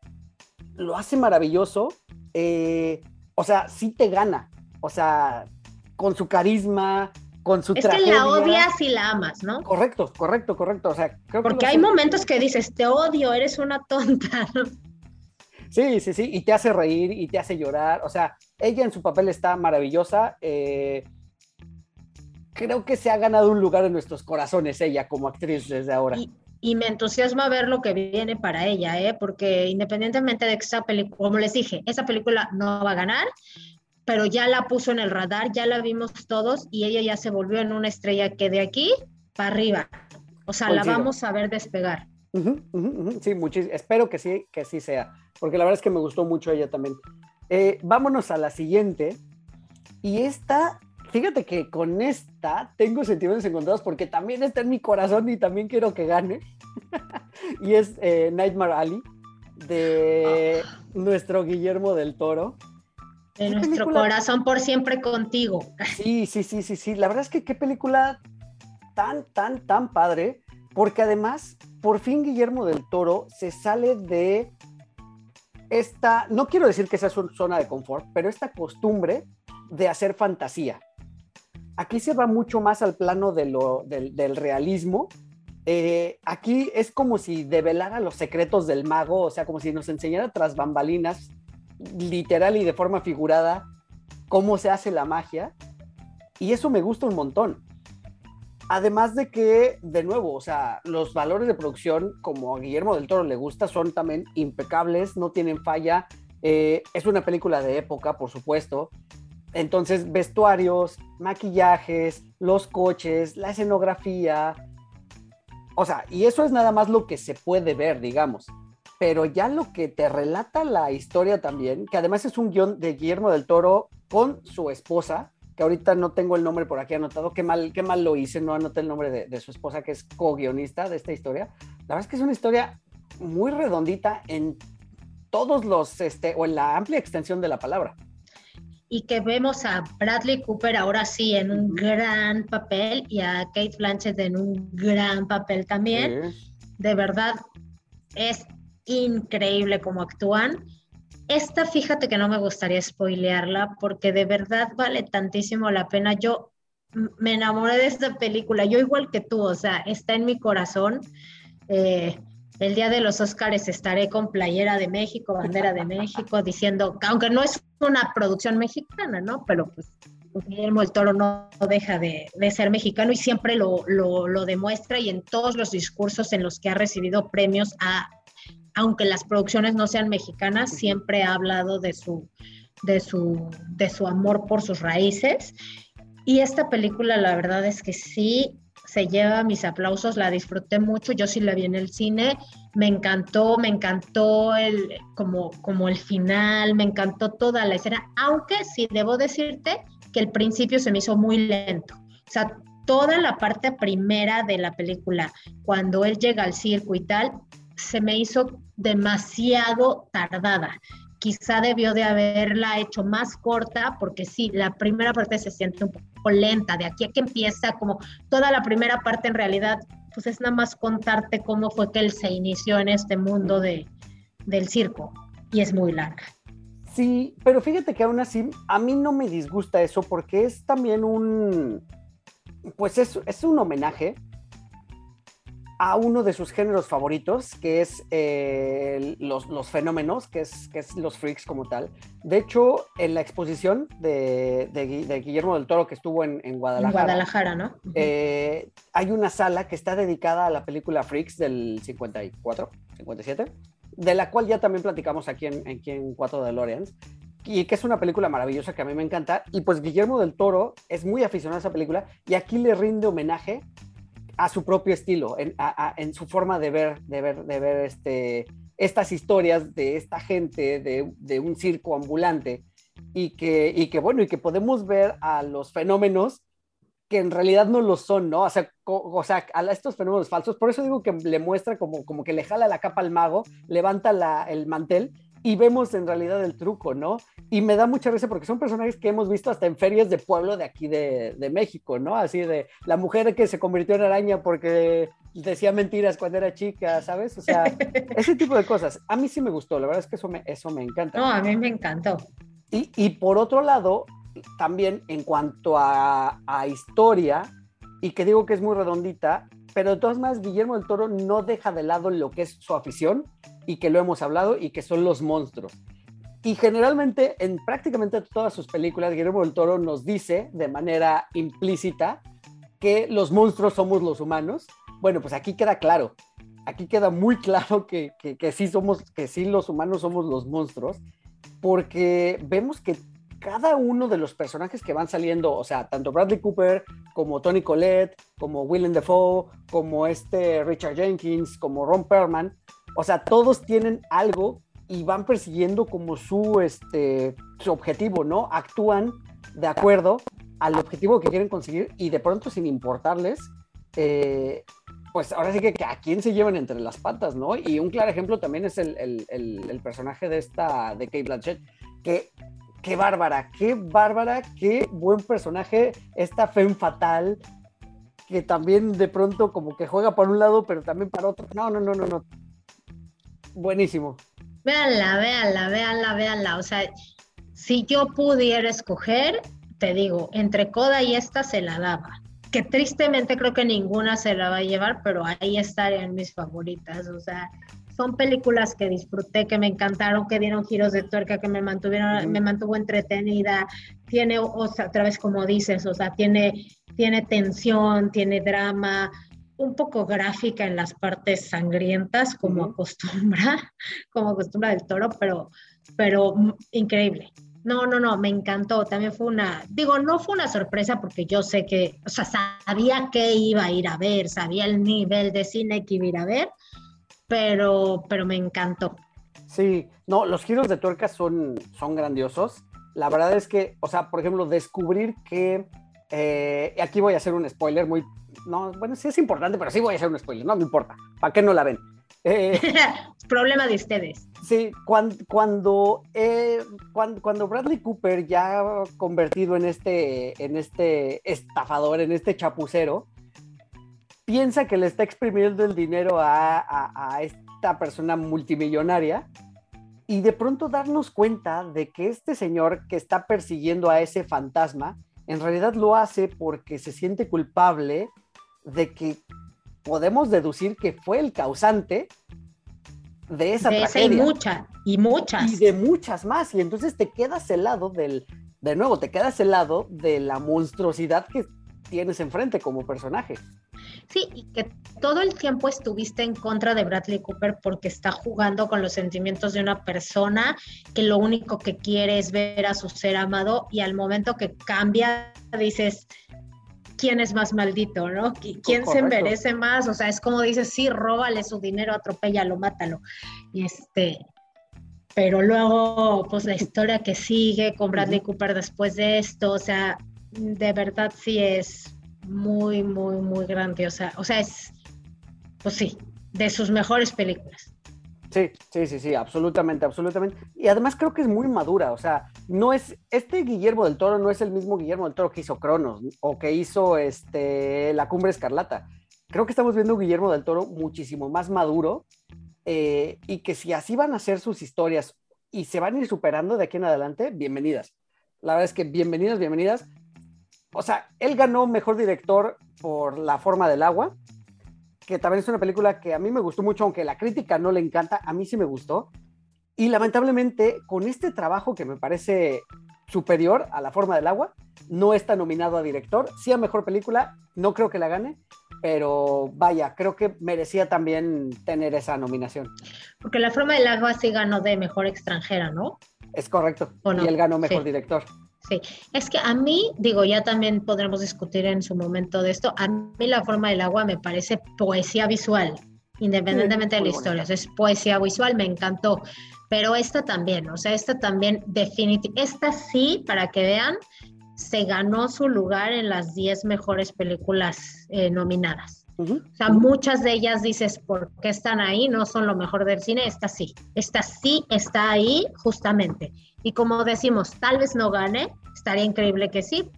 lo hace maravilloso. eh, o sea, sí te gana. O sea, con su carisma, con su Es tragedia. que la odias y la amas, ¿no? Correcto, correcto, correcto. O sea, creo que Porque lo hay momentos que dices, te odio, eres una tonta. ¿no? Sí, sí, sí. Y te hace reír y te hace llorar. O sea, ella en su papel está maravillosa. eh, creo que se ha ganado un lugar en nuestros corazones ella como actriz desde ahora. Y, y me entusiasma ver lo que viene para ella, ¿eh? Porque independientemente de que esa película, como les dije, esa película no va a ganar, pero ya la puso en el radar, ya la vimos todos y ella ya se volvió en una estrella que de aquí para arriba. O sea, la vamos a ver despegar. Sí, muchísimo. Espero que sí, que sí sea, porque la verdad es que me gustó mucho ella también. Eh, vámonos a la siguiente. Y esta, fíjate que con esta tengo sentimientos encontrados porque también está en mi corazón y también quiero que gane. y es eh, Nightmare Alley de nuestro Guillermo del Toro. De ¿Qué nuestro película? corazón por siempre contigo. Sí, sí, sí, sí, sí. La verdad es que qué película tan, tan, tan padre, porque además, por fin Guillermo del Toro se sale de esta, no quiero decir que sea su zona de confort, pero esta costumbre de hacer fantasía. Aquí se va mucho más al plano de lo, del, del realismo. Eh, aquí es como si develara los secretos del mago, o sea, como si nos enseñara tras bambalinas, literal y de forma figurada, cómo se hace la magia. Y eso me gusta un montón. Además de que, de nuevo, o sea, los valores de producción, como a Guillermo del Toro le gusta, son también impecables, no tienen falla. Eh, es una película de época, por supuesto. Entonces, vestuarios, maquillajes, los coches, la escenografía. O sea, y eso es nada más lo que se puede ver, digamos. Pero ya lo que te relata la historia también, que además es un guion de Guillermo del Toro con su esposa, que ahorita no tengo el nombre por aquí anotado, qué mal, qué mal lo hice, no anoté el nombre de, de su esposa, que es co-guionista de esta historia. La verdad es que es una historia muy redondita en todos los, este, o en la amplia extensión de la palabra. Y que vemos a Bradley Cooper ahora sí en un gran papel y a Kate Blanchett en un gran papel también. Sí. De verdad, es increíble cómo actúan. Esta, fíjate que no me gustaría spoilearla porque de verdad vale tantísimo la pena. Yo me enamoré de esta película, yo igual que tú, o sea, está en mi corazón. Eh, el día de los Óscares estaré con playera de México, bandera de México, diciendo, aunque no es una producción mexicana, ¿no? Pero pues Guillermo del Toro no deja de, de ser mexicano y siempre lo, lo, lo demuestra y en todos los discursos en los que ha recibido premios a aunque las producciones no sean mexicanas, siempre ha hablado de su, de su, de su amor por sus raíces. Y esta película, la verdad es que sí se lleva mis aplausos, la disfruté mucho, yo sí la vi en el cine, me encantó, me encantó el, como, como el final, me encantó toda la escena, aunque sí debo decirte que el principio se me hizo muy lento. O sea, toda la parte primera de la película, cuando él llega al circo y tal, se me hizo demasiado tardada. Quizá debió de haberla hecho más corta, porque sí, la primera parte se siente un poco lenta, de aquí a que empieza, como toda la primera parte en realidad, pues es nada más contarte cómo fue que él se inició en este mundo de, del circo, y es muy larga. Sí, pero fíjate que aún así a mí no me disgusta eso porque es también un, pues es, es un homenaje a uno de sus géneros favoritos, que es eh, los, los, fenómenos, que es, que es los freaks como tal. De hecho, en la exposición de, de, de Guillermo del Toro que estuvo en, en Guadalajara, en Guadalajara ¿no? Eh, hay una sala que está dedicada a la película Freaks del 54, 57, de la cual ya también platicamos aquí en, aquí en Cuatro de Loreans, y que es una película maravillosa que a mí me encanta. Y pues Guillermo del Toro es muy aficionado a esa película y aquí le rinde homenaje a su propio estilo, en, su forma de ver, de ver, de ver este, estas historias de esta gente, de, de un circo ambulante, y que, y que, bueno, y que podemos ver a los fenómenos que en realidad no lo son, ¿no? O sea, o sea a estos fenómenos falsos, por eso digo que le muestra como, como que le jala la capa al mago, levanta la, el mantel y vemos en realidad el truco, ¿no? Y me da mucha risa porque son personajes que hemos visto hasta en ferias de pueblo de aquí de, de, México, ¿no? Así de la mujer que se convirtió en araña porque decía mentiras cuando era chica, ¿sabes? O sea, ese tipo de cosas. A mí sí me gustó, la verdad es que eso me, eso me encanta. No, a mí me encantó. Y, y por otro lado, también en cuanto a, a historia, y que digo que es muy redondita, pero de todas maneras Guillermo del Toro no deja de lado lo que es su afición y que lo hemos hablado y que son los monstruos. Y generalmente en prácticamente todas sus películas Guillermo del Toro nos dice de manera implícita que los monstruos somos los humanos. Bueno, pues aquí queda claro. Aquí queda muy claro que, que, que sí somos, que sí los humanos somos los monstruos, porque vemos que cada uno de los personajes que van saliendo, o sea, tanto Bradley Cooper como Tony Collette, como Willem Dafoe, como este Richard Jenkins, como Ron Perlman, o sea, todos tienen algo y van persiguiendo como su, este, su objetivo, ¿no? Actúan de acuerdo al objetivo que quieren conseguir y de pronto sin importarles, eh, pues ahora sí que, a quién se llevan entre las patas, ¿no? Y un claro ejemplo también es el, el, personaje de esta, de Kate Blanchett, que qué bárbara, qué bárbara, qué buen personaje, esta femme fatal, que también de pronto como que juega por un lado, pero también para otro. No, no, no, no, no. Buenísimo. Véanla, véanla, véanla, véanla. O sea, si yo pudiera escoger, te digo, entre Coda y esta se la daba que tristemente creo que ninguna se la va a llevar, pero ahí estarían mis favoritas. O sea, son películas que disfruté, que me encantaron, que dieron giros de tuerca, que me mantuvieron, me mantuvo entretenida. Tiene, o sea, otra vez como dices, o sea, tiene, tiene tensión, tiene drama, un poco gráfica en las partes sangrientas, como acostumbra, como acostumbra del toro, pero, pero increíble. No, no, no, me encantó. También fue una, digo, no fue una sorpresa porque yo sé que, o sea, sabía que iba a ir a ver, sabía el nivel de cine que iba a ir a ver, pero, pero me encantó. Sí, no, los giros de tuerca son, son grandiosos. La verdad es que, o sea, por ejemplo, descubrir que, eh, aquí voy a hacer un spoiler muy, no, bueno, sí es importante, pero sí voy a hacer un spoiler, no me importa, ¿para qué no la ven? Eh, Problema de ustedes. Sí, cuando, cuando, eh, cuando, cuando, Bradley Cooper ya convertido en este, en este estafador, en este chapucero, piensa que le está exprimiendo el dinero a, a esta persona multimillonaria y de pronto darnos cuenta de que este señor que está persiguiendo a ese fantasma, en realidad lo hace porque se siente culpable de que podemos deducir que fue el causante de esa de tragedia. y muchas, y muchas. Y de muchas más. Y entonces te quedas helado del, de nuevo, te quedas helado de la monstruosidad que tienes enfrente como personaje. Sí, y que todo el tiempo estuviste en contra de Bradley Cooper porque está jugando con los sentimientos de una persona que lo único que quiere es ver a su ser amado y al momento que cambia dices, quién es más maldito, ¿no? ¿Quién se merece más? O sea, es como dices, sí, róbale su dinero, atropéllalo, mátalo. Y este, pero luego, pues la historia que sigue con Bradley Cooper después de esto, o sea, de verdad sí es muy, muy, muy grandiosa. O sea, es, pues sí, de sus mejores películas. Sí, sí, sí, sí, absolutamente, absolutamente. Y además creo que es muy madura, o sea, no es, este Guillermo del Toro no es el mismo Guillermo del Toro que hizo Cronos o que hizo este, La Cumbre Escarlata. Creo que estamos viendo un Guillermo del Toro muchísimo más maduro eh, y que si así van a ser sus historias y se van a ir superando de aquí en adelante, bienvenidas. La verdad es que bienvenidas, bienvenidas. O sea, él ganó mejor director por La Forma del Agua, que también es una película que a mí me gustó mucho, aunque la crítica no le encanta, a mí sí me gustó. Y lamentablemente, con este trabajo que me parece superior a La forma del agua, no está nominado a director, sí a mejor película, no creo que la gane, pero vaya, creo que merecía también tener esa nominación. Porque La forma del agua sí ganó de mejor extranjera, ¿no? Es correcto. Y él ganó mejor director. Sí, es que a mí, digo, ya también podremos discutir en su momento de esto, a mí la forma del agua me parece poesía visual, independientemente de la historia, es poesía visual, me encantó, pero esta también, o sea, esta también definitivamente, esta sí, para que vean, se ganó su lugar en las 10 mejores películas eh, nominadas. O sea, muchas de ellas dices, ¿por qué están ahí? No son lo mejor del cine, esta sí, esta sí está ahí justamente. Y como decimos, tal vez no gane, estaría increíble que sí,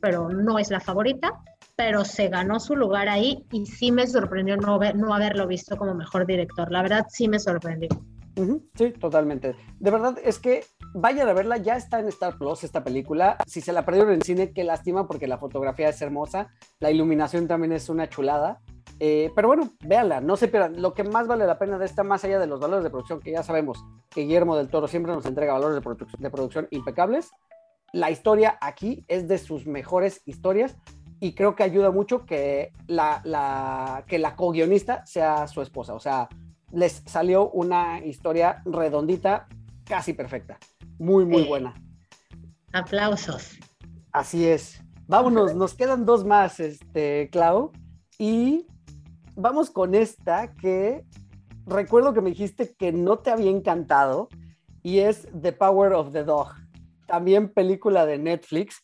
pero no es la favorita, pero se ganó su lugar ahí y sí me sorprendió no, no haberlo visto como mejor director. La verdad sí me sorprendió. Sí, totalmente. De verdad es que vayan a verla, ya está en Star Plus esta película. Si se la perdieron en cine, qué lástima porque la fotografía es hermosa, la iluminación también es una chulada. Eh, pero bueno, véanla, no se pierdan. Lo que más vale la pena de esta, más allá de los valores de producción, que ya sabemos que Guillermo del Toro siempre nos entrega valores de, producción impecables, la historia aquí es de sus mejores historias y creo que ayuda mucho que la, que la co-guionista sea su esposa. O sea, les salió una historia redondita, casi perfecta. Muy, muy buena. Aplausos. Así es. Vámonos, nos quedan dos más, este, Clau. Y vamos con esta que recuerdo que me dijiste que no te había encantado y es The Power of the Dog, también película de Netflix,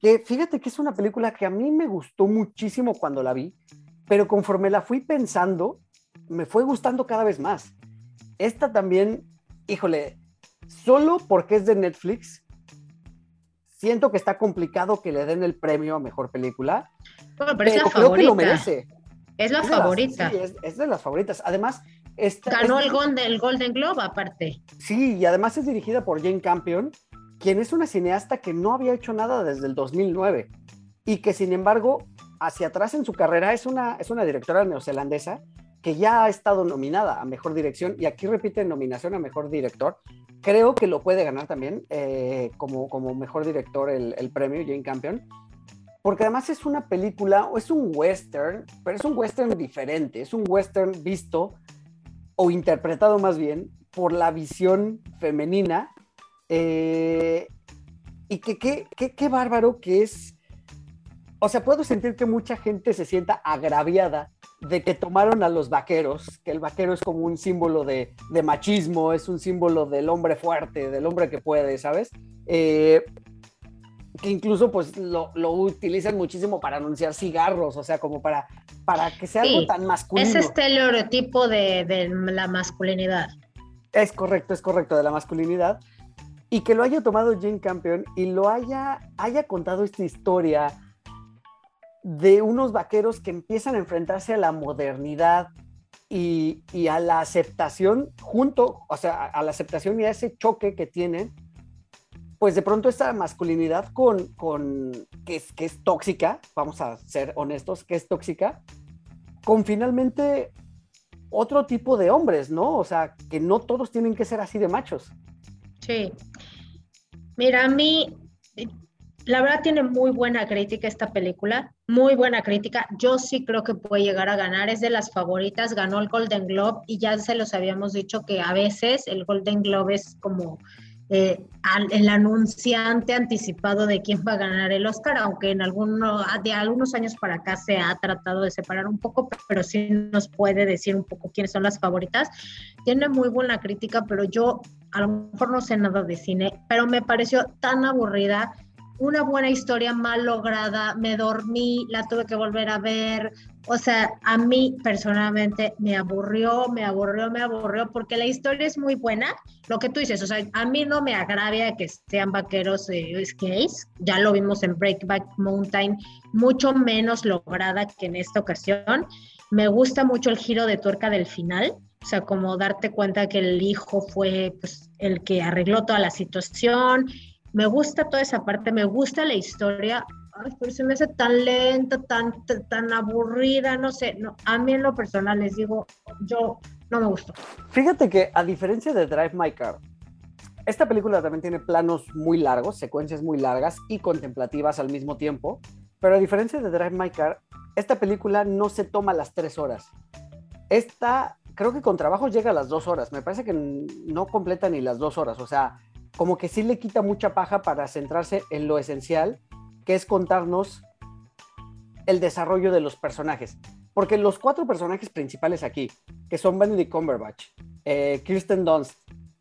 que fíjate que es una película que a mí me gustó muchísimo cuando la vi, pero conforme la fui pensando, me fue gustando cada vez más. Esta también, híjole, solo porque es de Netflix, siento que está complicado que le den el premio a mejor película. Bueno, pero, creo favorita. que lo merece. Es la Es de las- favorita. sí, es, es de las favoritas. Además, esta, Ganó el, Golden, el Golden Globe aparte. Sí, y además es dirigida por Jane Campion, quien es una cineasta que no había hecho nada desde el 2009 y que sin embargo, hacia atrás en su carrera es una, es una directora neozelandesa que ya ha estado nominada a Mejor Dirección y aquí repite nominación a Mejor Director. Creo que lo puede ganar también eh, como, como Mejor Director el, el premio Jane Campion. Porque además es una película, o es un western, pero es un western diferente, es un western visto o interpretado más bien por la visión femenina. eh, y que qué bárbaro que es. O sea, puedo sentir que mucha gente se sienta agraviada de que tomaron a los vaqueros, que el vaquero es como un símbolo de, de machismo, es un símbolo del hombre fuerte, del hombre que puede, ¿sabes? Eh, que incluso pues lo, lo utilizan muchísimo para anunciar cigarros, o sea, como para, para que sea algo Sí, tan masculino. Ese estereotipo de, de la masculinidad. Es correcto, es correcto, de la masculinidad. Y que lo haya tomado Jane Campion y lo haya, haya contado esta historia de unos vaqueros que empiezan a enfrentarse a la modernidad y, y a la aceptación junto, o sea, a la aceptación y a ese choque que tienen, pues de pronto esta masculinidad con, con que, es, que es tóxica, vamos a ser honestos, que es tóxica, con finalmente otro tipo de hombres, ¿no? O sea, que no todos tienen que ser así de machos. Sí. Mira, a mí, la verdad tiene muy buena crítica esta película, muy buena crítica. Yo sí creo que puede llegar a ganar, es de las favoritas, ganó el Golden Globe y ya se los habíamos dicho que a veces el Golden Globe es como eh, el anunciante anticipado de quién va a ganar el Oscar, aunque en alguno, de algunos años para acá se ha tratado de separar un poco, pero sí nos puede decir un poco quiénes son las favoritas. Tiene muy buena crítica, pero yo a lo mejor no sé nada de cine, pero me pareció tan aburrida, una buena historia mal lograda, me dormí, la tuve que volver a ver, o sea, a mí personalmente me aburrió, me aburrió, me aburrió, porque la historia es muy buena, lo que tú dices, o sea, a mí no me agravia que sean vaqueros eh, gays, ya lo vimos en Breakback Mountain, mucho menos lograda que en esta ocasión, me gusta mucho el giro de tuerca del final, o sea, como darte cuenta que el hijo fue pues, el que arregló toda la situación. Me gusta toda esa parte, me gusta la historia, Ay, pero se me hace tan lenta, tan, tan, aburrida, no sé. No, a mí en lo personal les digo, yo no me gustó. Fíjate que a diferencia de Drive My Car, esta película también tiene planos muy largos, secuencias muy largas y contemplativas al mismo tiempo, pero a diferencia de Drive My Car, esta película no se toma las tres horas. Esta, creo que con trabajo llega a las dos horas, me parece que no completa ni las dos horas, o sea, como que sí le quita mucha paja para centrarse en lo esencial, que es contarnos el desarrollo de los personajes. Porque los cuatro personajes principales aquí, que son Benedict Cumberbatch, eh, Kirsten Dunst,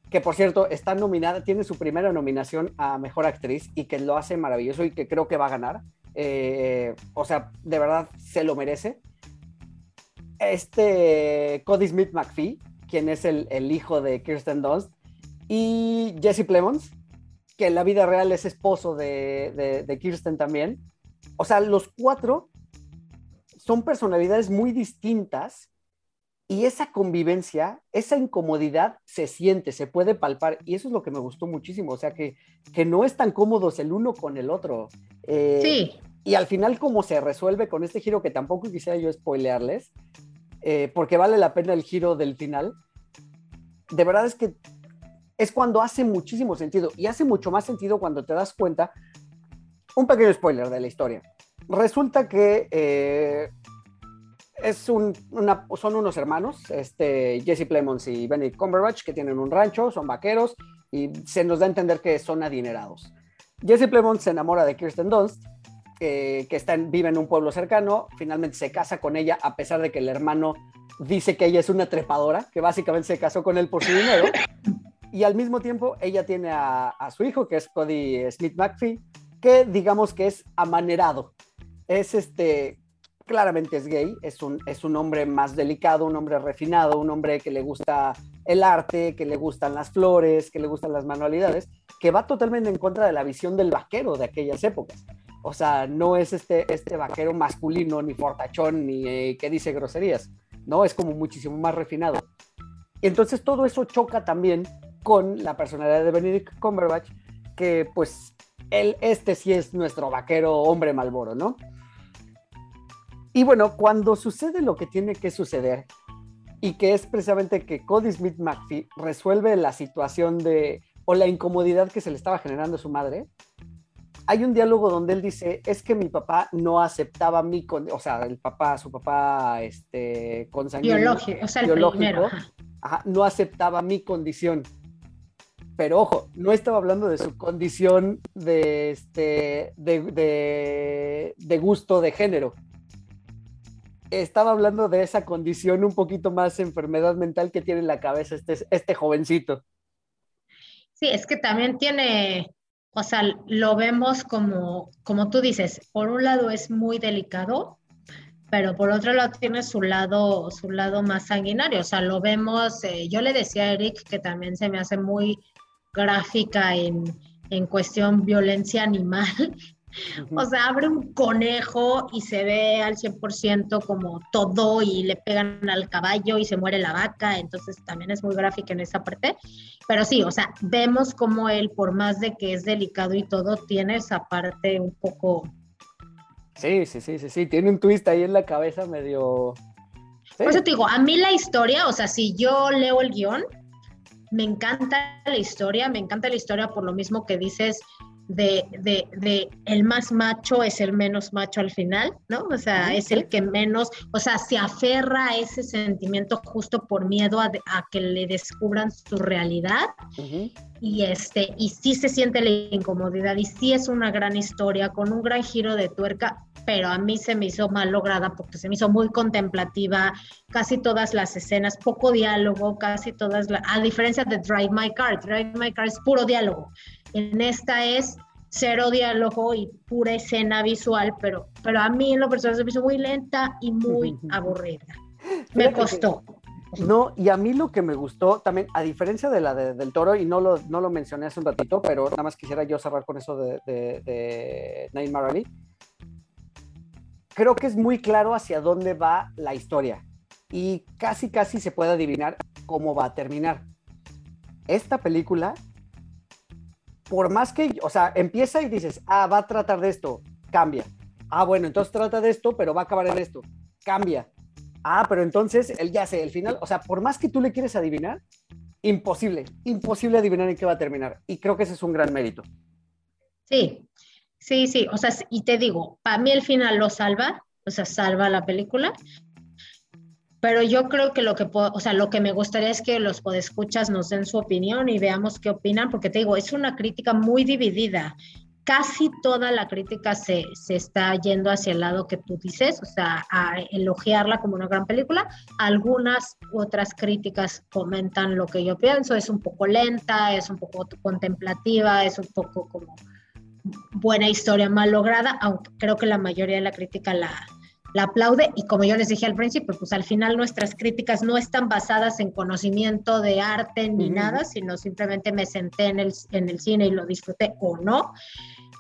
que por cierto está nominada, tiene su primera nominación a Mejor Actriz y que lo hace maravilloso y que creo que va a ganar. Eh, o sea, de verdad se lo merece. Este Cody Smith McPhee, quien es el, el hijo de Kirsten Dunst, y Jesse Plemons, que en la vida real es esposo de, de, de Kirsten también. O sea, los cuatro son personalidades muy distintas y esa convivencia, esa incomodidad se siente, se puede palpar y eso es lo que me gustó muchísimo, o sea que, que no están cómodos el uno con el otro. Eh, Sí, y al final cómo se resuelve con este giro que tampoco quisiera yo spoilearles, eh, porque vale la pena el giro del final, de verdad es que es cuando hace muchísimo sentido y hace mucho más sentido cuando te das cuenta, un pequeño spoiler de la historia. Resulta que eh, es un, son unos hermanos, este, Jesse Plemons y Benedict Cumberbatch, que tienen un rancho, son vaqueros y se nos da a entender que son adinerados. Jesse Plemons se enamora de Kirsten Dunst, eh, que está en, vive en un pueblo cercano, finalmente se casa con ella a pesar de que el hermano dice que ella es una trepadora, que básicamente se casó con él por su dinero. Y al mismo tiempo ella tiene a, su hijo, que es Cody Smith McPhee, que digamos que es amanerado. Es este, claramente es gay, es un, es un hombre más delicado, un hombre refinado, un hombre que le gusta el arte, que le gustan las flores, que le gustan las manualidades, que va totalmente en contra de la visión del vaquero de aquellas épocas. O sea, no es este, este vaquero masculino, ni fortachón, ni eh, que dice groserías, ¿no? Es como muchísimo más refinado. Entonces todo eso choca también con la personalidad de Benedict Cumberbatch, que pues él, este sí es nuestro vaquero hombre malboro, ¿no? Y bueno, cuando sucede lo que tiene que suceder, y que es precisamente que Cody Smith McPhee resuelve la situación de, o la incomodidad que se le estaba generando a su madre, hay un diálogo donde él dice, es que mi papá no aceptaba mi, o sea, el papá, su papá, este, consanguíneo, biológico, o sea, el primero, ajá, no aceptaba mi condición. Pero ojo, no estaba hablando de su condición de, este, de, de, gusto de género. Estaba hablando de esa condición un poquito más enfermedad mental que tiene en la cabeza este, este jovencito. Sí, es que también tiene, o sea, lo vemos como, como tú dices, por un lado es muy delicado, pero por otro lado tiene su lado, su lado más sanguinario. O sea, lo vemos, eh, yo le decía a Eric que también se me hace muy gráfica en, en cuestión violencia animal. O sea, abre un conejo y se ve al 100% como todo y le pegan al caballo y se muere la vaca, entonces también es muy gráfica en esa parte. Pero sí, o sea, vemos como él, por más de que es delicado y todo, tiene esa parte un poco... Sí, sí, sí, sí, sí, tiene un twist ahí en la cabeza medio... Por eso te digo, a mí la historia, o sea, si yo leo el guion, me encanta la historia, me encanta la historia por lo mismo que dices de, de, de, el más macho es el menos macho al final, ¿no? O sea, es el que menos, o sea, se aferra a ese sentimiento justo por miedo a, a que le descubran su realidad. Uh -huh. Y este, y sí se siente la incomodidad, y sí es una gran historia, con un gran giro de tuerca, pero a mí se me hizo mal lograda porque se me hizo muy contemplativa, casi todas las escenas, poco diálogo, casi todas, la, a diferencia de Drive My Car, Drive My Car es puro diálogo, en esta es cero diálogo y pura escena visual, pero, pero a mí en lo personal se me hizo muy lenta y muy aburrida. Me costó. No, y a mí lo que me gustó también, a diferencia de la de, del toro, y no lo, no lo mencioné hace un ratito, pero nada más quisiera yo cerrar con eso de, de, de Nate Marley creo que es muy claro hacia dónde va la historia y casi casi se puede adivinar cómo va a terminar. Esta película, por más que, o sea, empieza y dices, ah, va a tratar de esto, cambia. Ah, bueno, entonces trata de esto, pero va a acabar en esto, cambia. Ah, pero entonces él ya sé, el final, o sea, por más que tú le quieres adivinar, imposible, imposible adivinar en qué va a terminar. Y creo que ese es un gran mérito. Sí, Sí, sí, o sea, y te digo, para mí el final lo salva, o sea, salva la película, pero yo creo que lo que, o sea, lo que me gustaría es que los podescuchas nos den su opinión y veamos qué opinan, porque te digo, es una crítica muy dividida. Casi toda la crítica se, se está yendo hacia el lado que tú dices, o sea, a elogiarla como una gran película. Algunas otras críticas comentan lo que yo pienso, es un poco lenta, es un poco contemplativa, es un poco como buena historia mal lograda, aunque creo que la mayoría de la crítica la, la aplaude y como yo les dije al principio, pues al final nuestras críticas no están basadas en conocimiento de arte ni uh -huh. nada, sino simplemente me senté en el, en el cine y lo disfruté o no.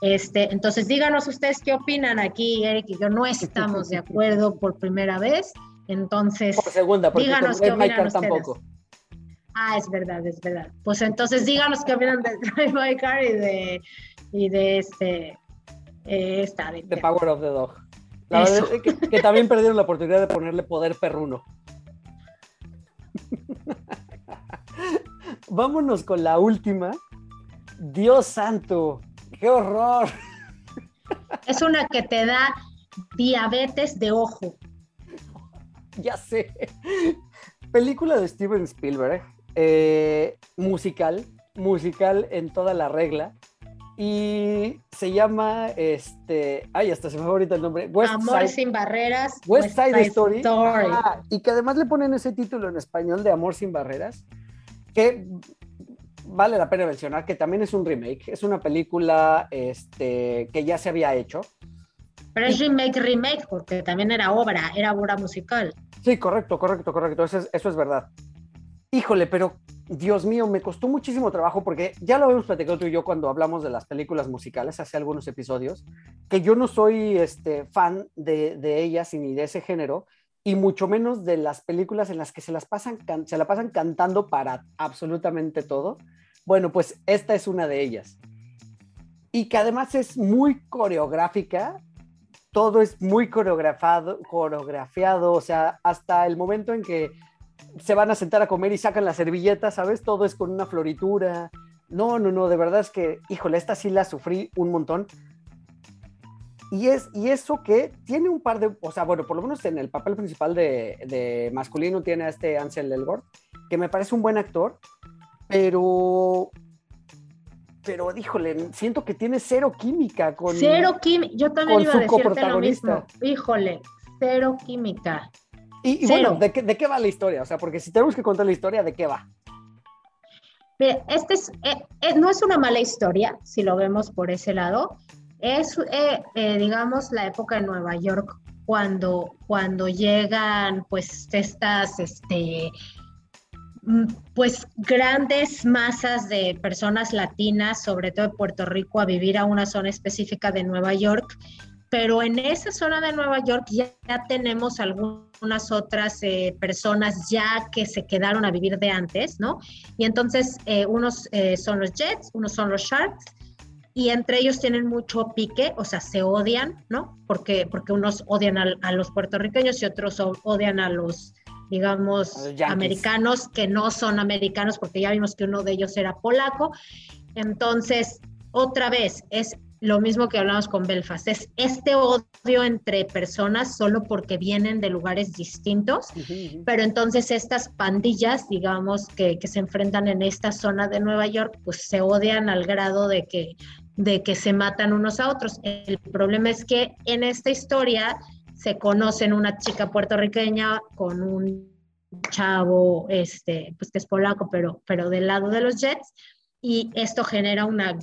Este, entonces díganos ustedes qué opinan aquí, Eric y yo no estamos de acuerdo por primera vez, entonces por segunda, porque díganos qué opinan ustedes. tampoco. Ah, es verdad, es verdad. Pues entonces díganos qué opinan de Drive My Car y de, y de este, eh, esta. De, The Power of the Dog. La Eso. verdad es que, que, también perdieron la oportunidad de ponerle poder perruno. Vámonos con la última. Dios santo, qué horror. Es una que te da diabetes de ojo. Ya sé. Película de Steven Spielberg, eh, musical, musical en toda la regla. Y se llama, este, ay, hasta se me fue ahorita el nombre. West Amor Side, sin barreras. West, West Side, Side, Story. Story. Ah, y que además le ponen ese título en español de Amor sin barreras, que vale la pena mencionar que también es un remake, es una película este, que ya se había hecho. Pero es remake, remake, porque también era obra, era obra musical. Sí, correcto, correcto, correcto. Eso es, eso es verdad. Híjole, pero Dios mío, me costó muchísimo trabajo porque ya lo habíamos platicado tú y yo cuando hablamos de las películas musicales hace algunos episodios, que yo no soy este, fan de, de ellas ni de ese género, y mucho menos de las películas en las que se las pasan, se la pasan cantando para absolutamente todo. Bueno, pues esta es una de ellas. Y que además es muy coreográfica, todo es muy coreografado, coreografiado, o sea, hasta el momento en que se van a sentar a comer y sacan la servilleta, ¿sabes? Todo es con una floritura. No, no, no, de verdad es que, híjole, esta sí la sufrí un montón. Y, es, y eso que tiene un par de, o sea, bueno, por lo menos en el papel principal de, de masculino tiene a este Ansel Elgort, que me parece un buen actor, pero pero híjole, siento que tiene cero química con cero química, yo también iba a decirte lo mismo. Híjole, cero química. Y, bueno, ¿de qué, ¿de qué va la historia? O sea, porque si tenemos que contar la historia, ¿de qué va? Mire, este es, eh, eh, no es una mala historia, si lo vemos por ese lado. Es, eh, digamos, la época de Nueva York, cuando, cuando llegan, pues, estas, este, mm, pues, grandes masas de personas latinas, sobre todo de Puerto Rico, a vivir a una zona específica de Nueva York pero en esa zona de Nueva York ya, tenemos algunas otras eh, personas ya que se quedaron a vivir de antes, ¿no? Y entonces eh, unos eh, son los Jets, unos son los Sharks, y entre ellos tienen mucho pique, o sea, se odian, ¿no? Porque, porque unos odian a, los puertorriqueños y otros odian a los, digamos, americanos que no son americanos, porque ya vimos que uno de ellos era polaco. Entonces, otra vez, es lo mismo que hablamos con Belfast, es este odio entre personas solo porque vienen de lugares distintos, pero entonces estas pandillas, digamos, que, se enfrentan en esta zona de Nueva York, pues se odian al grado de que, de que se matan unos a otros. El problema es que en esta historia se conocen una chica puertorriqueña con un chavo, este, pues que es polaco, pero, pero del lado de los Jets, y esto genera una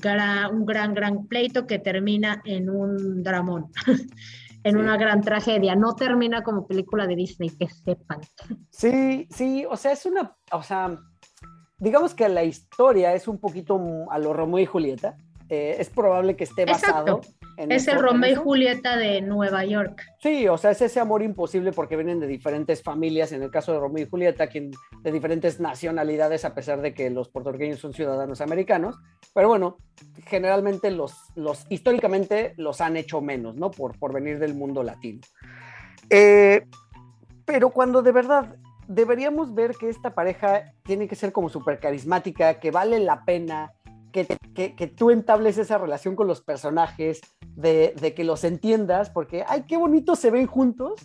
un gran, gran pleito que termina en un dramón, en una gran tragedia. No termina como película de Disney, que sepan. Sí, sí, o sea, es una, o sea, digamos que la historia es un poquito a lo Romeo y Julieta. Eh, es probable que esté basado es el Romeo y Julieta de Nueva York. Sí, o sea, es ese amor imposible porque vienen de diferentes familias, en el caso de Romeo y Julieta, quien, de diferentes nacionalidades, a pesar de que los puertorriqueños son ciudadanos americanos, pero bueno, generalmente los, los históricamente los han hecho menos, ¿no? Por, por venir del mundo latino. Eh, pero cuando de verdad deberíamos ver que esta pareja tiene que ser como súper carismática, que vale la pena, que, que, que, tú entables esa relación con los personajes, de, de, que los entiendas, porque, ay, qué bonito se ven juntos.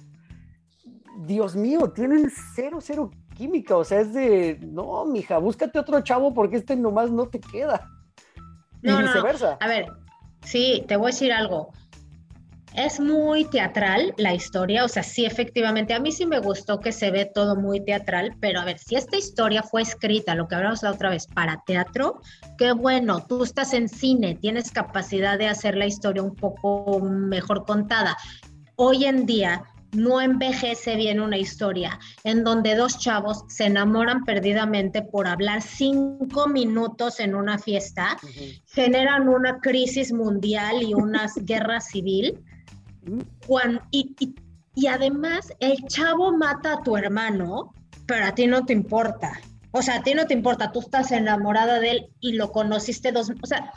Dios mío, tienen cero, cero química, o sea, es de, no, mija, búscate otro chavo porque este nomás no te queda. y viceversa. A ver, sí, te voy a decir algo es muy teatral la historia, o sea, sí, efectivamente, a mí sí me gustó que se ve todo muy teatral, pero a ver, si esta historia fue escrita, lo que hablamos la otra vez, para teatro, qué bueno, tú estás en cine, tienes capacidad de hacer la historia un poco mejor contada. Hoy en día no envejece bien una historia en donde dos chavos se enamoran perdidamente por hablar cinco minutos en una fiesta, generan una crisis mundial y una guerra civil y, y, además, el chavo mata a tu hermano, pero a ti no te importa. O sea, a ti no te importa, tú estás enamorada de él y lo conociste dos, o sea,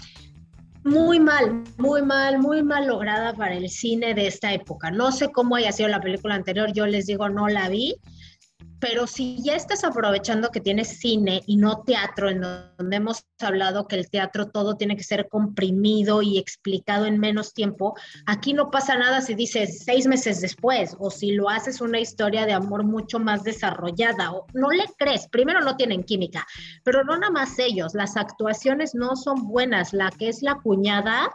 muy mal, muy mal, muy mal lograda para el cine de esta época. No sé cómo haya sido la película anterior, yo les digo, no la vi, pero si ya estás aprovechando que tienes cine y no teatro, en donde hemos hablado que el teatro todo tiene que ser comprimido y explicado en menos tiempo, aquí no pasa nada si dices seis meses después o si lo haces una historia de amor mucho más desarrollada o no le crees. Primero no tienen química, pero no nada más ellos, las actuaciones no son buenas. La que es la cuñada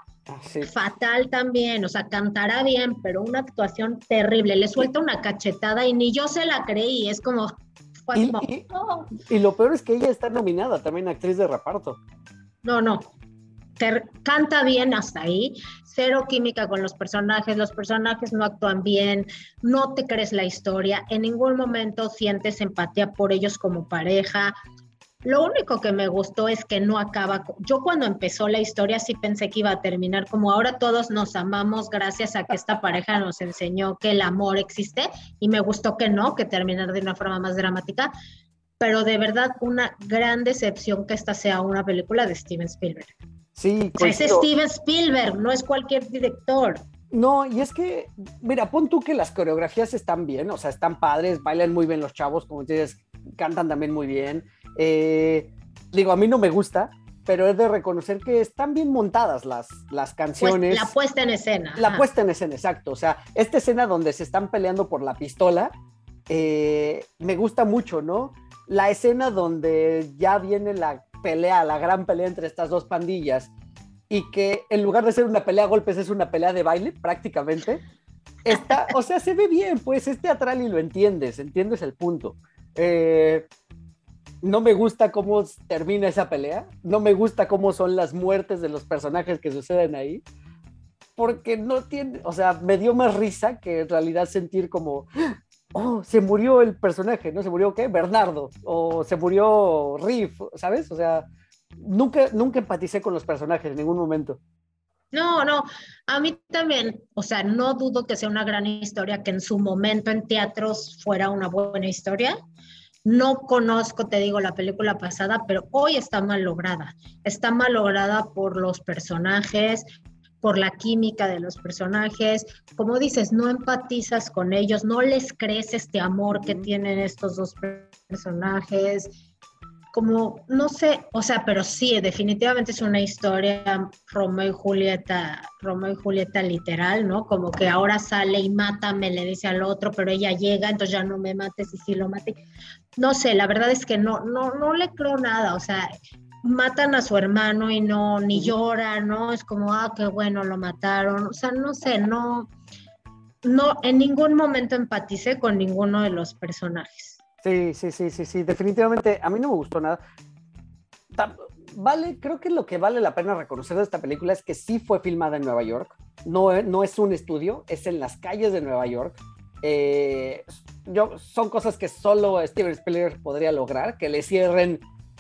Fatal también, o sea, cantará bien, pero una actuación terrible. Le suelta una cachetada y ni yo se la creí, es como... Y, lo peor es que ella está nominada también actriz de reparto. No, no. canta bien hasta ahí, cero química con los personajes, los personajes no actúan bien, no te crees la historia, en ningún momento sientes empatía por ellos como pareja. Lo único que me gustó es que no acaba. Yo cuando empezó la historia sí pensé que iba a terminar como ahora todos nos amamos gracias a que esta pareja nos enseñó que el amor existe y me gustó que no, que terminar de una forma más dramática, pero de verdad una gran decepción que esta sea una película de Steven Spielberg. Sí, es Steven Spielberg, no es cualquier director. No, y es que, mira, pon tú que las coreografías están bien, o sea, están padres, bailan muy bien los chavos, como dices, cantan también muy bien. Eh, digo, a mí no me gusta, pero es de reconocer que están bien montadas las, las pues, canciones. la puesta en escena. La puesta en escena, exacto. O sea, esta escena donde se están peleando por la pistola, eh, me gusta mucho, ¿no? La escena donde ya viene la pelea, la gran pelea entre estas dos pandillas, y que en lugar de ser una pelea a golpes es una pelea de baile, prácticamente. Está, o sea, se ve bien, pues es teatral y lo entiendes, entiendes el punto. Eh, no me gusta cómo termina esa pelea, no me gusta cómo son las muertes de los personajes que suceden ahí, porque no tiene, o sea, me dio más risa que en realidad sentir como, oh, se murió el personaje, ¿no? Se murió, ¿qué? Bernardo, o se murió Riff, ¿sabes? O sea, nunca, nunca empaticé con los personajes en ningún momento. No, no, a mí también, o sea, no dudo que sea una gran historia, que en su momento en teatros fuera una buena historia. No conozco, te digo, la película pasada, pero hoy está mal lograda. Está mal lograda por los personajes, por la química de los personajes. Como dices, no empatizas con ellos, no les crees este amor que tienen estos dos personajes. Como, no sé, o sea, pero sí, definitivamente es una historia Romeo y Julieta, Romeo y Julieta literal, ¿no? Como que ahora sale y mata, me le dice al otro, pero ella llega, entonces ya no me mates y sí lo mate. No sé, la verdad es que no, no, no le creo nada, o sea, matan a su hermano y no, ni llora, ¿no? Es como, ah, qué bueno, lo mataron. O sea, no sé, no, no, en ningún momento empaticé con ninguno de los personajes. Sí, sí, sí, sí, sí, definitivamente a mí no me gustó nada. Vale, creo que lo que vale la pena reconocer de esta película es que sí fue filmada en Nueva York. No, no es un estudio, es en las calles de Nueva York. Eh, yo, son cosas que solo Steven Spielberg podría lograr, que le cierren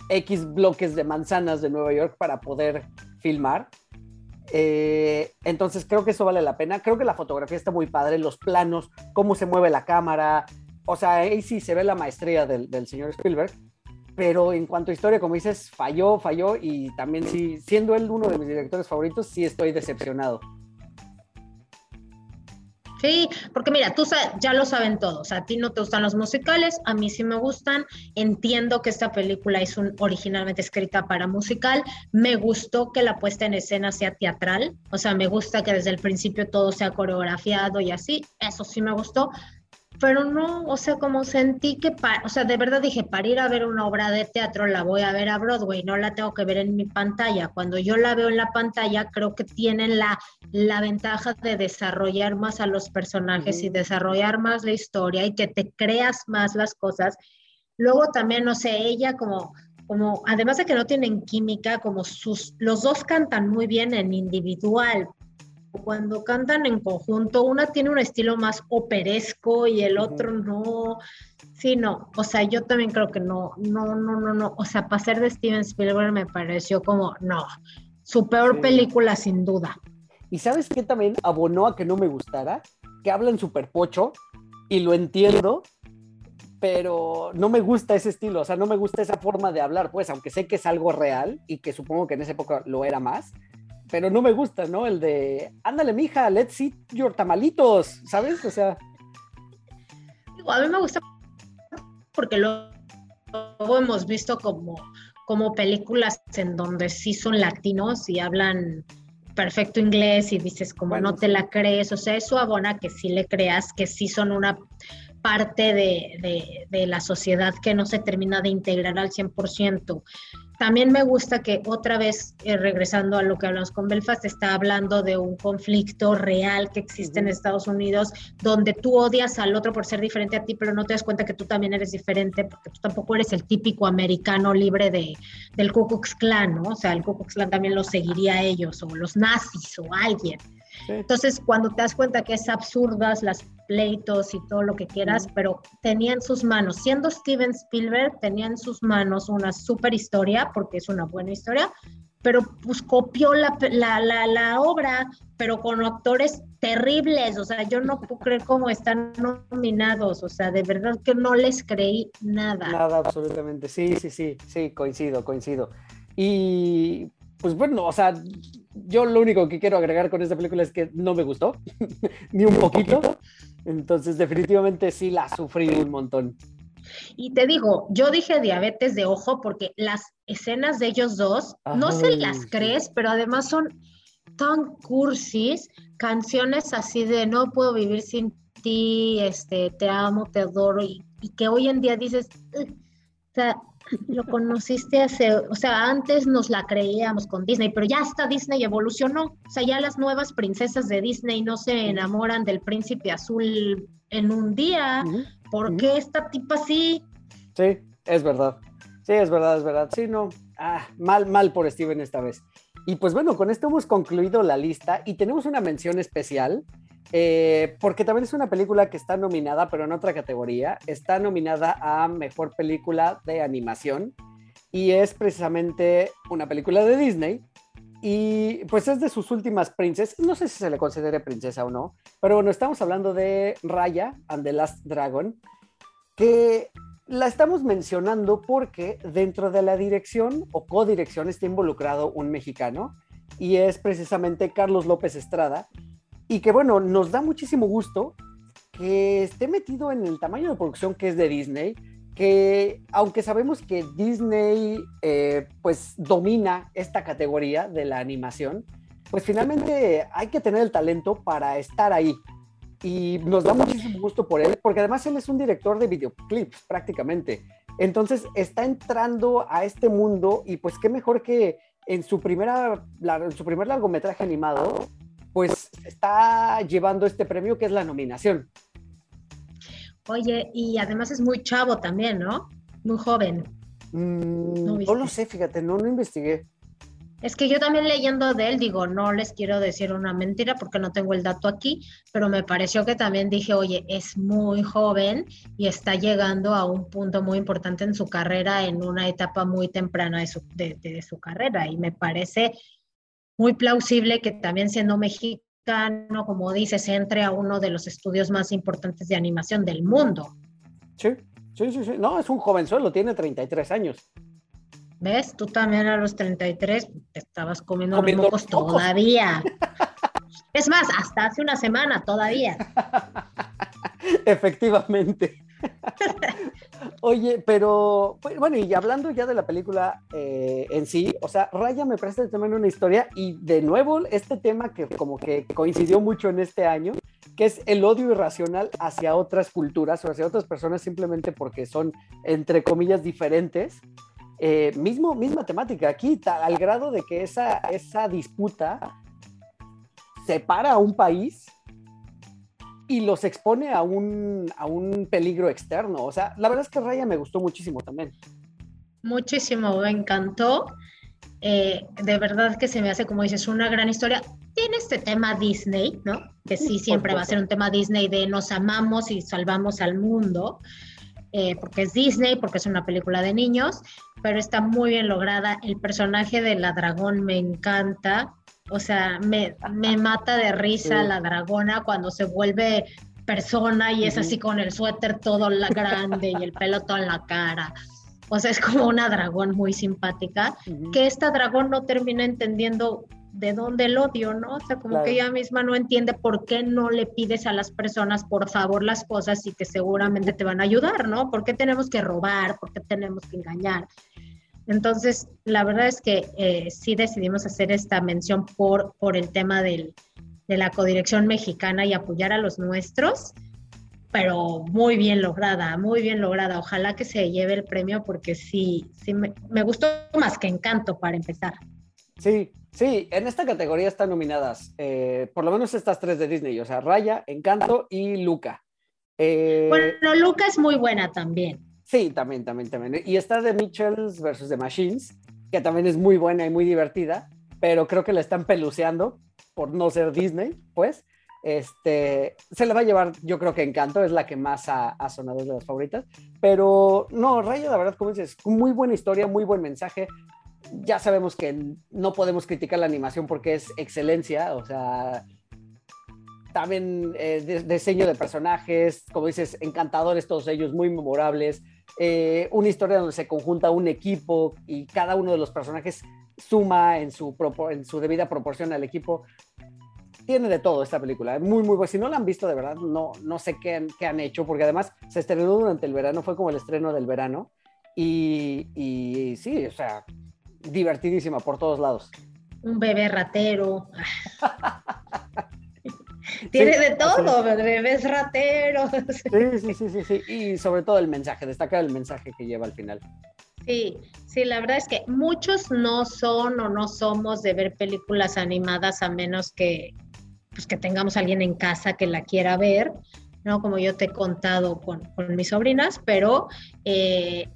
X bloques de manzanas de Nueva York para poder filmar. Eh, entonces creo que eso vale la pena. Creo que la fotografía está muy padre, los planos, cómo se mueve la cámara. O sea, ahí sí se ve la maestría del, del señor Spielberg. Pero en cuanto a historia, como dices, falló, falló. Y también sí, siendo él uno de mis directores favoritos, sí estoy decepcionado. Sí, porque mira, tú ya lo saben todos, a ti no te gustan los musicales, a mí sí me gustan, entiendo que esta película es un, originalmente escrita para musical, me gustó que la puesta en escena sea teatral, o sea, me gusta que desde el principio todo sea coreografiado y así, eso sí me gustó, pero no, o sea, como sentí que, o sea, de verdad dije, para ir a ver una obra de teatro la voy a ver a Broadway, no la tengo que ver en mi pantalla. Cuando yo la veo en la pantalla, creo que tienen la, la ventaja de desarrollar más a los personajes y desarrollar más la historia y que te creas más las cosas. Luego también, no sé, ella como, como, además de que no tienen química, como sus, los dos cantan muy bien en individual, cuando cantan en conjunto, una tiene un estilo más operesco y el otro no. Sí, no. O sea, yo también creo que no, no, no, no, no. O sea, para ser de Steven Spielberg me pareció como, no, su peor película sin duda. ¿Y sabes qué también abonó a que no me gustara? Que hablan súper pocho y lo entiendo, pero no me gusta ese estilo, o sea, no me gusta esa forma de hablar, pues, aunque sé que es algo real y que supongo que en esa época lo era más, pero no me gusta, ¿no? El de, ándale, mija, let's eat your tamalitos, ¿sabes? O sea. A mí me gusta porque luego hemos visto como, como películas en donde sí son latinos y hablan perfecto inglés y dices como no te la crees, o sea, eso abona que sí le creas, que sí son una parte de, de, de la sociedad que no se termina de integrar al 100%. También me gusta que otra vez, eh, regresando a lo que hablamos con Belfast, está hablando de un conflicto real que existe en Estados Unidos, donde tú odias al otro por ser diferente a ti, pero no te das cuenta que tú también eres diferente, porque tú tampoco eres el típico americano libre de, del Ku Klux Klan, ¿no? O sea, el Ku Klux Klan también lo seguiría a ellos, o los nazis, o alguien. Entonces, cuando te das cuenta que es absurdas las pleitos y todo lo que quieras, pero tenía en sus manos, siendo Steven Spielberg, tenía en sus manos una super historia, porque es una buena historia, pero pues copió la, la, la, obra, pero con actores terribles, o sea, yo no puedo creer cómo están nominados, o sea, de verdad que no les creí nada. Nada, absolutamente, sí, sí, sí, sí, coincido, coincido. Y pues bueno, o sea, yo lo único que quiero agregar con esta película es que no me gustó, ni un poquito. Entonces, definitivamente sí la sufrí un montón. Y te digo, yo dije diabetes de ojo porque las escenas de ellos dos, no se las crees, pero además son tan cursis, canciones así de no puedo vivir sin ti, este, te amo, te adoro, y, que hoy en día dices, o sea, lo conociste hace, o sea, antes nos la creíamos con Disney, pero ya hasta Disney evolucionó. O sea, ya las nuevas princesas de Disney no se enamoran del príncipe azul en un día. ¿Por qué esta tipa sí? Sí, es verdad. Sí, es verdad, es verdad. Sí, no. Ah, mal, mal por Steven esta vez. Y pues bueno, con esto hemos concluido la lista y tenemos una mención especial eh, porque también es una película que está nominada, pero en otra categoría. Está nominada a Mejor Película de Animación y es precisamente una película de Disney. Y pues es de sus últimas princesas, no sé si se le considere princesa o no, pero bueno, estamos hablando de Raya and the Last Dragon, que la estamos mencionando porque dentro de la dirección o codirección está involucrado un mexicano y es precisamente Carlos López Estrada, y que bueno, nos da muchísimo gusto que esté metido en el tamaño de producción que es de Disney, que aunque sabemos que Disney eh, pues domina esta categoría de la animación, pues finalmente hay que tener el talento para estar ahí. Y nos da muchísimo gusto por él, porque además él es un director de videoclips prácticamente. Entonces está entrando a este mundo y pues qué mejor que en su, primera, en su primer largometraje animado pues está llevando este premio que es la nominación. Oye, y además es muy chavo también, ¿no? Muy joven. Mm, no, lo sé, fíjate, no, no investigué. Es que yo también leyendo de él, digo, no les quiero decir una mentira porque no tengo el dato aquí, pero me pareció que también dije, oye, es muy joven y está llegando a un punto muy importante en su carrera, en una etapa muy temprana de su, de su carrera. Y me parece muy plausible que también siendo mexicano, como dices, entre a uno de los estudios más importantes de animación del mundo. Sí, sí, sí, sí. No, es un jovenzuelo, tiene 33 años. ¿Ves? Tú también a los 33 te estabas comiendo, comiendo los mocos todavía. es más, hasta hace una semana todavía. Efectivamente. Oye, pero bueno, y hablando ya de la película eh, en sí, o sea, Raya me presta también una historia y de nuevo este tema que como que coincidió mucho en este año, que es el odio irracional hacia otras culturas o hacia otras personas simplemente porque son, entre comillas, diferentes. Eh, mismo, misma temática aquí, al grado de que esa, esa disputa separa a un país y los expone a un, a un peligro externo. O sea, la verdad es que Raya me gustó muchísimo también. Muchísimo, me encantó. Eh, de verdad que se me hace, como dices, una gran historia. Tiene este tema Disney, ¿no? Que sí, siempre va a ser un tema Disney de nos amamos y salvamos al mundo, eh, porque es Disney, porque es una película de niños, pero está muy bien lograda. El personaje de la dragón me encanta. O sea, me, mata de risa la dragona cuando se vuelve persona y es así con el suéter todo la grande y el pelo todo en la cara. O sea, es como una dragón muy simpática, que esta dragón no termina entendiendo de dónde el odio, ¿no? O sea, como que ella misma no entiende por qué no le pides a las personas, por favor, las cosas y que seguramente te van a ayudar, ¿no? ¿Por qué tenemos que robar? ¿Por qué tenemos que engañar? Entonces, la verdad es que eh, sí decidimos hacer esta mención por, por el tema de la codirección mexicana y apoyar a los nuestros. pero muy bien lograda, muy bien lograda. Ojalá que se lleve el premio porque sí, sí me, me gustó más que Encanto para empezar. Sí, sí, en esta categoría están nominadas, eh, por lo menos estas tres de Disney, o sea, Raya, Encanto y Luca. Eh, Bueno, Luca es muy buena también. Sí, también, también, también. Y está de Mitchells versus The Machines, que también es muy buena y muy divertida, pero creo que la están peluceando por no ser Disney, pues. Este, se le va a llevar, yo creo que Encanto es la que más ha, ha sonado es de las favoritas, pero no, Raya, la verdad, como dices, muy buena historia, muy buen mensaje. Ya sabemos que no podemos criticar la animación porque es excelencia, o sea, también eh, de- diseño de personajes, como dices, encantadores todos ellos, muy memorables. Eh, una historia donde se conjunta un equipo y cada uno de los personajes suma en su, en su debida proporción al equipo. Tiene de todo esta película, es muy, muy buena. Si no la han visto, de verdad, no, no sé qué han, qué han hecho, porque además se estrenó durante el verano, fue como el estreno del verano. Y, y sí, o sea, divertidísima por todos lados. Un bebé ratero. Tiene Sí, de todo, bebés rateros. Sí, sí, sí, sí, sí. Y sobre todo el mensaje, destacar el mensaje que lleva al final. Sí, sí, la verdad es que muchos no son o no somos de ver películas animadas a menos que, pues, que tengamos alguien en casa que la quiera ver, ¿no? Como yo te he contado con, con mis sobrinas, pero eh,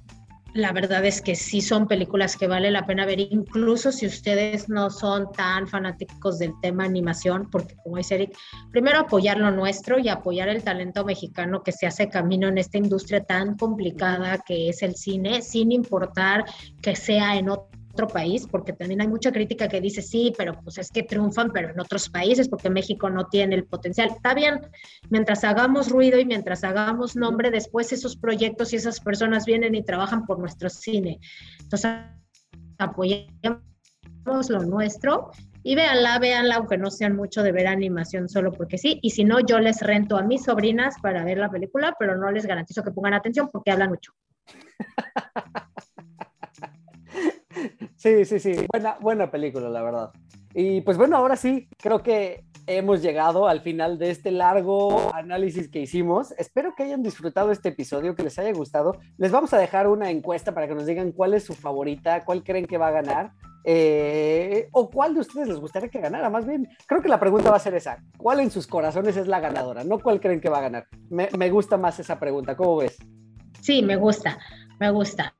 la verdad es que sí son películas que vale la pena ver, incluso si ustedes no son tan fanáticos del tema animación, porque como dice Eric, primero apoyar lo nuestro y apoyar el talento mexicano que se hace camino en esta industria tan complicada que es el cine, sin importar que sea en otro país, porque también hay mucha crítica que dice, sí, pero pues es que triunfan, pero en otros países, porque México no tiene el potencial. Está bien, mientras hagamos ruido y mientras hagamos nombre, después esos proyectos y esas personas vienen y trabajan por nuestro cine. Entonces, apoyemos lo nuestro y véanla, véanla, aunque no sean mucho de ver animación solo porque sí. Y si no, yo les rento a mis sobrinas para ver la película, pero no les garantizo que pongan atención porque hablan mucho. Sí, sí, sí. Buena, buena película, la verdad. Y pues bueno, ahora sí, creo que hemos llegado al final de este largo análisis que hicimos. Espero que hayan disfrutado este episodio, que les haya gustado. Les vamos a dejar una encuesta para que nos digan cuál es su favorita, cuál creen que va a ganar. eh, o cuál de ustedes les gustaría que ganara. Más bien, creo que la pregunta va a ser esa. ¿Cuál en sus corazones es la ganadora? No cuál creen que va a ganar. Me, me gusta más esa pregunta. ¿Cómo ves? Sí, me gusta, me gusta.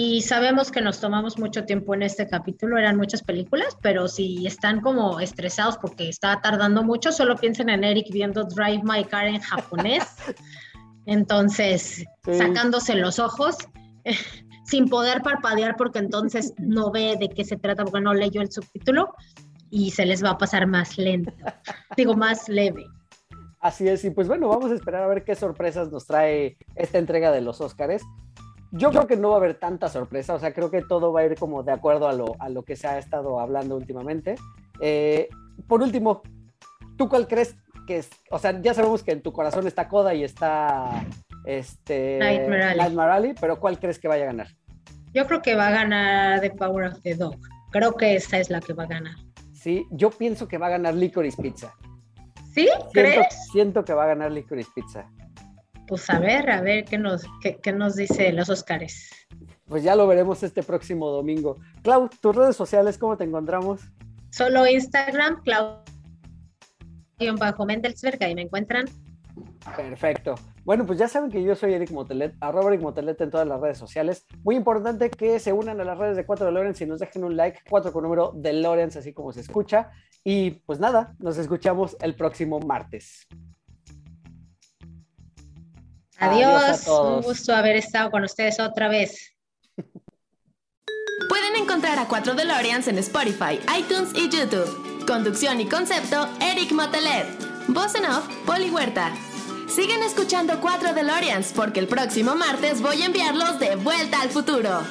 Y sabemos que nos tomamos mucho tiempo en este capítulo, eran muchas películas, pero si están como estresados porque está tardando mucho, solo piensen en Eric viendo Drive My Car en japonés. Entonces, Sí. sacándose los ojos, sin poder parpadear porque entonces no ve de qué se trata porque no leyó el subtítulo y se les va a pasar más lento, digo, más leve. Así es, y pues bueno, vamos a esperar a ver qué sorpresas nos trae esta entrega de los Óscares. Yo creo que no va a haber tanta sorpresa, o sea, creo que todo va a ir como de acuerdo a lo, a lo que se ha estado hablando últimamente. Eh, por último, ¿tú cuál crees que es? O sea, ya sabemos que en tu corazón está Coda y está este, Nightmare Alley. Nightmare Alley, pero ¿cuál crees que vaya a ganar? Yo creo que va a ganar The Power of the Dog. Creo que esa es la que va a ganar. Sí, yo pienso que va a ganar Licorice Pizza. ¿Sí? Siento, ¿Crees? siento que va a ganar Licorice Pizza. Pues a ver, a ver qué nos, qué, qué nos dice los Óscares. Pues ya lo veremos este próximo domingo. Clau, tus redes sociales, ¿cómo te encontramos? Solo Instagram, Claudio-Mendelsberg, ahí me encuentran. Perfecto. Bueno, pues ya saben que yo soy Eric Motelet, arroba Eric Motelet en todas las redes sociales. Muy importante que se unan a las redes de 4 de Lorenz y nos dejen un like, 4 con número de Lorenz, así como se escucha. Y pues nada, nos escuchamos el próximo martes. Adiós a Adiós, todos. un gusto haber estado con ustedes otra vez. Pueden encontrar a 4 DeLoreans en Spotify, iTunes y YouTube. Conducción y concepto, Eric Motelet. Voz en off, Poli Huerta. Sigan escuchando 4 DeLoreans porque el próximo martes voy a enviarlos de vuelta al futuro.